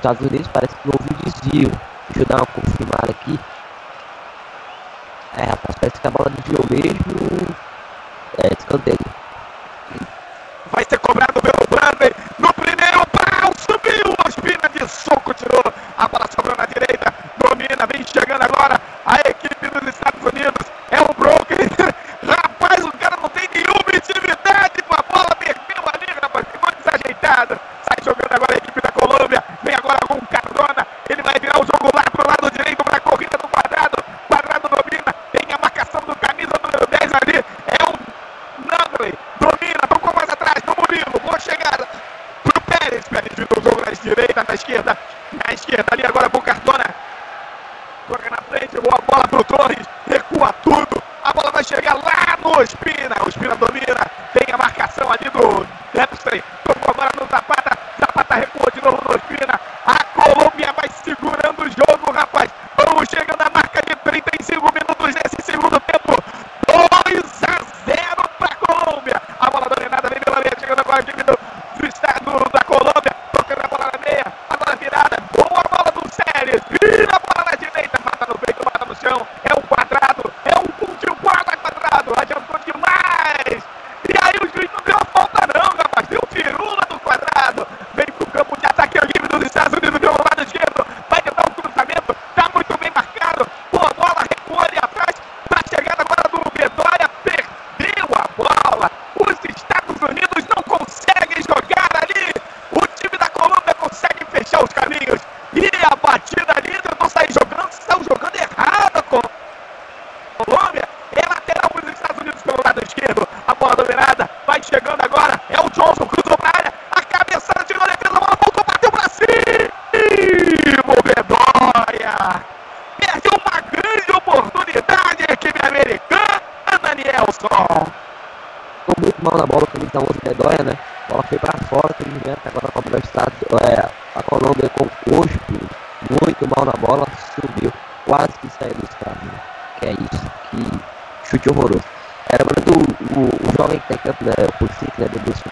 Estados Unidos, parece que houve um desvio. Deixa eu dar uma confirmada aqui. É, rapaz, parece que a bola desviou mesmo.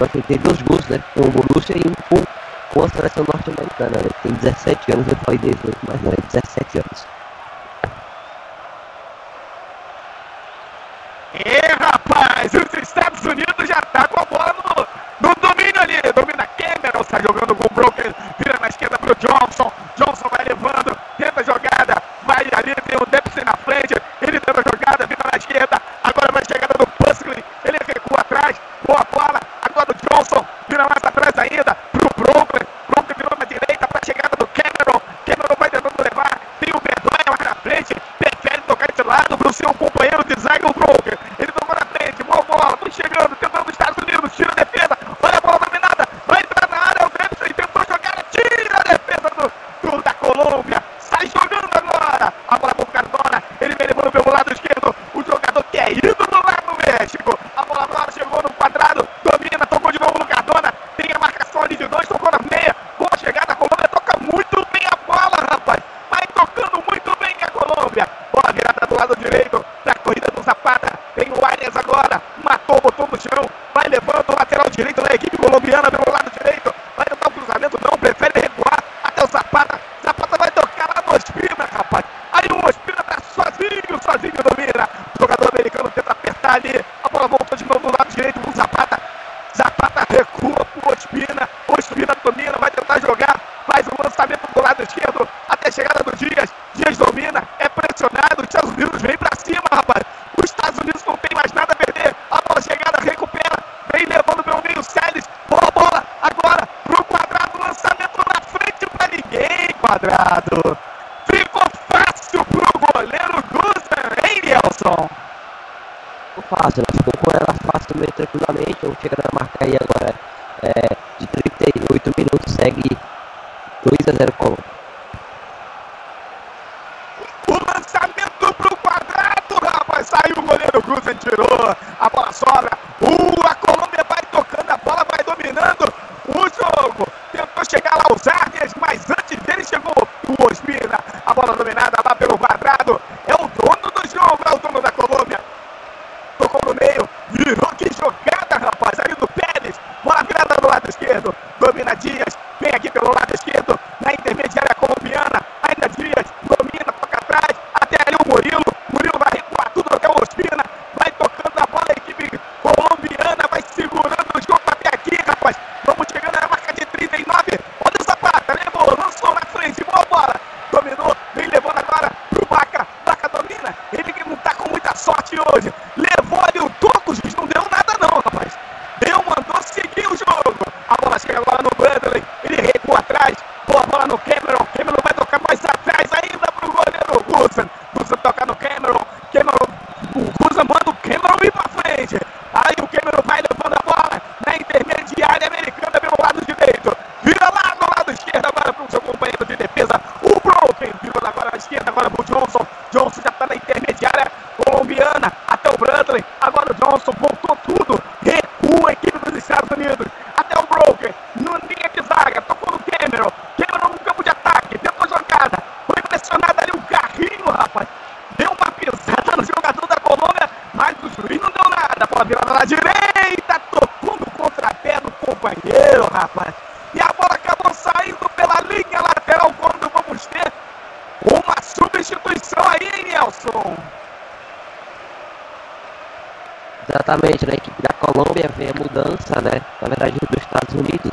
Nós tem dois gols, né? Com o Borussia e um com, com a seleção norte-americana, né? Tem 17 anos, ele faz 18, mas não, é 17 anos. tudo, recua a equipe dos Estados Unidos. realmente na equipe da Colômbia vem a mudança, né? Na verdade, dos Estados Unidos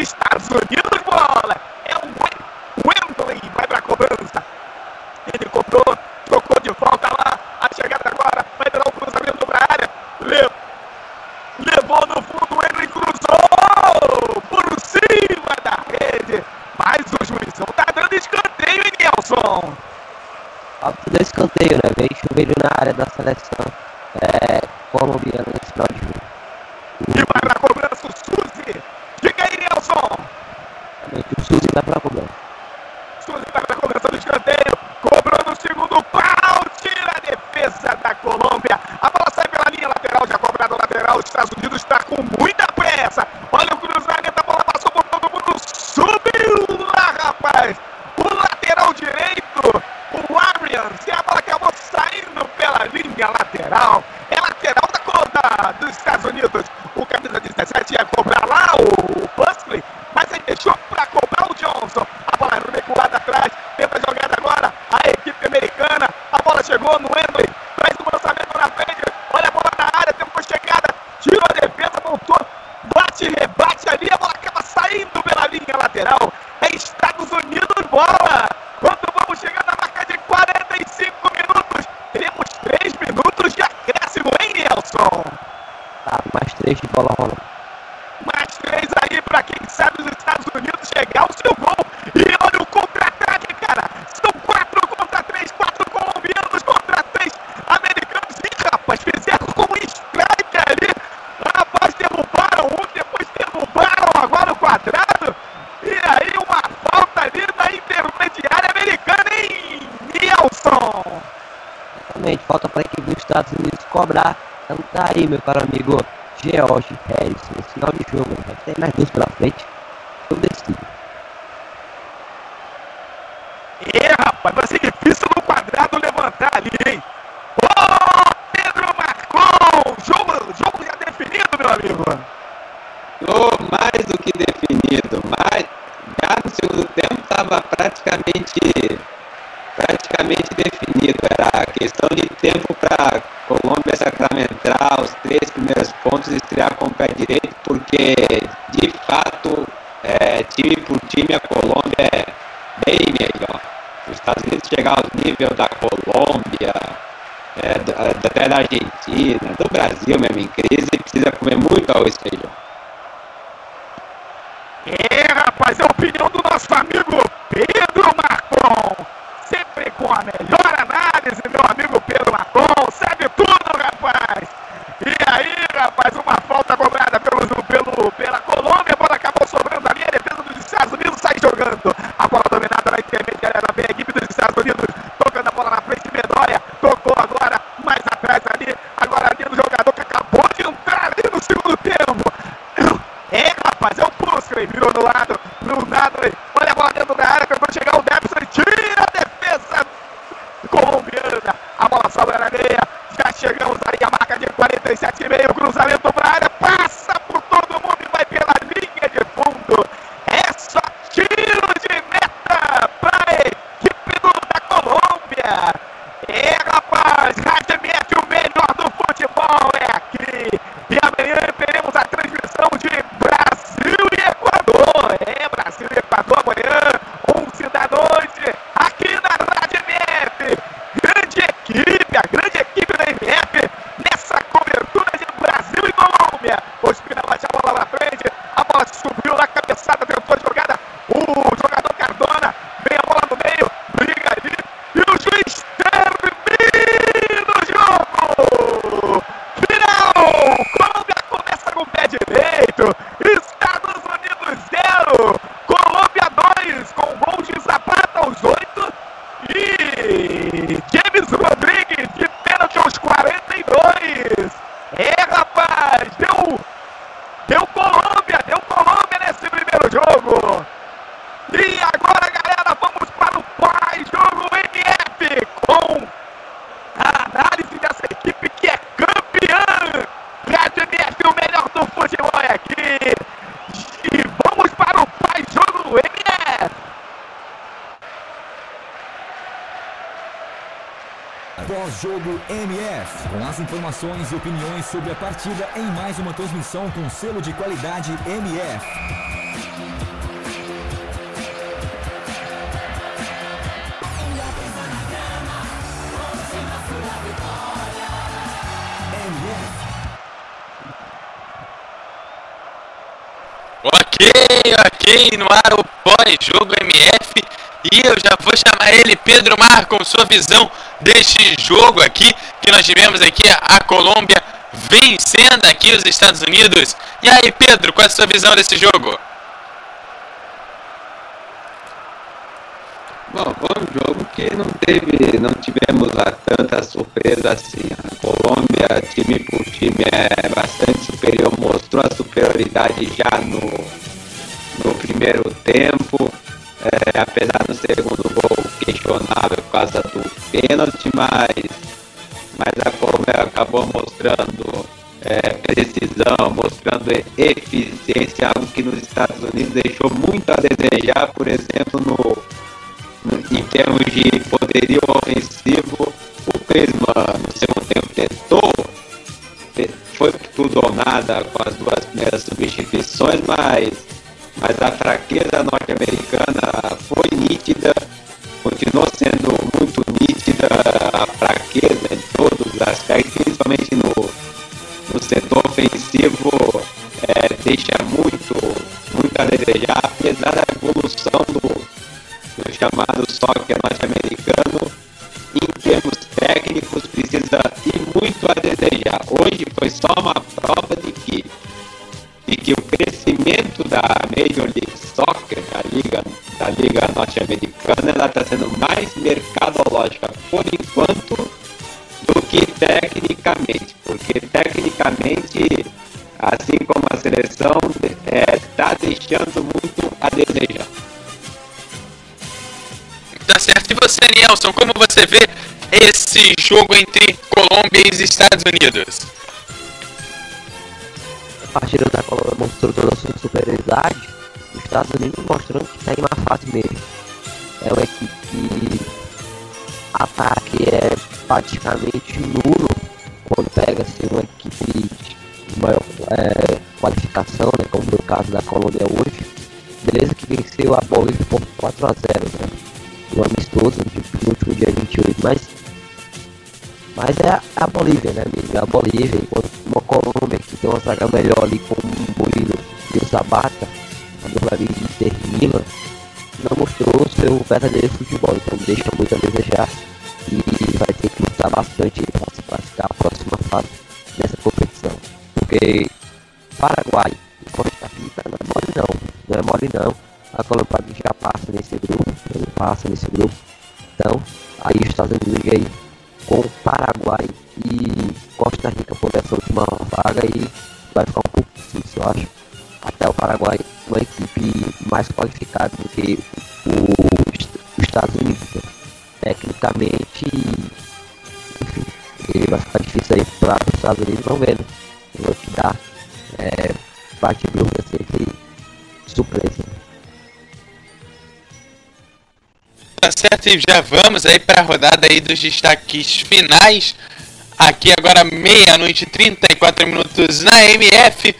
Estados Unidos, bola! É o Wembley, vai pra cobrança. Ele cobrou, trocou de volta lá. A chegada agora vai dar um cruzamento pra área. Levou, levou no fundo, ele cruzou por cima da rede. Mas o juizão tá dando escanteio, hein, Nelson? Falta escanteio, né? Veio chuveiro na área da seleção. aí, meu caro amigo George Harrison. Final de jogo, vai ter mais dois pela time, a Colômbia é bem melhor. Os Estados Unidos chegar ao nível da Colômbia, é, é até da Argentina, do Brasil mesmo em crise, As informações e opiniões sobre a partida em mais uma transmissão com selo de qualidade MF. Ok, ok, no ar o pós-jogo MF. E eu já vou chamar ele, Pedro Mar com sua visão deste jogo aqui que nós tivemos aqui a Colômbia vencendo aqui os Estados Unidos. E aí, Pedro, qual é a sua visão desse jogo? Bom, foi um jogo que não teve, não tivemos lá tanta surpresa assim. A Colômbia, time por time, é bastante superior, mostrou a superioridade já no, no primeiro tempo. É, apesar do segundo gol questionável por causa do pênalti, mas mas é a Colmel acabou mostrando é, precisão, mostrando eficiência, algo que nos Estados Unidos deixou muito a desejar, por exemplo, no, no em termos de poderio ofensivo, o Prisma no segundo tempo tentou, foi tudo ou nada com as duas primeiras substituições, mas, mas a fraqueza norte-americana foi nítida, continuou sendo muito nítida a fraqueza principalmente no, no setor ofensivo, é, deixa muito, muito a desejar, apesar da evolução do, do chamado soccer norte-americano, em termos técnicos, precisa ir muito a desejar. Hoje foi só uma prova de que, de que o crescimento da Major League Soccer, da Liga, da Liga Norte-Americana, ela está sendo mais mercadológica por enquanto do que tecnicamente, porque tecnicamente, assim como a seleção, está deixando muito a desejar. Tá certo. E você, Nelson, como você vê esse jogo entre Colômbia e os Estados Unidos? A partida da Colômbia mostrou toda a sua superioridade, os Estados Unidos mostrando que está em uma fase mesmo. É uma equipe que ataque é praticamente nulo quando pega assim, uma equipe de maior é, qualificação, né, como no caso da Colômbia hoje. Beleza que venceu a Bolívia por 4 a 0 né? Amistoso, no último dia 28, mas mas é a, a Bolívia, né, amigo? A Bolívia, enquanto uma Colômbia que tem uma zaga melhor ali com o Murilo e o Zabata, a dupla ali de não mostrou o seu verdadeiro futebol, então deixa muito a desejar e vai ter que lutar bastante para classificar a próxima fase dessa competição. Porque Paraguai e Costa Rica não é mole não, não é mole não. A Colômbia já passa nesse grupo, não passa nesse grupo. Então, aí os Estados Unidos aí com Paraguai e Costa Rica por essa última vaga e vai ficar um pouco difícil, eu acho. Até o Paraguai uma equipe mais qualificada do que os Estados Unidos. Tecnicamente, enfim, ele vai ficar difícil aí para os Estados Unidos, vamos ver, né? O que dá. É, bate grupo é sempre surpresa. Tá certo, e já vamos aí para a rodada aí dos destaques finais. Aqui agora meia-noite 34 minutos na MF.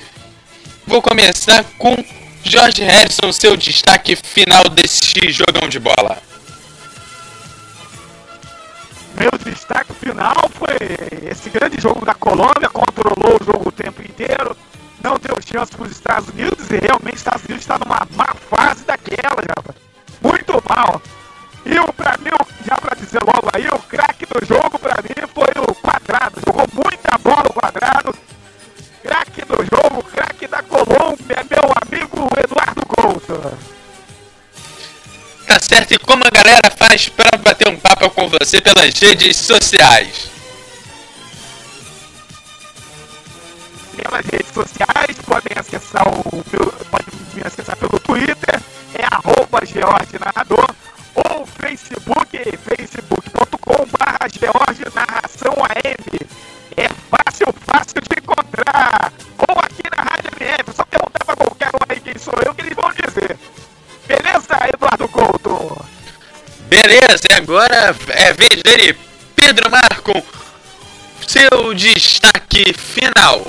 Vou começar com Jorge Harrison, seu destaque final desse jogão de bola. Meu destaque final foi esse grande jogo da Colômbia, controlou o jogo o tempo inteiro, não deu chance para os Estados Unidos e realmente os Estados Unidos está numa má fase você pelas redes sociais? E agora é vez dele, Pedro Marco, seu destaque final.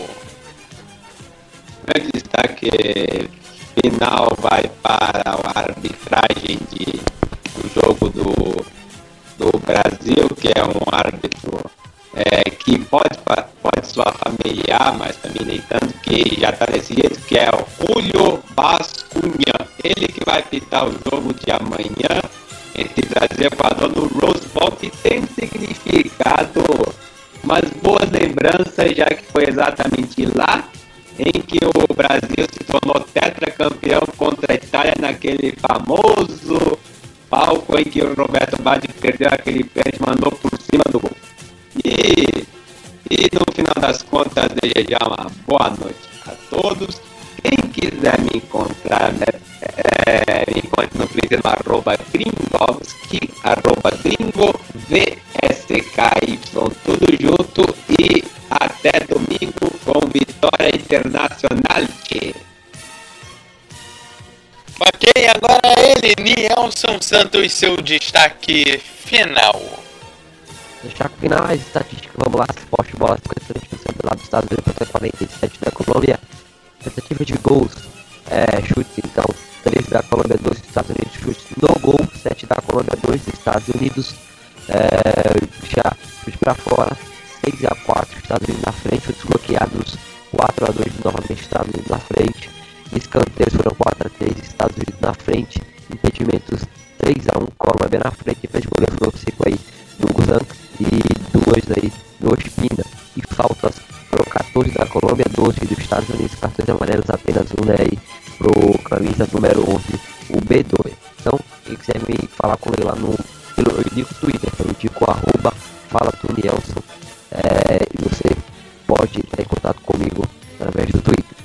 Meu destaque final vai para a arbitragem de do jogo do, do Brasil, que é um árbitro é, que pode, pode soar familiar, mas também nem tanto, que já está desse jeito, que é o Julio Bascunha. Ele que vai pitar o jogo de amanhã Equador no Rose Bowl, que tem um significado, umas boas lembranças, já que foi exatamente lá em que o Brasil se tornou tetracampeão contra a Itália naquele famoso palco em que o Roberto Baggio perdeu aquele pé e mandou por cima do gol. E, e no final das contas, desejar uma boa noite a todos. Quem quiser me encontrar, né, Santos, seu destaque final. Destaque final, as estatísticas, cartões amarelos apenas um né, pro camisa número 11, o B2. Então, quem quiser me falar com ele lá no pelo, eu digo Twitter, eu digo arroba fala tu Nielson, é, e você pode entrar em contato comigo através do Twitter.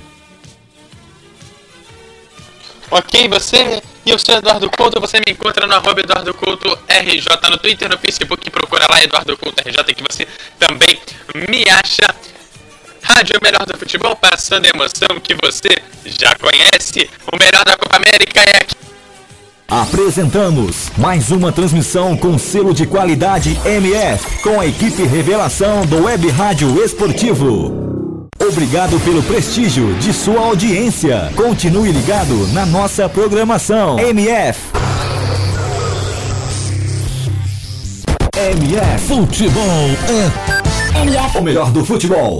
Ok, você e o seu Eduardo Couto, você me encontra no arroba Eduardo Couto RJ no Twitter, no Facebook, procura lá Eduardo Couto RJ que você também me acha. Rádio Melhor do Futebol, passando a emoção que você já conhece. O melhor da Copa América é aqui. Apresentamos mais uma transmissão com selo de qualidade MF, com a equipe revelação do Web Rádio Esportivo. Obrigado pelo prestígio de sua audiência. Continue ligado na nossa programação. MF. MF. Futebol é MF, O melhor do futebol.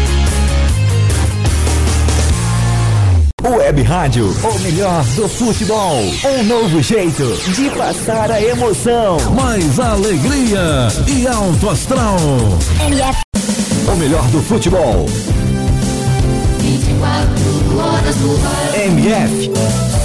Web Rádio, o melhor do futebol. Um novo jeito de passar a emoção. mais alegria e alto astral. MF, O melhor do futebol. 24 horas ar. MF,